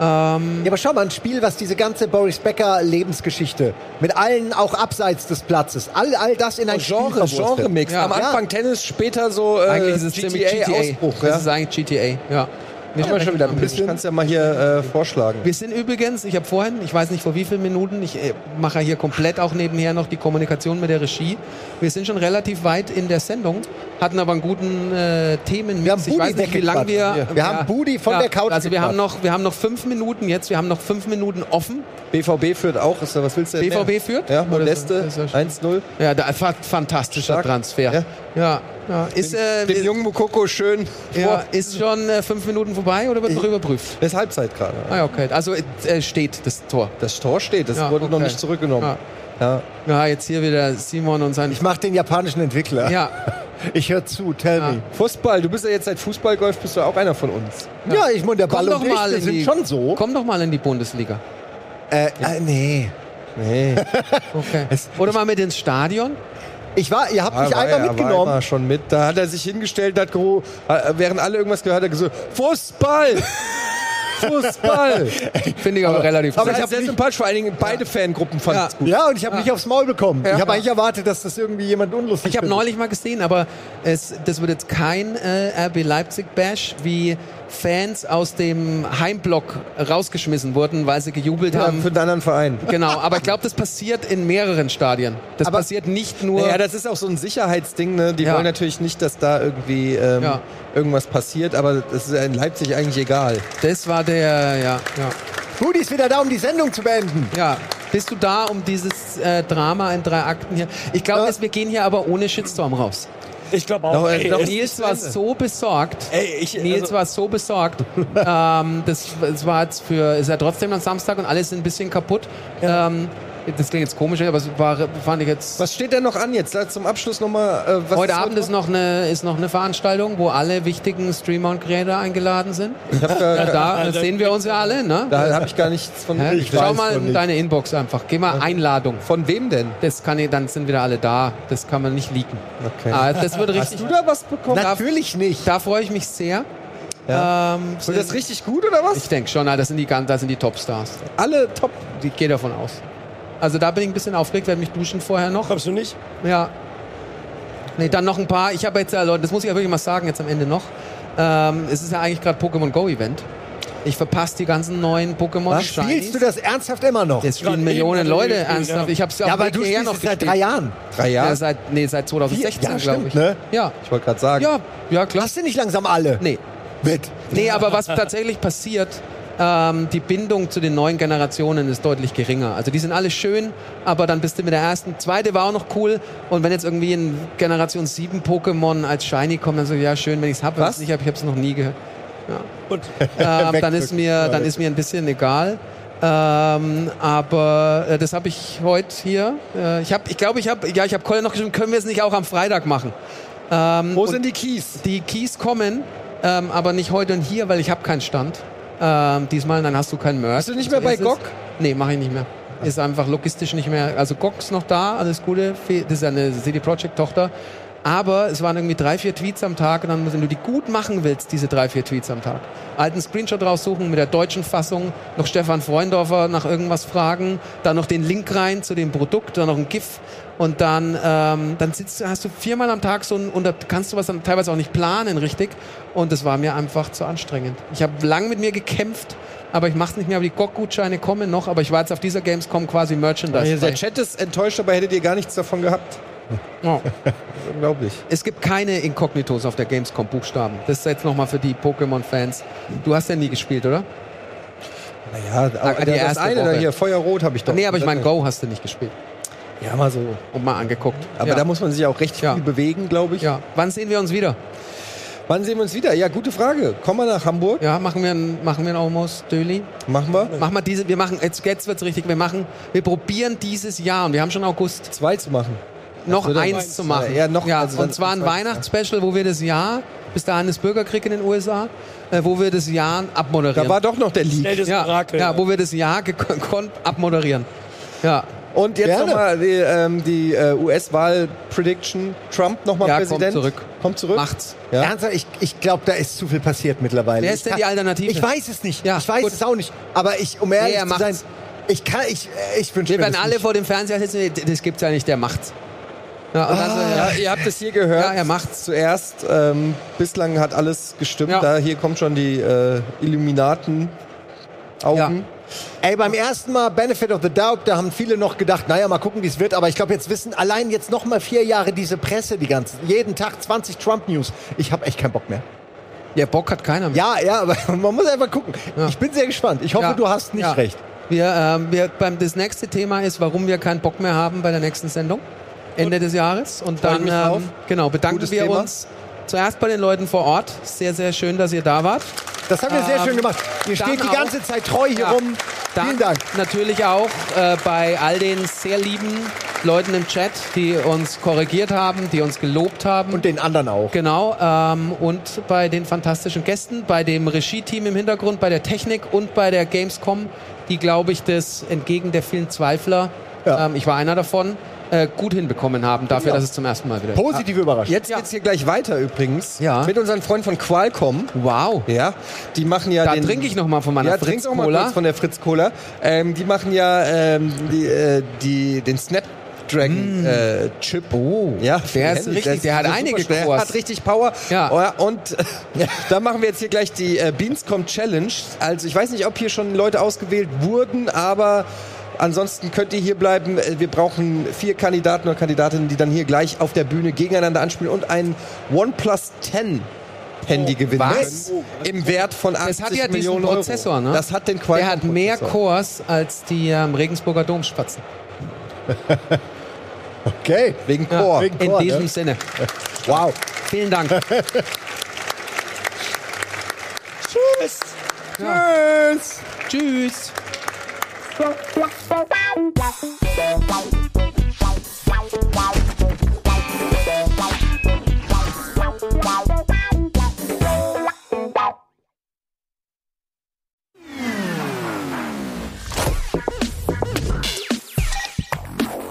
Ähm, Ja, aber schau mal, ein Spiel, was diese ganze Boris Becker Lebensgeschichte mit allen auch abseits des Platzes, all, all das in ein Spiel Genre. Genre-Mix. Ja. Am Anfang Ja. Tennis, später so äh, eigentlich ist es GTA. GTA-Ausbruch. Das Ja. ist eigentlich GTA, ja. Wir, Haben schon wieder ein bisschen. Ich kann es ja mal hier äh, vorschlagen. wir sind übrigens, ich habe vorhin, ich weiß nicht vor wie vielen Minuten, ich äh, mache hier komplett auch nebenher noch die Kommunikation mit der Regie. Wir sind schon relativ weit in der Sendung, hatten aber einen guten äh, Themenmix. Wir haben ich weiß nicht, wie lange wir... weggequatscht. Wir haben Budi von der Couch Also wir haben, noch, wir haben noch fünf Minuten jetzt, wir haben noch fünf Minuten offen. BVB führt auch. Ist da, was willst du denn BVB mehr? führt? Ja, Modeste, ist das- ist 1-0. Ja, da, fa- fantastischer Stark. Transfer. Ja. Ja, ja. Ist, äh, Den jungen Mukoko schön ja, ist schon äh, fünf Minuten vorbei oder wird noch überprüft? Das ist Halbzeit gerade. Ah, ja, okay. Also äh, steht das Tor. Das Tor steht, das Ja, wurde noch okay. nicht zurückgenommen. Ja. Ja. Ja, jetzt hier wieder Simon und sein. Ich mache den japanischen Entwickler. Ja, Ich höre zu, tell Ja. me. Fußball, du bist ja jetzt seit Fußballgolf, bist du auch einer von uns. Ja, ich meine, der komm Ball doch und ich, mal wir in sind die, schon so. Komm doch mal in die Bundesliga. Äh, äh, nee. Nee. Okay. Es- Oder mal mit ins Stadion. Ich war, ihr habt mich war einmal er, War mitgenommen. immer schon mit. Da hat er sich hingestellt, hat äh, während alle irgendwas gehört, hat er gesagt, Fußball! Fußball! Finde ich aber, relativ. aber Aber ich sehr nicht- sympathisch, vor allen Dingen beide Fangruppen fanden es Ja. gut. Ja, und ich habe nicht aufs Maul bekommen. Ja. Ich habe eigentlich erwartet, dass das irgendwie jemand unlustig ich habe neulich mal gesehen, aber es, das wird jetzt kein äh, RB Leipzig Bash, wie Fans aus dem Heimblock rausgeschmissen wurden, weil sie gejubelt Ja, haben. für einen anderen Verein. Genau, aber ich glaube, das passiert in mehreren Stadien. Das Aber- passiert nicht nur. Ja, das ist auch so ein Sicherheitsding. Ne? Die Ja. wollen natürlich nicht, dass da irgendwie ähm, Ja. irgendwas passiert, aber das ist in Leipzig eigentlich egal. das war der, ja, ja. Rudi ist wieder da, um die Sendung zu beenden. Ja, bist du da, um dieses äh, Drama in drei Akten hier? Ich glaube, Ja. wir gehen hier aber ohne Shitstorm raus. Ich glaube auch. Noch- ey, noch es- Nils war so besorgt. Ey, ich, Nils also- war so besorgt. ähm, das, das war jetzt für, ist ja trotzdem am Samstag und alles sind ein bisschen kaputt. Ähm, das klingt jetzt komisch, aber es war, fand ich jetzt. Was steht denn noch an jetzt? Da Zum Abschluss nochmal. Äh, Heute Abend ist noch, eine, ist noch eine Veranstaltung, wo alle wichtigen Streamer und Creator eingeladen sind. Ich hab da, Ja, da Also- sehen wir uns ja alle, ne? da habe ich gar nichts von. Hä? Ich Schau mal in deine Inbox einfach. Geh mal Einladung. Von wem denn? Das kann ich, dann sind wieder alle da. Das kann man nicht leaken. Okay. Ah, das wird Hast richtig. du da was bekommen? Natürlich nicht. Da freue ich mich sehr. Ja. Ähm, Wird das richtig gut oder was? ich denke schon, das sind die, das sind die Topstars. Alle top. Ich gehe davon aus. Also da bin ich ein bisschen aufgeregt, werde mich duschen vorher noch. Kommst du nicht? Ja. Nee, dann noch ein paar. Ich habe jetzt ja, Leute, das muss ich ja wirklich mal sagen, jetzt am Ende noch. Ähm, es ist ja eigentlich gerade Pokémon Go Event. Ich verpasse die ganzen neuen Pokémon Was spielst du das ernsthaft immer noch? Es spielen Millionen Leute gespielt, ernsthaft. ja. Ich habe es ja, aber du spielst es seit drei Jahren. Drei Ja, Jahre? seit, nee, seit 2016, Ja, glaube ich. ne? Ja, Ich wollte gerade sagen. ja, ja, klar. Hast du nicht langsam alle? Nee. Mit. Nee, aber was tatsächlich passiert, ähm, die Bindung zu den neuen Generationen ist deutlich geringer. Also die sind alle schön, aber dann bist du mit der ersten, zweite war auch noch cool. Und wenn jetzt irgendwie ein Generation 7 Pokémon als Shiny kommt, dann so, ja schön, wenn ich es habe, wenn ich Was? es nicht habe, ich habe es noch nie gehört. Und Ähm, dann ist mir, dann ist mir ein bisschen egal. Ähm, aber äh, das habe ich heute hier. Äh, ich habe, ich glaube, ich habe, ja, ich habe Colin noch geschrieben, können wir es nicht auch am Freitag machen? Ähm, Wo sind die Keys? die Keys kommen, ähm, aber nicht heute und hier, weil ich habe keinen Stand. Ähm, diesmal, dann hast du keinen Merch. Bist du nicht mehr bei ist es. GOG? Nee, mache ich nicht mehr. Ist einfach logistisch nicht mehr. Also GOG ist noch da, alles Gute. Das ist ja eine CD Projekt Tochter. Aber es waren irgendwie drei, vier Tweets am Tag und dann, wenn du die gut machen willst, diese drei, vier Tweets am Tag, alten Screenshot raussuchen mit der deutschen Fassung, noch Stefan Freundorfer nach irgendwas fragen, dann noch den Link rein zu dem Produkt, dann noch ein GIF und dann, ähm, dann sitzt du, hast du viermal am Tag so ein, und da kannst du was dann teilweise auch nicht planen, richtig. Und das war mir einfach zu anstrengend. Ich habe lang mit mir gekämpft, aber ich mache es nicht mehr. Aber die GOG-Gutscheine kommen noch, aber ich war jetzt auf dieser Gamescom quasi Merchandise. Der. Chat ist enttäuscht, aber hättet ihr gar nichts davon gehabt. Oh. Unglaublich. Es gibt keine Inkognitos auf der Gamescom Buchstaben. Das ist jetzt nochmal für die Pokémon-Fans. Du hast ja nie gespielt, oder? Naja, aber die das erste eine da hier, Feuerrot habe ich doch. nee, aber ich meine, Go hast du nicht gespielt. Ja, mal so. Und mal angeguckt. Aber ja. da muss man sich auch recht Ja. viel bewegen, glaube ich. Ja. Wann sehen wir uns wieder? Wann sehen wir uns wieder? Ja, gute Frage. Kommen wir nach Hamburg? Ja, machen wir ein, machen wir ein Almost Döli? Machen wir. Machen wir diese, wir machen, jetzt, jetzt wird's richtig, wir machen, wir probieren dieses Jahr, und wir haben schon August, Zwei zu machen. noch so, dann eins zu machen. Ja, noch- ja, also und zwar ein Weihnachtsspecial, wo wir das Jahr, bis dahin ist Bürgerkrieg in den USA, äh, wo wir das Jahr abmoderieren. Da war doch noch der Leak. Schnelles ja, Orakel. ja, wo wir das Jahr gekonnt abmoderieren. Ja, Und jetzt nochmal die, ähm, die äh, US-Wahl-Prediction. Trump nochmal Ja, kommt Präsident. zurück. Kommt zurück. macht's. Ja. Ernsthaft, ich, ich glaube, da ist zu viel passiert mittlerweile. Wer ist denn die Alternative? Ich weiß es nicht. Ja, ich weiß gut. es auch nicht. Aber ich, um ehrlich Nee, er zu sein, macht's. ich kann, ich, äh, ich wünsche Wir mir werden alle nicht. vor dem Fernseher sitzen, das gibt's ja nicht, der macht's. Ja, und dann so, Ja, ja. ihr habt es hier gehört. Ja, er macht's. Zuerst. Ähm, bislang hat alles gestimmt. Ja. Da hier kommen schon die äh, Illuminaten Augen. Ey, beim ersten Mal Benefit of the Doubt, da haben viele noch gedacht, naja, mal gucken, wie es wird. Aber ich glaube, jetzt wissen allein jetzt noch mal vier Jahre diese Presse, die ganze, jeden Tag 20 Trump-News. Ich habe echt keinen Bock mehr. ja, Bock hat keiner mehr. Ja, ja, aber man muss einfach gucken. Ja. Ich bin sehr gespannt. Ich hoffe, Ja. du hast nicht Ja. recht. Wir, ähm, wir, beim, das nächste Thema ist, warum wir keinen Bock mehr haben bei der nächsten Sendung. Ende des Jahres. Und dann ähm, genau, bedanken Gutes wir Thema. uns zuerst bei den Leuten vor Ort. Sehr, sehr schön, dass ihr da wart. Das haben wir sehr Ähm, schön gemacht. Ihr steht die auch- ganze Zeit treu hier Ja. rum. Vielen Dank. natürlich auch äh, bei all den sehr lieben Leuten im Chat, die uns korrigiert haben, die uns gelobt haben. Und den anderen auch. Genau, ähm, und bei den fantastischen Gästen, bei dem Regie-Team im Hintergrund, bei der Technik und bei der Gamescom, die, glaube ich, das entgegen der vielen Zweifler, Ja. ähm, ich war einer davon, äh, gut hinbekommen haben, dafür, Ja. dass es zum ersten Mal wieder ist. Positive Überraschung. Jetzt geht's hier gleich weiter übrigens. Ja. Mit unseren Freunden von Qualcomm. Wow. Ja, die machen ja Da den, trinke ich noch mal von meiner ja, Fritz trink auch mal Cola. kurz von der Fritz Cola. Ähm, die machen ja ähm, die, äh, die, den Snapdragon äh, Chip. Oh, ja, der ist richtig, der hat einige. Der hat richtig Power. Ja. Oh, Und da machen wir jetzt hier gleich die äh, Beanscom Challenge. Also ich weiß nicht, ob hier schon Leute ausgewählt wurden, aber Ansonsten könnt ihr hier bleiben. Äh, Wir brauchen vier Kandidaten oder Kandidatinnen, die dann hier gleich auf der Bühne gegeneinander anspielen und ein OnePlus 10 Handy gewinnen was? können. Im Wert von 80 Das hat ja diesen Millionen Prozessor, Euro. ne? Das hat den Qualcomm Der hat mehr. Cores als die ähm, Regensburger Domspatzen. Okay. Wegen Ja, Core. wegen In Core, diesem ne? Sinne. Wow. Vielen Dank. Tschüss. Tschüss. Tschüss. Wow.